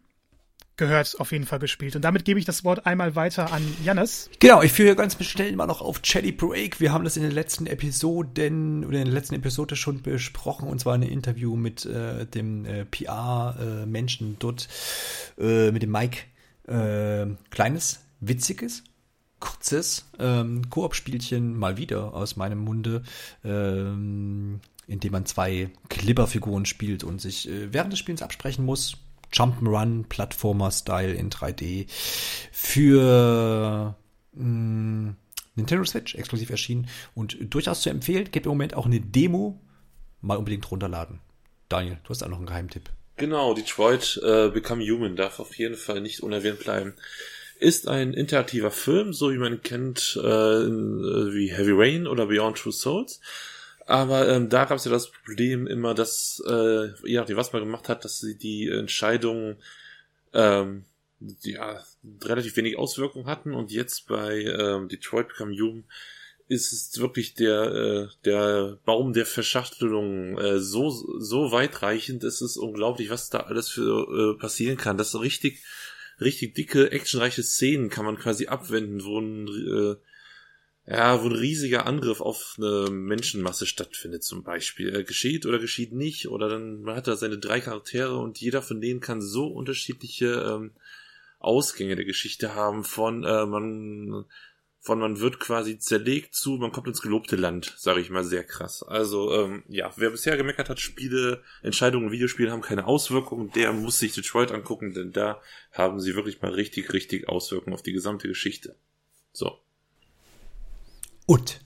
gehört auf jeden Fall gespielt. Und damit gebe ich das Wort einmal weiter an Jannis. Genau, ich führe ganz schnell mal noch auf Chatty Break. Wir haben das in den letzten Episoden oder in der letzten Episode schon besprochen und zwar ein Interview mit äh, dem äh, PR-Menschen äh, dort, äh, mit dem Mike. Äh, kleines, witziges, kurzes ähm, Koop-Spielchen mal wieder aus meinem Munde. Ähm, in dem man zwei Clipper-Figuren spielt und sich äh, während des Spiels absprechen muss, Jump'n'Run, Plattformer-Style in 3D für mh, mm, Nintendo Switch exklusiv erschienen und durchaus zu empfehlen. Gibt im Moment auch eine Demo. Mal unbedingt runterladen. Daniel, du hast auch noch einen Geheimtipp. Genau, Detroit äh, Become Human darf auf jeden Fall nicht unerwähnt bleiben. Ist ein interaktiver Film, so wie man kennt, äh, wie Heavy Rain oder Beyond True Souls. Aber ähm, da gab es ja das Problem immer, dass, äh, je nachdem, was man gemacht hat, dass sie die Entscheidungen ähm, ja, relativ wenig Auswirkungen hatten. Und jetzt bei ähm, Detroit Become Human ist es wirklich der, äh, der Baum der Verschachtelung äh, so, so weitreichend. Es ist unglaublich, was da alles für äh, passieren kann. Das so richtig, richtig dicke, actionreiche Szenen kann man quasi abwenden, wo ein äh, ja, wo ein riesiger Angriff auf eine Menschenmasse stattfindet zum Beispiel. Äh, geschieht oder geschieht nicht, oder dann man hat da seine drei Charaktere und jeder von denen kann so unterschiedliche ähm, Ausgänge der Geschichte haben, von äh, man von man wird quasi zerlegt zu, man kommt ins gelobte Land, sage ich mal sehr krass. Also ähm, ja, wer bisher gemeckert hat, Spiele, Entscheidungen in Videospielen haben keine Auswirkungen, der muss sich Detroit angucken, denn da haben sie wirklich mal richtig, richtig Auswirkungen auf die gesamte Geschichte. So. Und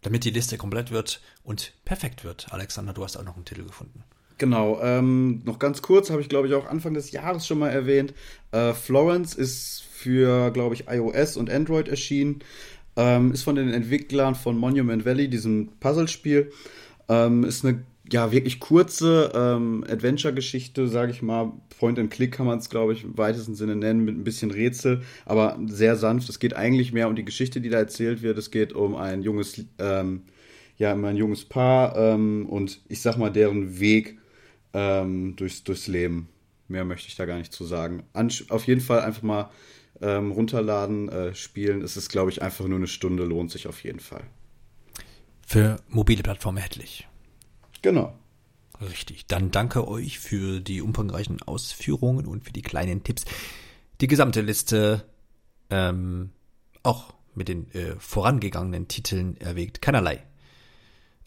damit die Liste komplett wird und perfekt wird. Alexander, du hast auch noch einen Titel gefunden. Genau, ähm, noch ganz kurz, habe ich glaube ich auch Anfang des Jahres schon mal erwähnt. Äh, Florence ist für, glaube ich, iOS und Android erschienen. Ähm, ist von den Entwicklern von Monument Valley, diesem Puzzlespiel. Ähm, ist eine ja, wirklich kurze ähm, Adventure-Geschichte, sage ich mal. Point and Click kann man es, glaube ich, im weitesten Sinne nennen, mit ein bisschen Rätsel, aber sehr sanft. Es geht eigentlich mehr um die Geschichte, die da erzählt wird. Es geht um ein junges, ähm, ja, um ein junges Paar ähm, und ich sag mal, deren Weg ähm, durchs, durchs Leben. Mehr möchte ich da gar nicht zu sagen. An, auf jeden Fall einfach mal ähm, runterladen, äh, spielen. Es ist, glaube ich, einfach nur eine Stunde, lohnt sich auf jeden Fall. Für mobile Plattformen erhältlich. Genau. Richtig. Dann danke euch für die umfangreichen Ausführungen und für die kleinen Tipps. Die gesamte Liste, ähm, auch mit den äh, vorangegangenen Titeln erwägt keinerlei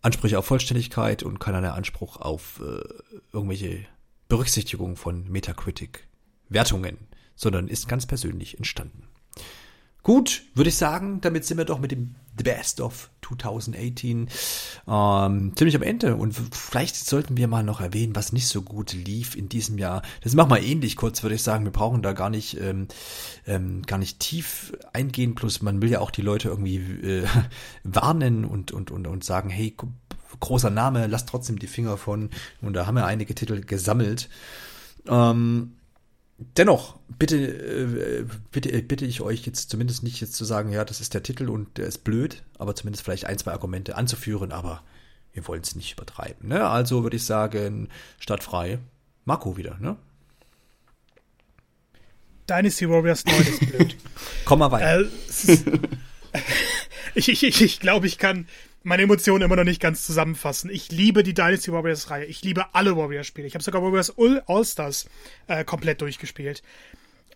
Ansprüche auf Vollständigkeit und keinerlei Anspruch auf äh, irgendwelche Berücksichtigung von Metacritic Wertungen, sondern ist ganz persönlich entstanden. Gut, würde ich sagen, damit sind wir doch mit dem The Best of 2018 ähm, ziemlich am Ende. Und vielleicht sollten wir mal noch erwähnen, was nicht so gut lief in diesem Jahr. Das machen wir ähnlich kurz, würde ich sagen. Wir brauchen da gar nicht, ähm, ähm, gar nicht tief eingehen. Plus man will ja auch die Leute irgendwie äh, warnen und, und, und, und sagen, hey, großer Name, lasst trotzdem die Finger von. Und da haben wir einige Titel gesammelt. Ähm, dennoch, bitte, äh, bitte, äh, bitte ich euch jetzt zumindest nicht jetzt zu sagen, ja, das ist der Titel und der ist blöd, aber zumindest vielleicht ein, zwei Argumente anzuführen, aber wir wollen es nicht übertreiben. Ne? Also würde ich sagen, startfrei. Marco wieder, ne? Dynasty Warriors 9 ist blöd. Komm mal weiter. Äh, ich, ich, ich glaube, ich kann meine Emotionen immer noch nicht ganz zusammenfassen. Ich liebe die Dynasty Warriors Reihe. Ich liebe alle Warriors-Spiele. Ich habe sogar Warriors All-Stars äh, komplett durchgespielt.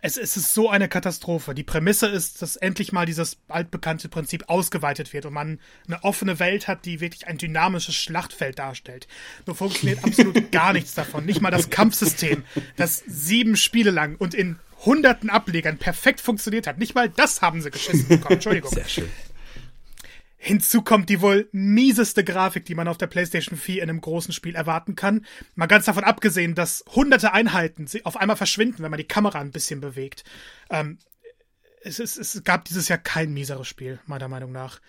Es, es ist so eine Katastrophe. Die Prämisse ist, dass endlich mal dieses altbekannte Prinzip ausgeweitet wird und man eine offene Welt hat, die wirklich ein dynamisches Schlachtfeld darstellt. Nur funktioniert absolut gar nichts davon. Nicht mal das Kampfsystem, das sieben Spiele lang und in hunderten Ablegern perfekt funktioniert hat. Nicht mal das haben sie geschissen bekommen. Entschuldigung. Sehr schön. Hinzu kommt die wohl mieseste Grafik, die man auf der PlayStation 4 in einem großen Spiel erwarten kann. Mal ganz davon abgesehen, dass hunderte Einheiten auf einmal verschwinden, wenn man die Kamera ein bisschen bewegt. Ähm, es, ist, es gab dieses Jahr kein mieseres Spiel, meiner Meinung nach.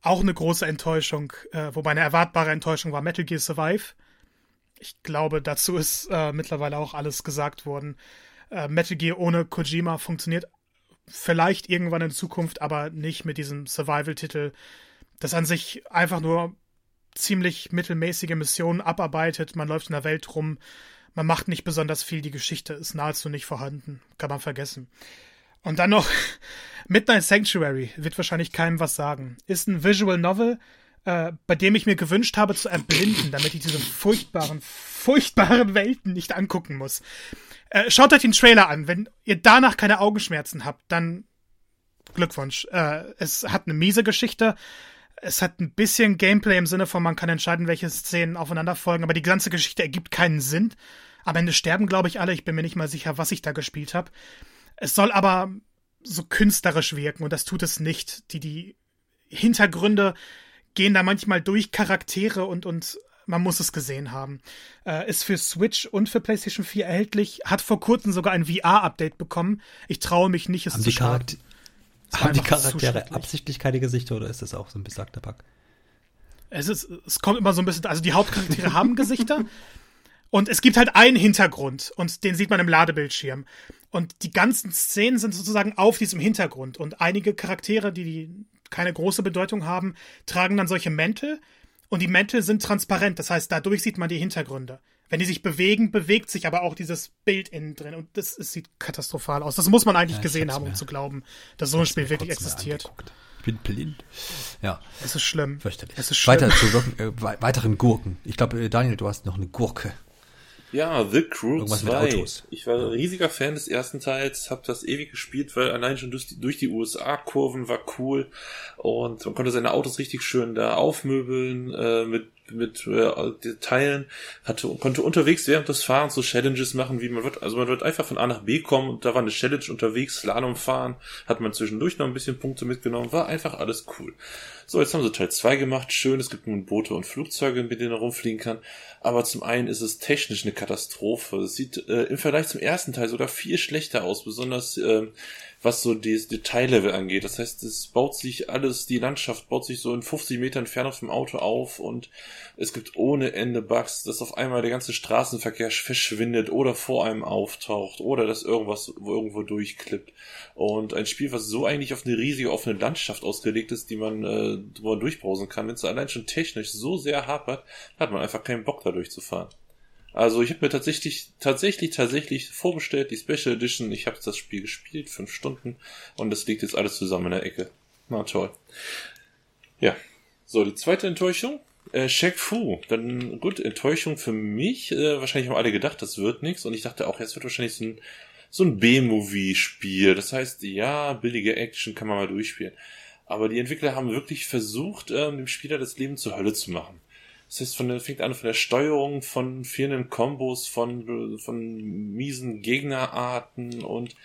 Auch eine große Enttäuschung, äh, wobei eine erwartbare Enttäuschung war Metal Gear Survive. Ich glaube, dazu ist äh, mittlerweile auch alles gesagt worden. Äh, Metal Gear ohne Kojima funktioniert vielleicht irgendwann in Zukunft, aber nicht mit diesem Survival-Titel, das an sich einfach nur ziemlich mittelmäßige Missionen abarbeitet. Man läuft in der Welt rum, man macht nicht besonders viel, die Geschichte ist nahezu nicht vorhanden, kann man vergessen. Und dann noch Midnight Sanctuary, wird wahrscheinlich keinem was sagen. Ist ein Visual Novel, äh, bei dem ich mir gewünscht habe zu erblinden, damit ich diese furchtbaren, furchtbaren Welten nicht angucken muss. Äh, schaut euch den Trailer an. Wenn ihr danach keine Augenschmerzen habt, dann Glückwunsch. Äh, es hat eine miese Geschichte. Es hat ein bisschen Gameplay im Sinne von, man kann entscheiden, welche Szenen aufeinander folgen, aber die ganze Geschichte ergibt keinen Sinn. Am Ende sterben, glaube ich, alle. Ich bin mir nicht mal sicher, was ich da gespielt habe. Es soll aber so künstlerisch wirken und das tut es nicht. Die, die Hintergründe gehen da manchmal durch Charaktere und, und man muss es gesehen haben. Äh, ist für Switch und für PlayStation 4 erhältlich, hat vor kurzem sogar ein VR-Update bekommen. Ich traue mich nicht, es haben zu Charakter Haben die Charaktere absichtlich keine Gesichter oder ist das auch so ein besagter Bug? Es, ist, es kommt immer so ein bisschen, also die Hauptcharaktere haben Gesichter und es gibt halt einen Hintergrund und den sieht man im Ladebildschirm. Und die ganzen Szenen sind sozusagen auf diesem Hintergrund und einige Charaktere, die, die keine große Bedeutung haben, tragen dann solche Mäntel, und die Mäntel sind transparent, das heißt, dadurch sieht man die Hintergründe. Wenn die sich bewegen, bewegt sich aber auch dieses Bild innen drin. Und das, das sieht katastrophal aus. Das muss man eigentlich ja, gesehen haben, um zu glauben, dass so ein Spiel wirklich existiert. Ich bin blind. Ja. Es ist schlimm. Fürchterlich. Es ist schlimm. Weiter zu äh, weiteren Gurken. Ich glaube, äh, Daniel, du hast noch eine Gurke. Ja, The Crew Irgendwas 2. mit Autos. Ich war ein riesiger Fan des ersten Teils, habe das ewig gespielt, weil allein schon durch die, durch die USA-Kurven war cool und man konnte seine Autos richtig schön da aufmöbeln äh, mit mit äh, Teilen, hatte, konnte unterwegs während des Fahrens so Challenges machen, wie man wird, also man wird einfach von A nach B kommen und da war eine Challenge unterwegs, Slalom fahren, hat man zwischendurch noch ein bisschen Punkte mitgenommen, war einfach alles cool. So, jetzt haben sie Teil 2 gemacht, schön, es gibt nun Boote und Flugzeuge, mit denen er rumfliegen kann, aber zum einen ist es technisch eine Katastrophe. Es sieht äh, im Vergleich zum ersten Teil sogar viel schlechter aus, besonders äh, was so das Detaillevel angeht. Das heißt, es baut sich alles, die Landschaft baut sich so in 50 Metern Entfernung vom Auto auf und es gibt ohne Ende Bugs, dass auf einmal der ganze Straßenverkehr verschwindet oder vor einem auftaucht oder dass irgendwas irgendwo durchklippt. Und ein Spiel, was so eigentlich auf eine riesige offene Landschaft ausgelegt ist, die man äh, drüber durchbrausen kann, wenn es allein schon technisch so sehr hapert, hat man einfach keinen Bock da durchzufahren. Also ich habe mir tatsächlich, tatsächlich, tatsächlich vorbestellt, die Special Edition. Ich habe das Spiel gespielt, fünf Stunden, und das liegt jetzt alles zusammen in der Ecke. Na toll. Ja. So, die zweite Enttäuschung. Äh, Shaq Fu. Dann, gut, Enttäuschung für mich. Äh, wahrscheinlich haben alle gedacht, das wird nichts. Und ich dachte auch, es wird wahrscheinlich so ein, so ein B-Movie-Spiel. Das heißt, ja, billige Action kann man mal durchspielen. Aber die Entwickler haben wirklich versucht, ähm, dem Spieler das Leben zur Hölle zu machen. Es ist von der, fängt an von der Steuerung, von fehlenden Kombos, von, von miesen Gegnerarten und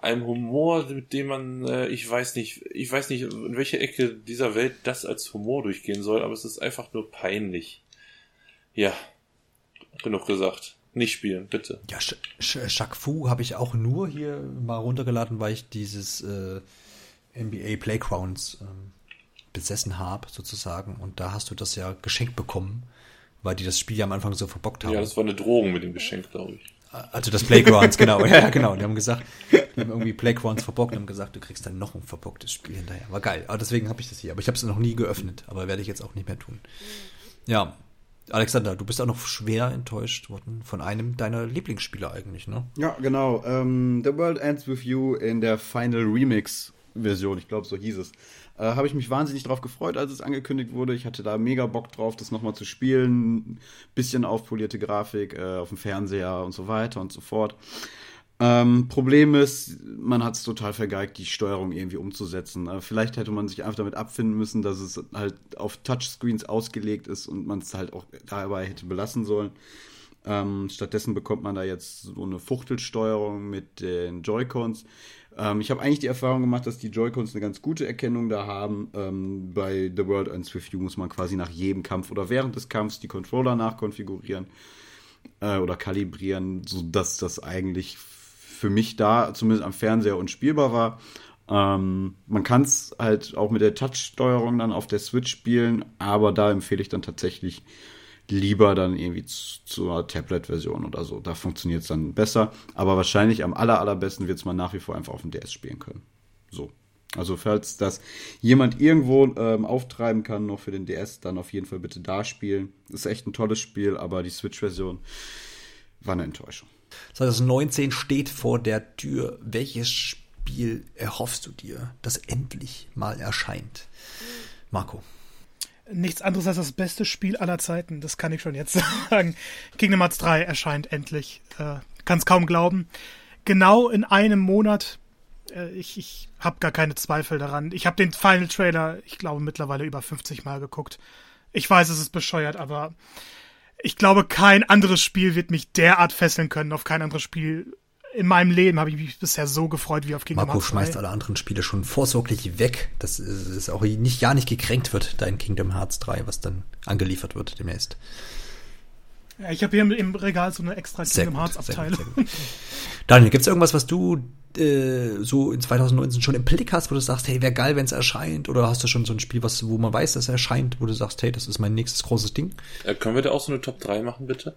einem Humor, mit dem man, äh, ich weiß nicht, ich weiß nicht, in welche Ecke dieser Welt das als Humor durchgehen soll, aber es ist einfach nur peinlich. Ja, genug gesagt. Nicht spielen, bitte. Ja, Sh Sh Shaq Fu habe ich auch nur hier mal runtergeladen, weil ich dieses äh, NBA Playgrounds ähm, besessen habe, sozusagen. Und da hast du das ja geschenkt bekommen, weil die das Spiel ja am Anfang so verbockt haben. Ja, das war eine Drohung mit dem Geschenk, glaube ich. Also das Playgrounds, genau. Ja, genau. Die haben gesagt, die haben irgendwie Playgrounds verbockt und haben gesagt, du kriegst dann noch ein verbocktes Spiel hinterher. War geil. Aber deswegen habe ich das hier. Aber ich habe es noch nie geöffnet. Aber werde ich jetzt auch nicht mehr tun. Ja. Alexander, du bist auch noch schwer enttäuscht worden von einem deiner Lieblingsspieler eigentlich, ne? Ja, genau. Ähm, The World Ends With You in der Final Remix Version, ich glaube, so hieß es. Äh, Habe ich mich wahnsinnig drauf gefreut, als es angekündigt wurde. Ich hatte da mega Bock drauf, das nochmal zu spielen. Bisschen aufpolierte Grafik äh, auf dem Fernseher und so weiter und so fort. Ähm, Problem ist, man hat es total vergeigt, die Steuerung irgendwie umzusetzen. Äh, vielleicht hätte man sich einfach damit abfinden müssen, dass es halt auf Touchscreens ausgelegt ist und man es halt auch dabei hätte belassen sollen. Ähm, stattdessen bekommt man da jetzt so eine Fuchtelsteuerung mit den Joy-Cons. Ähm, ich habe eigentlich die Erfahrung gemacht, dass die Joy-Cons eine ganz gute Erkennung da haben. Ähm, bei The World Ends With You muss man quasi nach jedem Kampf oder während des Kampfs die Controller nachkonfigurieren äh, oder kalibrieren, sodass das eigentlich für mich da zumindest am Fernseher unspielbar war. Ähm, man kann es halt auch mit der Touch-Steuerung dann auf der Switch spielen, aber da empfehle ich dann tatsächlich lieber dann irgendwie zu, zur Tablet-Version oder so. Da funktioniert es dann besser. Aber wahrscheinlich am aller, allerbesten wird es man nach wie vor einfach auf dem DS spielen können. So. Also falls das jemand irgendwo ähm, auftreiben kann, noch für den DS, dann auf jeden Fall bitte da spielen. Ist echt ein tolles Spiel, aber die Switch-Version war eine Enttäuschung. 2019 steht vor der Tür. Welches Spiel erhoffst du dir, das endlich mal erscheint? Marco. Nichts anderes als das beste Spiel aller Zeiten, das kann ich schon jetzt sagen. Kingdom Hearts 3 erscheint endlich. Äh, kann es kaum glauben. Genau in einem Monat. Äh, ich ich habe gar keine Zweifel daran. Ich habe den Final Trailer, ich glaube, mittlerweile über 50 Mal geguckt. Ich weiß, es ist bescheuert, aber ich glaube, kein anderes Spiel wird mich derart fesseln können. Auf kein anderes Spiel in meinem Leben habe ich mich bisher so gefreut wie auf Kingdom Marco Hearts 3. schmeißt alle anderen Spiele schon vorsorglich weg, dass es auch nicht, ja nicht gekränkt wird, dein Kingdom Hearts 3, was dann angeliefert wird demnächst. Ja, ich habe hier im, Regal so eine extra Kingdom Hearts sehr gut, Abteilung. sehr gut. Daniel, gibt es irgendwas, was du äh, so in 2019 schon im Blick hast, wo du sagst, hey, wäre geil, wenn es erscheint? Oder hast du schon so ein Spiel, was, wo man weiß, dass es erscheint, wo du sagst, hey, das ist mein nächstes großes Ding? Äh, können wir da auch so eine Top 3 machen, bitte?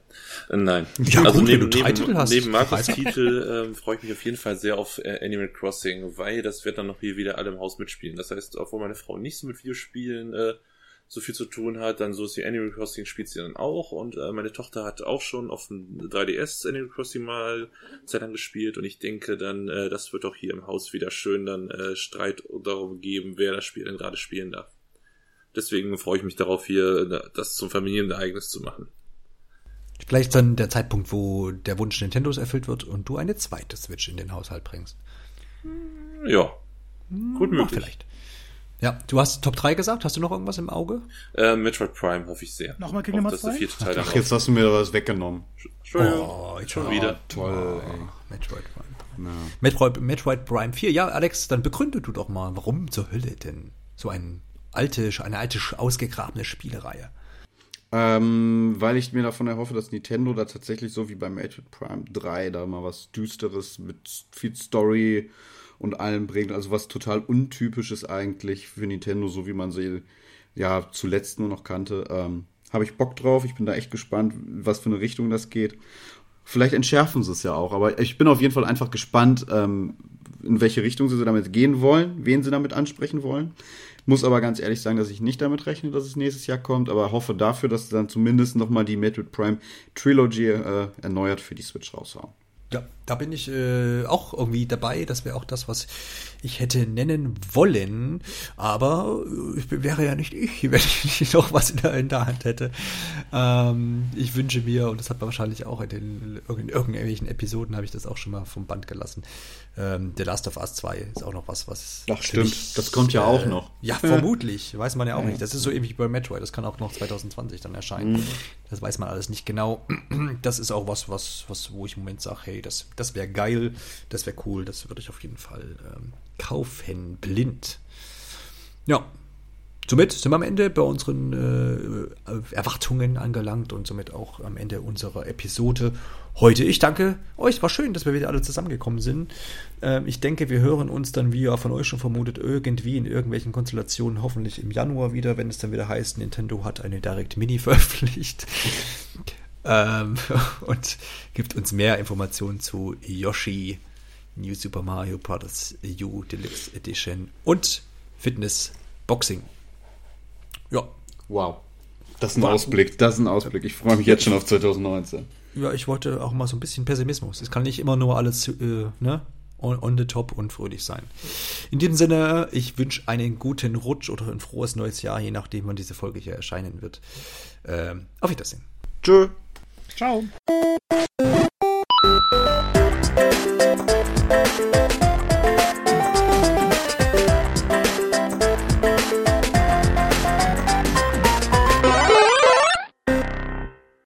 Äh, nein. Ja, also gut, wenn neben, du drei neben, Titel hast. neben Markus. Titel ähm, freue ich mich auf jeden Fall sehr auf äh, Animal Crossing, weil das wird dann noch hier wieder alle im Haus mitspielen. Das heißt, obwohl meine Frau nicht so mit Videospielen äh, so viel zu tun hat, dann so ist wie Animal Crossing spielt sie dann auch und äh, meine Tochter hat auch schon auf dem 3DS Animal Crossing mal Zeit lang gespielt und ich denke dann, äh, das wird auch hier im Haus wieder schön dann äh, Streit darum geben, wer das Spiel denn gerade spielen darf. Deswegen freue ich mich darauf, hier äh, das zum Familienereignis zu machen. Vielleicht dann der Zeitpunkt, wo der Wunsch Nintendos erfüllt wird und du eine zweite Switch in den Haushalt bringst. Ja, gut Ach, möglich. vielleicht. Ja, du hast Top 3 gesagt. Hast du noch irgendwas im Auge? Äh, Metroid Prime hoffe ich sehr. Nochmal Kingdom Hearts dass der 2? vierte Teil dann Ach, jetzt hast du mir was weggenommen. Entschuldigung, Oh, ich schon wieder. Toll, ey. Metroid Prime. Ja. Metroid, Metroid Prime 4. Ja, Alex, dann begründe du doch mal, warum zur Hölle denn so ein alte, eine alte, ausgegrabene Spielereihe? Ähm, weil ich mir davon erhoffe, dass Nintendo da tatsächlich so wie bei Metroid Prime 3 da mal was Düsteres mit viel Story und allem bringt. Also was total untypisches eigentlich für Nintendo, so wie man sie ja zuletzt nur noch kannte. Ähm, Habe ich Bock drauf. Ich bin da echt gespannt, was für eine Richtung das geht. Vielleicht entschärfen sie es ja auch, aber ich bin auf jeden Fall einfach gespannt, ähm, in welche Richtung sie damit gehen wollen, wen sie damit ansprechen wollen. Muss aber ganz ehrlich sagen, dass ich nicht damit rechne, dass es nächstes Jahr kommt, aber hoffe dafür, dass sie dann zumindest nochmal die Metroid Prime Trilogy äh, erneuert für die Switch raushauen. Ja, da bin ich äh, auch irgendwie dabei. Das wäre auch das, was ich hätte nennen wollen. Aber äh, ich wäre ja nicht ich, wenn ich noch was in der, in der Hand hätte. Ähm, ich wünsche mir, und das hat man wahrscheinlich auch in, den, in irgendwelchen Episoden, habe ich das auch schon mal vom Band gelassen. Ähm, The Last of Us 2 ist auch noch was, was. Ach, stimmt. Mich, das kommt ja äh, auch noch. Ja, vermutlich. Weiß man ja auch nicht. Das ist so ähnlich wie bei Metroid. Das kann auch noch 2020 dann erscheinen. Mhm. Das weiß man alles nicht genau. Das ist auch was, was, was wo ich im Moment sage, hey, das, das wäre geil, das wäre cool, das würde ich auf jeden Fall ähm, kaufen, blind. Ja, somit sind wir am Ende bei unseren äh, Erwartungen angelangt und somit auch am Ende unserer Episode heute. Ich danke euch, war schön, dass wir wieder alle zusammengekommen sind. Ähm, ich denke, wir hören uns dann, wie ihr von euch schon vermutet, irgendwie in irgendwelchen Konstellationen, hoffentlich im Januar wieder, wenn es dann wieder heißt, Nintendo hat eine Direct Mini veröffentlicht. Ähm, und gibt uns mehr Informationen zu Yoshi, New Super Mario Bros. U Deluxe Edition und Fitness Boxing. Ja. Wow. Das ist ein War Ausblick, das ist ein Ausblick. Ich freue mich jetzt schon auf 2019. Ja, ich wollte auch mal so ein bisschen Pessimismus. Es kann nicht immer nur alles äh, ne, on, on, the top und fröhlich sein. In diesem Sinne, ich wünsche einen guten Rutsch oder ein frohes neues Jahr, je nachdem, wann diese Folge hier erscheinen wird. Ähm, auf Wiedersehen. Tschö. Ciao.